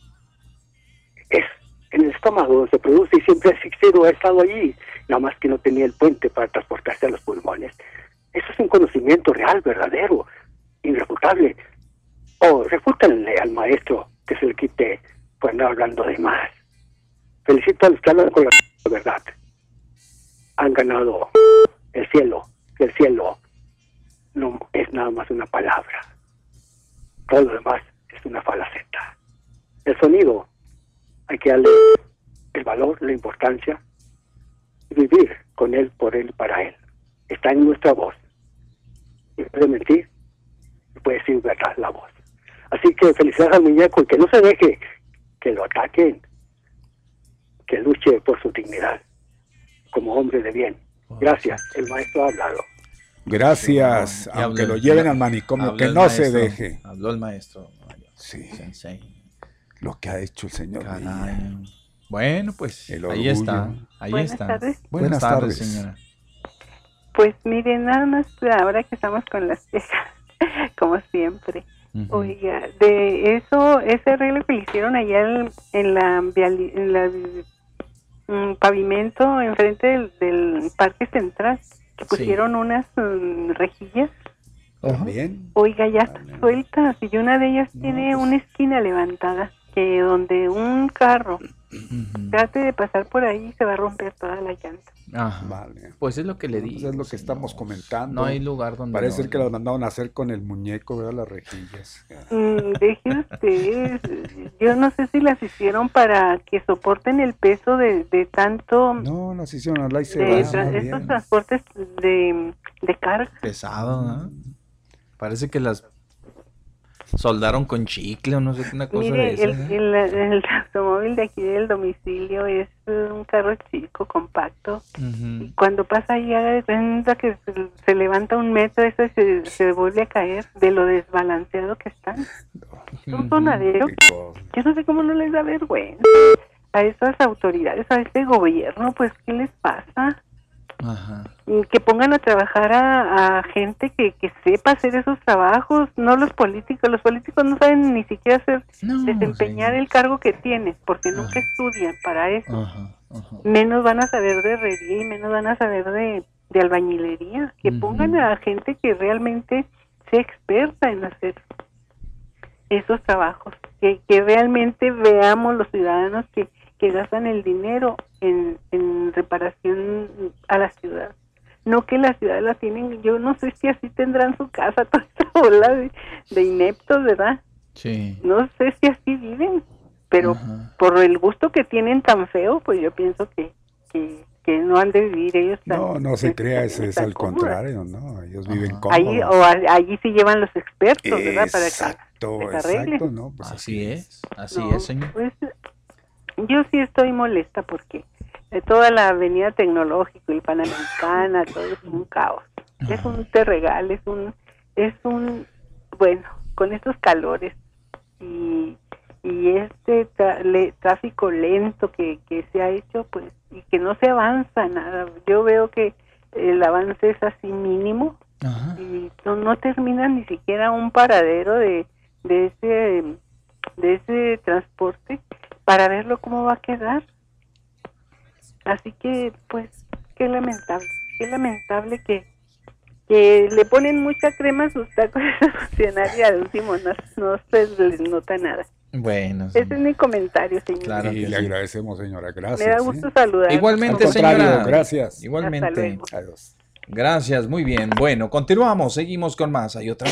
Es en el estómago se produce y siempre ha existido, ha estado allí, nada más que no tenía el puente para transportarse a los pulmones. Eso es un conocimiento real, verdadero, irrefutable. O refútanle al maestro que se le quite por andar hablando de más. Felicito a los que hablan con la verdad. Han ganado el cielo. El cielo no es nada más una palabra. Todo lo demás es una falaceta. El sonido hay que darle el valor, la importancia y vivir con él, por él, para él. Está en nuestra voz. Y puede mentir, y puede decir verdad la voz. Así que felicidades al muñeco y que no se deje que lo ataquen, que luche por su dignidad como hombre de bien. Gracias, el maestro ha hablado. Gracias, aunque habló- lo lleven al manicomio, que no se deje. Habló el maestro. Sí. Sensei. Lo que ha hecho el señor. Caray. Bueno, pues El ahí está. Ahí Buenas está. tardes. Buenas, Buenas tardes, tardes. señora. Pues miren, nada más ahora que estamos con las quejas, como siempre. Oiga, de eso, ese arreglo que le hicieron allá en, en la, en la mm, pavimento enfrente del, del parque central, que pusieron unas mm, rejillas. También. Oiga, ya están sueltas y una de ellas tiene pues una esquina levantada, que donde un carro trate de pasar por ahí se va a romper toda la llanta. Ajá. Vale. Pues es lo que le Pues digo. es lo que estamos comentando. No hay lugar donde Parece no- que las mandaron a hacer con el muñeco, ¿verdad? Las rejillas. Mm, deje usted, yo no sé si las hicieron para que soporten el peso de, de tanto No, las hicieron al se de va, tra- muy estos transportes de, de carga. Pesado, ¿no? Parece que las soldaron con chicle o no sé, una cosa de Mire, eso. el, el, el automóvil de aquí del domicilio es un carro chico, compacto. Y cuando pasa ahí, haga de cuenta que se, se levanta un metro, eso se, se vuelve a caer de lo desbalanceado que están. Es un sonadero. Yo no sé cómo no les da vergüenza a esas autoridades, a este gobierno, pues, ¿qué les pasa? Y que pongan a trabajar a, a gente que, que sepa hacer esos trabajos, no los políticos. Los políticos no saben ni siquiera hacer, desempeñar el cargo que tienen, porque nunca estudian para eso. Menos van a saber de herrería y menos van a saber de, de albañilería. Que pongan a gente que realmente sea experta en hacer esos trabajos. Que, que realmente veamos los ciudadanos que, que gastan el dinero en, en reparación a la ciudad. No que la ciudad la tienen, yo no sé si así tendrán su casa toda esta bola de, de ineptos, ¿verdad? Sí. No sé si así viven, pero por el gusto que tienen tan feo, pues yo pienso que, que, que no han de vivir ellos tan... No, no se crea, es, es al contrario, contrario, ¿no? Ellos viven cómodos. Ahí, o a- allí sí llevan los expertos, ¿verdad? Para que Exacto, les arreglen. exacto, ¿no? Pues así es, así No, es, señor. pues, yo sí estoy molesta porque de toda la avenida tecnológica y panamericana, todo es un caos. Es un terregal, es un, es un, bueno, con estos calores y, y este tra- le- tráfico lento que, que se ha hecho, pues, y que no se avanza nada. Yo veo que el avance es así mínimo y no, no termina ni siquiera un paradero de, de ese de ese transporte para verlo cómo va a quedar. Así que, pues, qué lamentable, qué lamentable que, que le ponen mucha crema a sus tacos a esa funcionaria y al último no, no se les nota nada. Bueno, Ese es mi comentario, señor. y le agradecemos, señora. Gracias. Me da ¿eh? gusto saludar. Igualmente, señora. gracias. Igualmente. Adiós. Gracias, muy bien. Bueno, continuamos, seguimos con más. Hay otra,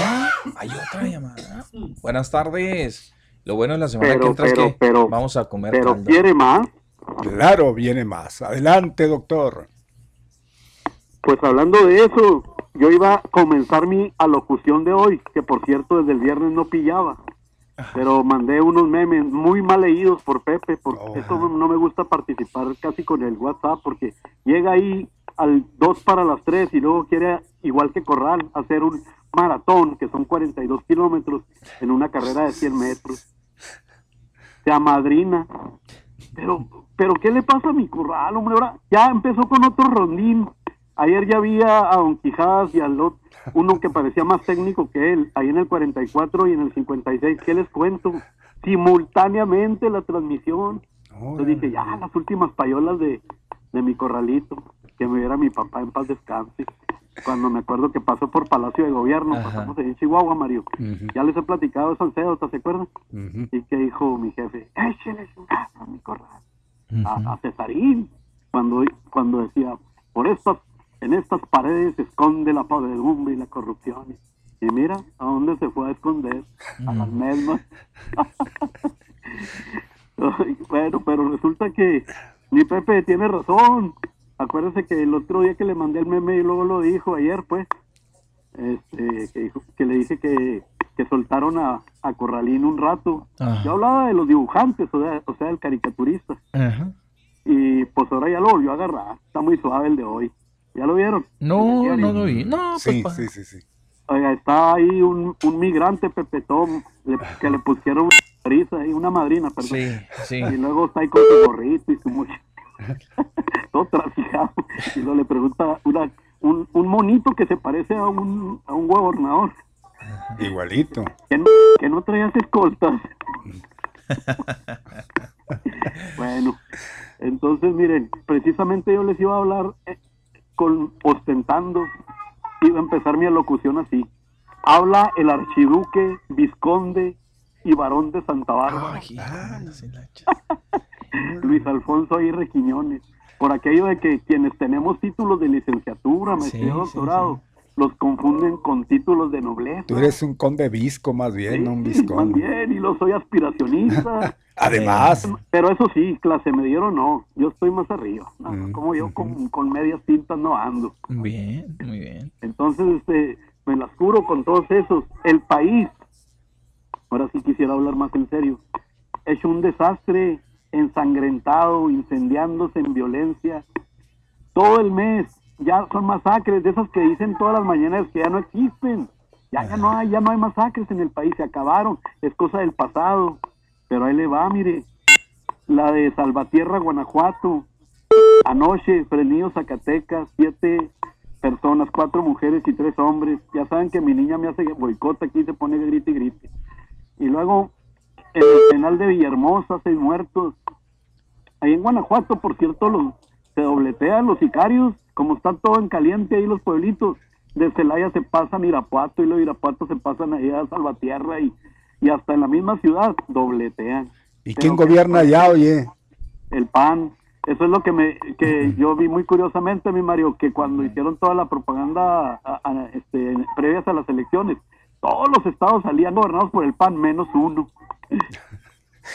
hay otra llamada. Buenas tardes. Lo bueno es la semana Pero, que entra es pero, que pero, vamos a comer Pero caldo. quiere más. Claro, viene más. Adelante, doctor. Pues hablando de eso, yo iba a comenzar mi alocución de hoy, que por cierto desde el viernes no pillaba. Pero mandé unos memes muy mal leídos por Pepe, porque eso no no me gusta participar casi con el WhatsApp, porque llega ahí al 2 para las 3 y luego quiere, igual que Corral, hacer un maratón, que son 42 kilómetros, en una carrera de 100 metros. Se amadrina. Pero, pero ¿qué le pasa a mi corral, hombre? Ahora ya empezó con otro rondín. Ayer ya había a Don Quijadas y al otro, uno que parecía más técnico que él, ahí en el 44 y en el 56. ¿Qué les cuento? Simultáneamente la transmisión. Yo dije, ya, las últimas payolas de, de mi corralito, que me viera mi papá en paz descanse. Cuando me acuerdo que pasó por Palacio de Gobierno, pasamos ahí en Chihuahua, Mario. Ya les he platicado esas anécdotas, ¿se acuerdan? Y que dijo mi jefe, échele su gato a mi corral. A, a Cesarín, cuando, cuando decía, por estas, en estas paredes se esconde la podredumbre y la corrupción. Y mira, ¿a dónde se fue a esconder? A las mismas. Ay, bueno, pero resulta que mi Pepe tiene razón. Acuérdese que el otro día que le mandé el meme y luego lo dijo ayer, pues, este, que, dijo- que le dije que, que soltaron a, a Corralín un rato. Ajá. Yo hablaba de los dibujantes, o sea, o sea, el caricaturista. Ajá. Y pues ahora ya lo volvió a agarrar. Está muy suave el de hoy. ¿Ya lo vieron? No, no lo vi. No, pues, Sí, sí, sí, sí. Oiga, está ahí un, un migrante pepetón le- que le pusieron una madriza ahí, una madrina, perdón. Sí, sí. Y luego está ahí con su gorrito y su mochila. Todo trasijado. Y luego le pregunta una, un, un monito que se parece a un, a un gobernador. Igualito. Que no, que no traías escoltas. bueno, entonces miren, precisamente yo les iba a hablar eh, con ostentando, iba a empezar mi alocución así. Habla el archiduque, visconde y barón de Santa Bárbara. Luis Alfonso Aguirre Quiñones. Por aquello de que quienes tenemos títulos de licenciatura, maestría, Sí, doctorado, los confunden con títulos de nobleza. Tú eres un conde visco más bien, no un Más visconde. bien, y lo soy aspiracionista. Además. Pero eso sí, clase mediero no. Yo estoy más arriba. No, Mm, como yo con, con medias tintas no ando. Bien, muy bien. Entonces, este, me las juro con todos esos. El país ahora sí quisiera hablar más en serio. Hecho un desastre, ensangrentado, incendiándose en violencia. Todo el mes ya son masacres, de esas que dicen todas las mañanas que ya no existen. Ya, ya no hay, ya no hay masacres en el país, se acabaron, es cosa del pasado. Pero ahí le va, mire, la de Salvatierra, Guanajuato, anoche, Frenillo, Zacatecas, siete personas, cuatro mujeres y tres hombres. Ya saben que mi niña me hace boicot aquí, se pone grite y grite. Y luego, en el penal de Villahermosa, seis muertos. Ahí en Guanajuato, por cierto, los, se dobletean los sicarios, como está todo en caliente ahí los pueblitos. De Celaya se pasan a Irapuato y los Irapuato se pasan allá a Salvatierra y, y hasta en la misma ciudad dobletean. ¿Y quién gobierna allá, oye? El PAN. Eso es lo que me que yo vi muy curiosamente, mi Mario, que cuando hicieron toda la propaganda a- a- este, previas a las elecciones, todos los estados salían gobernados por el PAN, menos uno.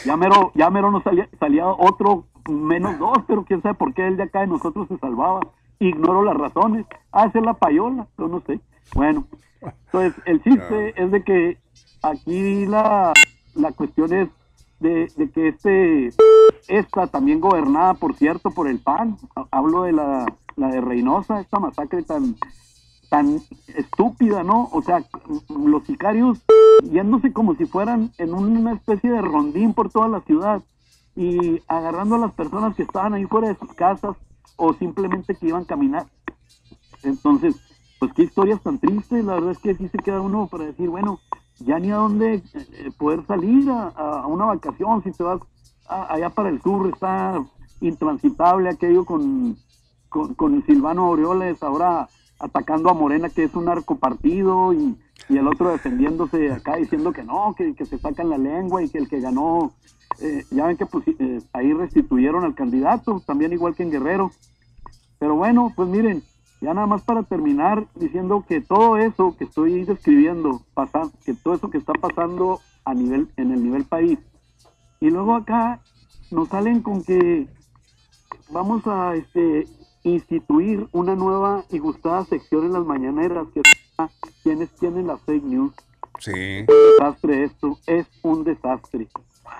Ya mero, ya mero no salía, salía otro menos dos, pero quién sabe por qué el de acá de nosotros se salvaba. Ignoro las razones. Ah, esa es la payola, yo no sé. Bueno, entonces el chiste es de que aquí la, la cuestión es de, de que este esta también gobernada, por cierto, por el PAN. Ha- Hablo de la, la de Reynosa, esta masacre tan tan estúpida, ¿no? O sea, los sicarios yéndose como si fueran en una especie de rondín por toda la ciudad y agarrando a las personas que estaban ahí fuera de sus casas o simplemente que iban a caminar. Entonces, pues qué historias tan tristes, la verdad es que sí se queda uno para decir, bueno, ya ni a dónde eh, poder salir a, una vacación, si te vas a- allá para el sur, está intransitable aquello con, con, Silvano Aureoles ahora atacando a Morena, que es un narcopartido, y, y el otro defendiéndose acá diciendo que no, que, que se sacan la lengua y que el que ganó, eh, ya ven que pues, eh, ahí restituyeron al candidato, también igual que en Guerrero. Pero bueno, pues miren, ya nada más para terminar diciendo que todo eso que estoy describiendo, pasa, que todo eso que está pasando a nivel, en el nivel país, y luego acá nos salen con que vamos a este instituir una nueva y gustada sección en las mañaneras que es quienes tienen las fake news. Sí. Es un desastre esto, es un desastre.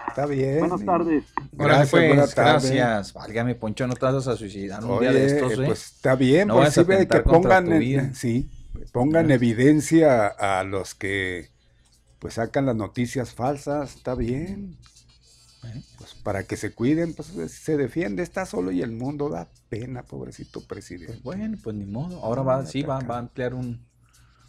Está bien. Buenas tardes. Órale, Gracias, pues, buenas tardes. gracias. Válgame, Poncho, no te vas a suicidar un Oye, día de estos, ¿eh? pues está bien, No pues sí, que pongan, tu en- vida. sí, pongan evidencia a los que pues sacan las noticias falsas, está bien. Pues para que se cuiden, pues se defiende, está solo y el mundo da pena, pobrecito presidente. Bueno, pues ni modo. Ahora va, sí, va, va a ampliar un,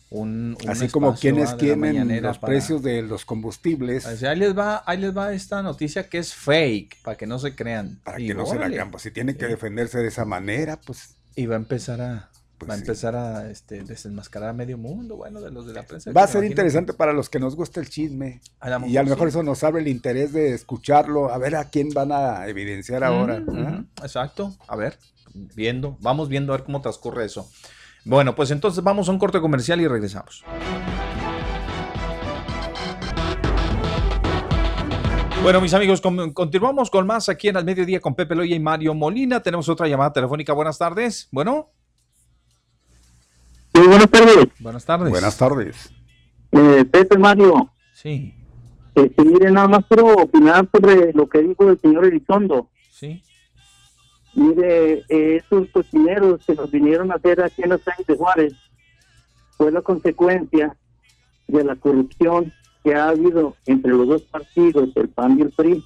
un, un Así como quienes mañanera los para- precios de los combustibles, O sea, ahí les va, ahí les va esta noticia que es fake, para que no se crean. para Y que no se la pues si tienen que defenderse de esa manera, pues Y va a empezar a, Pues va a sí. empezar a este, desenmascarar a medio mundo, bueno, de los de la prensa. va a ser interesante para los que nos gusta el chisme. A Y a lo mejor sí. eso nos abre el interés de escucharlo, a ver a quién van a evidenciar ahora. ¿ah? ujú, Exacto. A ver, viendo, vamos viendo a ver cómo transcurre eso. Bueno, pues entonces vamos a un corte comercial y regresamos. Bueno, mis amigos, con- continuamos con más aquí en Al Mediodía con Pepe Loya y Mario Molina. Tenemos otra llamada telefónica. Buenas tardes. Bueno, Sí, buenas tardes. buenas tardes. Buenas tardes. Eh, Pepe Mario. Sí, Este, mire, nada más quiero opinar sobre lo que dijo el señor Elizondo. sí. Mire, eh, esos cocineros que nos vinieron a hacer aquí en los años de Juárez fue la consecuencia de la corrupción que ha habido entre los dos partidos, el PAN y el PRI.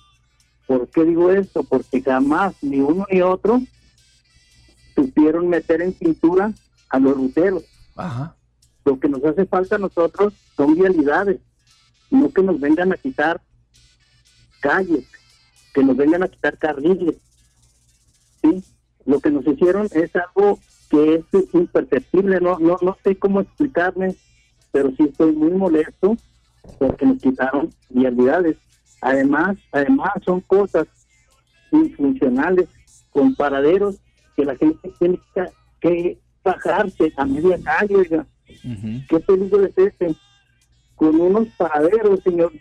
¿Por qué digo esto? Porque jamás ni uno ni otro supieron meter en cintura a los ruteros. Lo que nos hace falta a nosotros son vialidades, no que nos vengan a quitar calles, que nos vengan a quitar carriles. ¿sí? Lo que nos hicieron es algo que es imperceptible, no, no, no sé cómo explicarme, pero sí estoy muy molesto porque nos quitaron vialidades. Además, además son cosas infuncionales con paraderos que la gente tiene que bajarse a media calle, oiga. ¿Qué peligro es ese? Con unos paraderos, señor,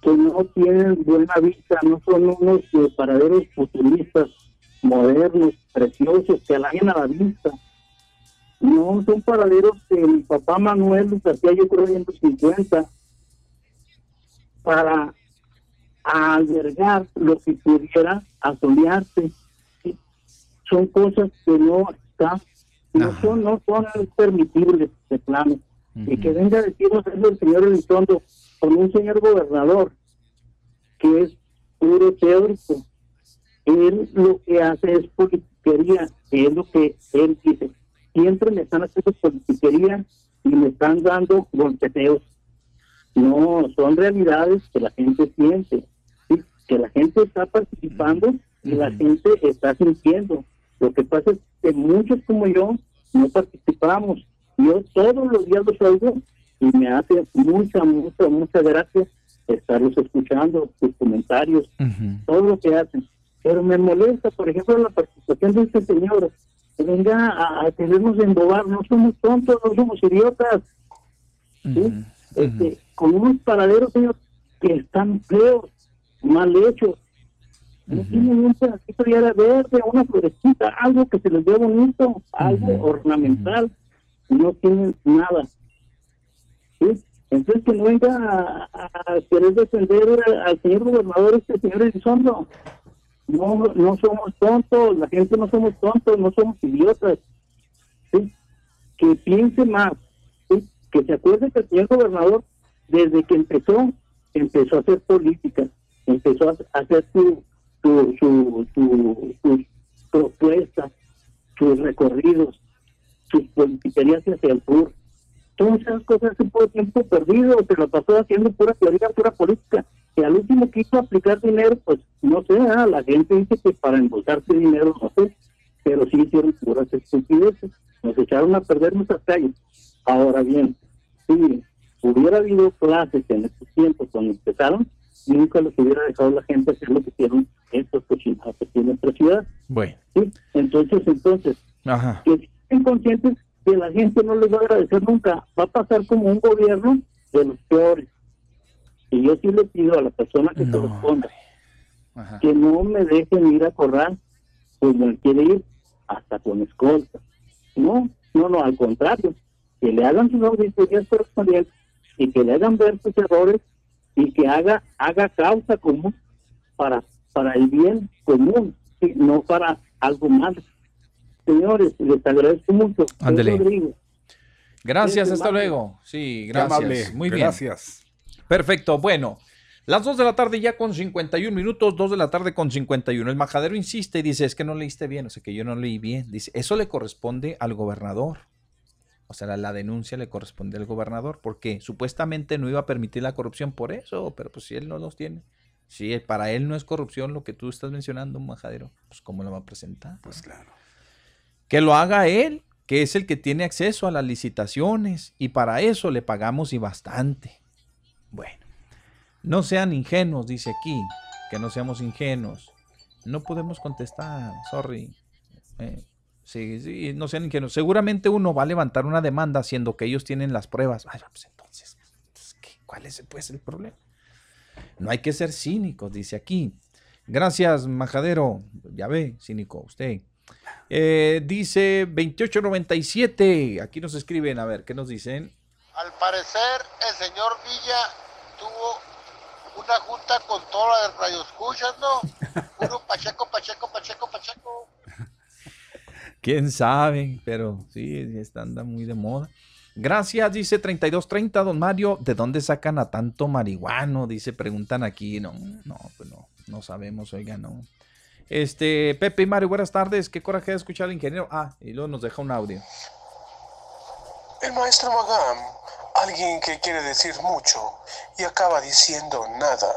que no tienen buena vista, no son unos eh, paraderos futuristas, modernos, preciosos, que halagan a la vista. No, son paraderos que mi papá Manuel los hacía yo creo en los 50. para albergar lo que pudiera asolearse. Son cosas que no están, no son, no son permitibles de plano. Y que venga a decirnos eso el señor Elizondo con un señor gobernador que es puro teórico. Él lo que hace es politiquería, que es lo que él dice. Siempre me están haciendo politiquería y me están dando golpeteos. No, son realidades que la gente siente, ¿sí? que la gente está participando y la gente está sintiendo. Lo que pasa es que muchos como yo no participamos. Yo todos los días los oigo y me hace mucha, mucha, mucha gracia estarlos escuchando, sus comentarios, todo lo que hacen. Pero me molesta, por ejemplo, la participación de este señor. Que venga a, a querernos embobar. No somos tontos, no somos idiotas. ¿sí? Este, con unos paraderos, señor, que están feos, mal hechos. No tienen un pedacito de área verde, una florecita, algo que se les vea bonito, algo ornamental. No tienen nada. ¿sí? Entonces que no venga a, a querer defender al, al señor gobernador, este señor Elizondo. No, no somos tontos, la gente no somos tontos, no somos idiotas. ¿sí? Que piense más, ¿sí? que se acuerde que el señor gobernador, desde que empezó, empezó a hacer política, empezó a hacer su, su, su, su- sus propuestas, sus recorridos, sus politiquerías hacia el sur. Todas esas cosas en poco tiempo perdido, se lo pasó haciendo pura teoría, pura política. Y al último quiso aplicar dinero, pues no sé, ah, la gente dice que para embolsarse dinero, no sé, pero sí hicieron puras estupideces. Nos echaron a perder nuestras calles. Ahora bien, si hubiera habido clases en estos tiempos cuando empezaron, nunca los hubiera dejado la gente hacer lo que hicieron estos cochinados aquí en nuestra ciudad. Bueno. ¿sí? Entonces, entonces, Ajá. que estén conscientes que la gente no les va a agradecer nunca. Va a pasar como un gobierno de los peores. Y yo sí le pido a la persona que corresponda que no me dejen ir a corral como él quiere ir, hasta con escolta. No, no, no, al contrario, que le hagan sus auditorías correspondientes y que le hagan ver sus errores y que haga haga causa común para para el bien común, sí, no para algo malo. Señores, les agradezco mucho. Gracias, Qué hasta luego. Sí, gracias. amable. Muy bien. Gracias. Perfecto, bueno. Las 2 de la tarde ya con 51 minutos, 2 de la tarde con 51. El majadero insiste y dice, es que no leíste bien, o sea que yo no leí bien. Dice, eso le corresponde al gobernador. O sea, la, la denuncia le corresponde al gobernador, porque supuestamente no iba a permitir la corrupción por eso, pero pues si él no los tiene. Si para él no es corrupción lo que tú estás mencionando, majadero, pues ¿cómo lo va a presentar? Pues claro. Que lo haga él, que es el que tiene acceso a las licitaciones, y para eso le pagamos y bastante. Bueno, no sean ingenuos, dice aquí, que no seamos ingenuos. No podemos contestar, sorry. Eh, sí, sí, no sean ingenuos. Seguramente uno va a levantar una demanda siendo que ellos tienen las pruebas. Ay, pues entonces, pues, ¿qué? ¿cuál es pues, el problema? No hay que ser cínicos, dice aquí. Gracias, Majadero. Ya ve, cínico, usted. Eh, dice 2897. Aquí nos escriben, a ver, ¿qué nos dicen? Al parecer, el señor Villa tuvo una junta con todas las radioescuchas, ¿no? Puro Pacheco, Pacheco, Pacheco, Pacheco. Quién sabe, pero sí, está anda muy de moda. Gracias, dice 3230, don Mario. ¿De dónde sacan a tanto marihuano? Dice, preguntan aquí. No, no, pues no, no sabemos, oiga, no. Este, Pepe y Mario, buenas tardes. Qué coraje de escuchar al ingeniero. Ah, y luego nos deja un audio. El maestro Magam, alguien que quiere decir mucho y acaba diciendo nada.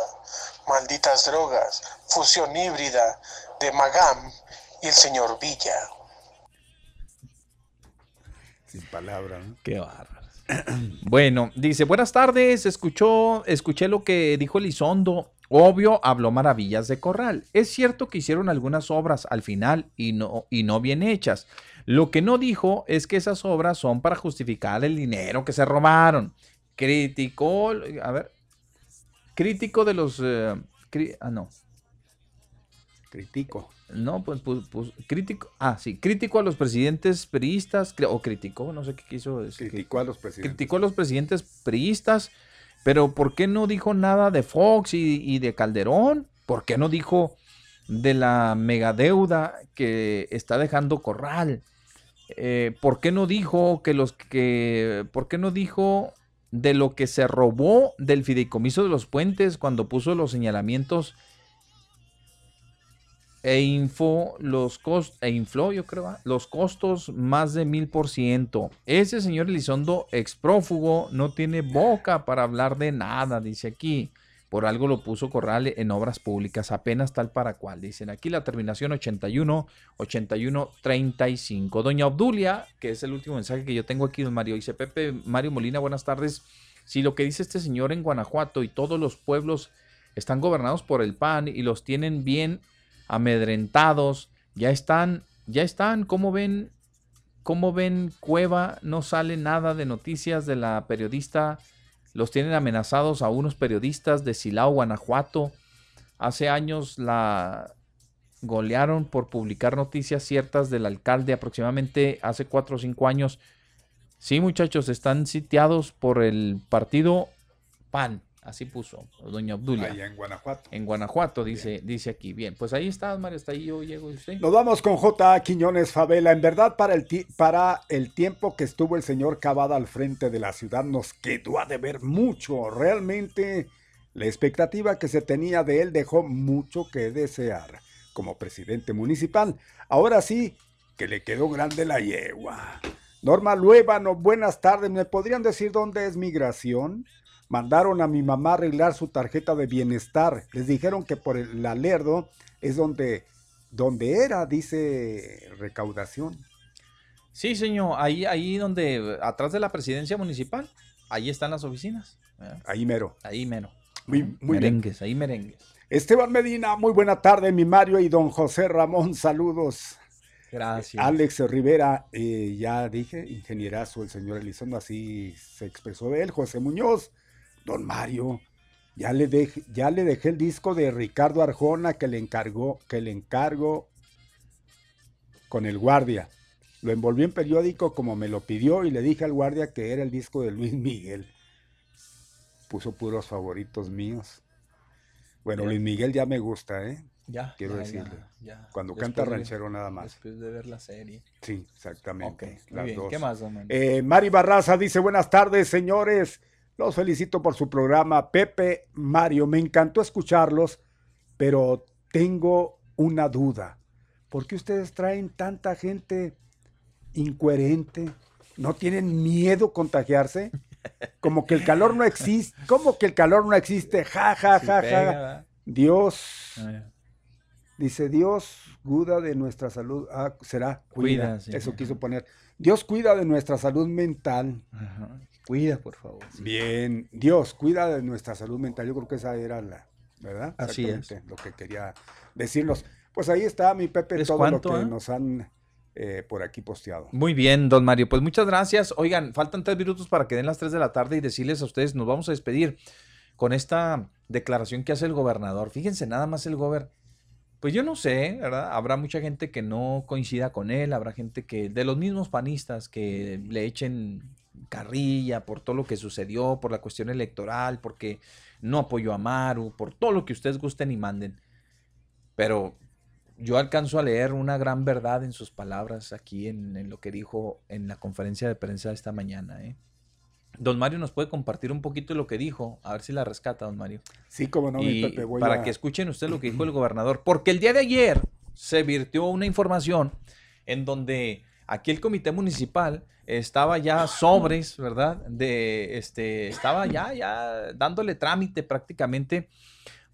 Malditas drogas, fusión híbrida de Magam y el señor Villa. Sin palabras. ¿no? Qué bárbaro. Bueno, dice, buenas tardes, escuchó, escuché lo que dijo Elizondo. Obvio, habló maravillas de Corral. Es cierto que hicieron algunas obras al final y no, y no bien hechas. Lo que no dijo es que esas obras son para justificar el dinero que se robaron. Criticó, a ver, crítico de los... eh, cri- ah, no. Critico. No, pues, pues, pues, crítico. Ah, sí, crítico a los presidentes priistas, o criticó, no sé qué quiso decir. Criticó a los presidentes. Criticó a los presidentes priistas Pero ¿por qué no dijo nada de Fox y, y de Calderón? ¿Por qué no dijo de la megadeuda que está dejando Corral? Eh, ¿Por qué no dijo que los que... ¿Por qué no dijo de lo que se robó del fideicomiso de los puentes cuando puso los señalamientos e info los costos, e infló, yo creo, los costos más de mil por ciento. Ese señor Elizondo, exprófugo, no tiene boca para hablar de nada, dice aquí. Por algo lo puso Corral en obras públicas, apenas tal para cual. Dicen aquí la terminación 81, 81, 35. Doña Obdulia, que es el último mensaje que yo tengo aquí, don Mario, dice Pepe Mario Molina, buenas tardes. Si lo que dice este señor en Guanajuato y todos los pueblos están gobernados por el PAN y los tienen bien amedrentados, ya están, ya están, ¿cómo ven? ¿Cómo ven Cueva? No sale nada de noticias de la periodista. Los tienen amenazados a unos periodistas de Silao, Guanajuato. Hace años la golearon por publicar noticias ciertas del alcalde, aproximadamente hace cuatro o cinco años. Sí, muchachos, están sitiados por el partido PAN. Así puso doña Obdulia. Allá en Guanajuato. En Guanajuato, dice, dice aquí. Bien, pues ahí está, Mario, está ahí yo llego y usted. Nos vamos con J. Quiñones Favela. En verdad, para el, para el tiempo que estuvo el señor Cavada al frente de la ciudad, nos quedó a deber mucho. Realmente, la expectativa que se tenía de él dejó mucho que desear como presidente municipal. Ahora sí, que le quedó grande la yegua. Norma Luébano, buenas tardes. ¿Me podrían decir dónde es migración? Mandaron a mi mamá a arreglar su tarjeta de bienestar. Les dijeron que por el Alerdo es donde, donde era, dice recaudación. Sí, señor, ahí, ahí donde, atrás de la presidencia municipal, ahí están las oficinas. Ahí mero. Ahí mero. Muy, muy bien. merengues, ahí merengues. Esteban Medina, muy buena tarde, mi Mario y don José Ramón, saludos. Gracias. Alex Rivera, eh, ya dije, ingenierazo el señor Elizondo, así se expresó de él. José Muñoz, don Mario, ya le, dej- ya le dejé el disco de Ricardo Arjona que le encargó, que le encargo con el guardia. Lo envolví en periódico como me lo pidió y le dije al guardia que era el disco de Luis Miguel. Puso puros favoritos míos. Bueno. Luis Miguel ya me gusta, ¿eh? Ya, Quiero ya, decirle. ya, ya. Cuando Después canta de- ranchero nada más. Después de ver la serie. Sí, exactamente. Ok, muy las bien. dos. ¿Qué más, don? Eh, Mari Barraza dice, buenas tardes, señores. Los felicito por su programa. Pepe, Mario, me encantó escucharlos, pero tengo una duda. ¿Por qué ustedes traen tanta gente incoherente? ¿No tienen miedo contagiarse? Como que el calor no existe. ¿Cómo que el calor no existe? Ja, ja, ja, ja. Dios, Eh, dice Dios, cuida de nuestra salud. Ah, será, cuida. Cuida, sí, Eso quiso poner. Dios cuida de nuestra salud mental. ajá. Cuida, por favor. sí. Bien, Dios cuida de nuestra salud mental. Yo creo que esa era la, ¿verdad? Así es. Lo que quería decirlos. Pues ahí está, mi Pepe, ¿Es todo cuánto, lo que eh? nos han eh, por aquí posteado. Muy bien, don Mario. Pues muchas gracias. Oigan, faltan tres minutos para que den las tres de la tarde y decirles a ustedes, nos vamos a despedir con esta declaración que hace el gobernador. Fíjense, nada más el gobernador. Pues yo no sé, ¿verdad? Habrá mucha gente que no coincida con él, habrá gente que, de los mismos panistas, que le echen carrilla por todo lo que sucedió, por la cuestión electoral, porque no apoyó a Maru, por todo lo que ustedes gusten y manden. Pero yo alcanzo a leer una gran verdad en sus palabras aquí en, en lo que dijo en la conferencia de prensa de esta mañana. ¿eh? Don Mario nos puede compartir un poquito de lo que dijo, a ver si la rescata, don Mario. Sí, como no, mi Y Pepe, voy para a- que escuchen ustedes lo que dijo el gobernador, porque el día de ayer se virtió una información en donde aquí el comité municipal estaba ya sobres, ¿verdad? De este estaba ya ya dándole trámite prácticamente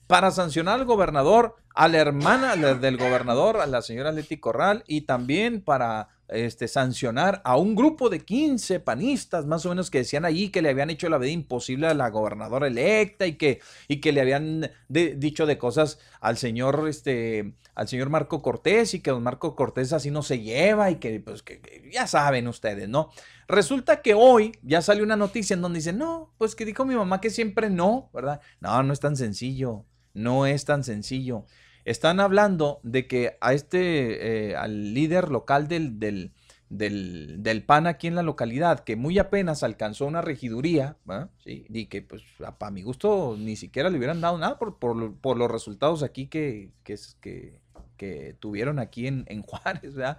para sancionar al gobernador, a la hermana de- del gobernador, a la señora Leti Corral, y también para este, sancionar a un grupo de 15 panistas, más o menos, que decían allí que le habían hecho la vida imposible a la gobernadora electa y que, y que le habían dicho de cosas al señor, este, al señor Marco Cortés y que don Marco Cortés así no se lleva y que, pues, que, que ya saben ustedes, ¿no? Resulta que hoy ya salió una noticia en donde dicen, no, pues que dijo mi mamá que siempre no, ¿verdad? No, no es tan sencillo, no es tan sencillo. Están hablando de que a este, eh, al líder local del, del, del, del PAN aquí en la localidad, que muy apenas alcanzó una regiduría. ¿sí? y que pues para mi gusto ni siquiera le hubieran dado nada por, por, lo- por los resultados aquí que, que, que, que tuvieron aquí en, en Juárez, ¿verdad?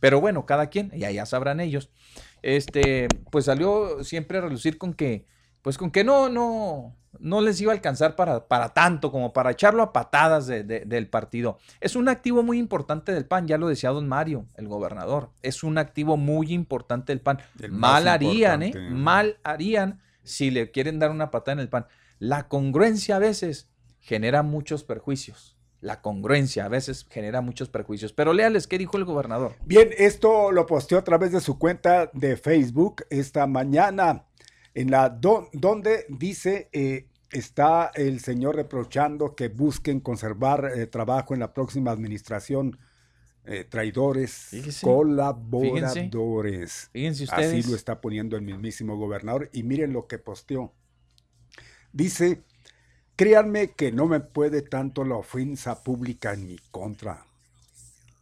Pero bueno, cada quien, ya, ya sabrán ellos. Este, pues salió siempre a relucir con que, pues con que no, no, no les iba a alcanzar para, para tanto, como para echarlo a patadas de- de- del partido. Es un activo muy importante del PAN, ya lo decía don Mario, el gobernador. Es un activo muy importante del PAN. El Mal harían, ¿eh? Mal harían si le quieren dar una patada en el PAN. La congruencia a veces genera muchos perjuicios. La congruencia a veces genera muchos perjuicios. Pero léales qué dijo el gobernador. Bien, esto lo posteó a través de su cuenta de Facebook esta mañana, en la do- donde dice eh, está el señor reprochando que busquen conservar eh, trabajo en la próxima administración. eh, traidores, Fíjese, colaboradores. Fíjense Así ustedes. lo está poniendo el mismísimo gobernador. Y miren lo que posteó. Dice, créanme que no me puede tanto la ofensa pública en mi contra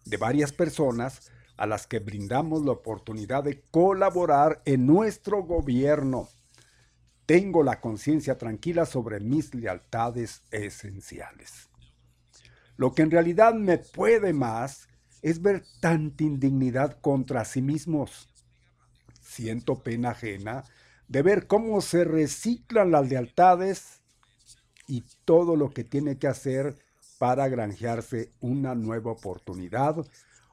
de varias personas a las que brindamos la oportunidad de colaborar en nuestro gobierno. Tengo la conciencia tranquila sobre mis lealtades esenciales. Lo que en realidad me puede más es ver tanta indignidad contra sí mismos. Siento pena ajena de ver cómo se reciclan las lealtades y todo lo que tiene que hacer para granjearse una nueva oportunidad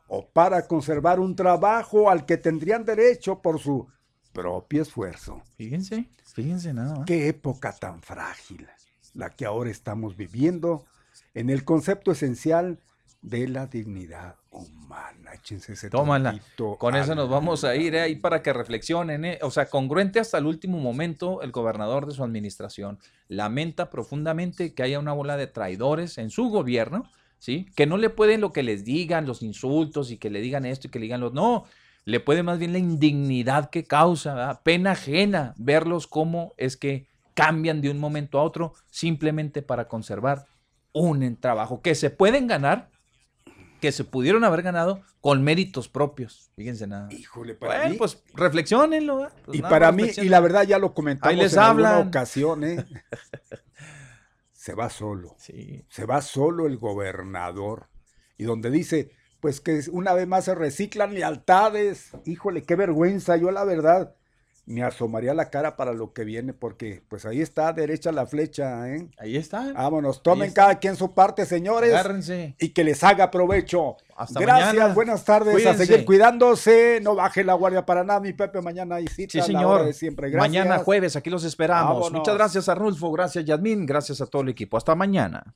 o para conservar un trabajo al que tendrían derecho por su propio esfuerzo. Fíjense, fíjense nada más. Qué época tan frágil la que ahora estamos viviendo en el concepto esencial de la dignidad humana. Échense ese Tómala. Con eso nos vamos a ir eh, ahí para que reflexionen. eh. O sea, congruente hasta el último momento, el gobernador de su administración lamenta profundamente que haya una bola de traidores en su gobierno, ¿sí? Que no le pueden lo que les digan, los insultos y que le digan esto y que le digan lo No, le puede más bien la indignidad que causa, ¿verdad? pena ajena verlos cómo es que cambian de un momento a otro simplemente para conservar un trabajo que se pueden ganar, que se pudieron haber ganado con méritos propios. Fíjense nada. Híjole, para Bueno, mí- pues reflexionenlo. ¿eh? Pues y nada para mí, y la verdad ya lo comentamos les en alguna hablan. ocasión, ¿eh? se va solo. Se va solo el gobernador. Y donde dice, pues que una vez más se reciclan lealtades. Híjole, qué vergüenza. Yo la verdad me asomaría la cara para lo que viene porque pues ahí está derecha la flecha, ¿eh? Ahí está. Vámonos, tomen está. cada quien su parte, señores. Agárrense. Y que les haga provecho. Hasta Gracias, mañana. buenas tardes. Cuídense. A seguir cuidándose. No baje la guardia para nada, mi Pepe. Mañana hay cita. Sí, la señor. hora de siempre. Gracias. Mañana jueves, aquí los esperamos. Vámonos. Muchas gracias, Arnulfo. Gracias, Yadmin. Gracias a todo el equipo. Hasta mañana.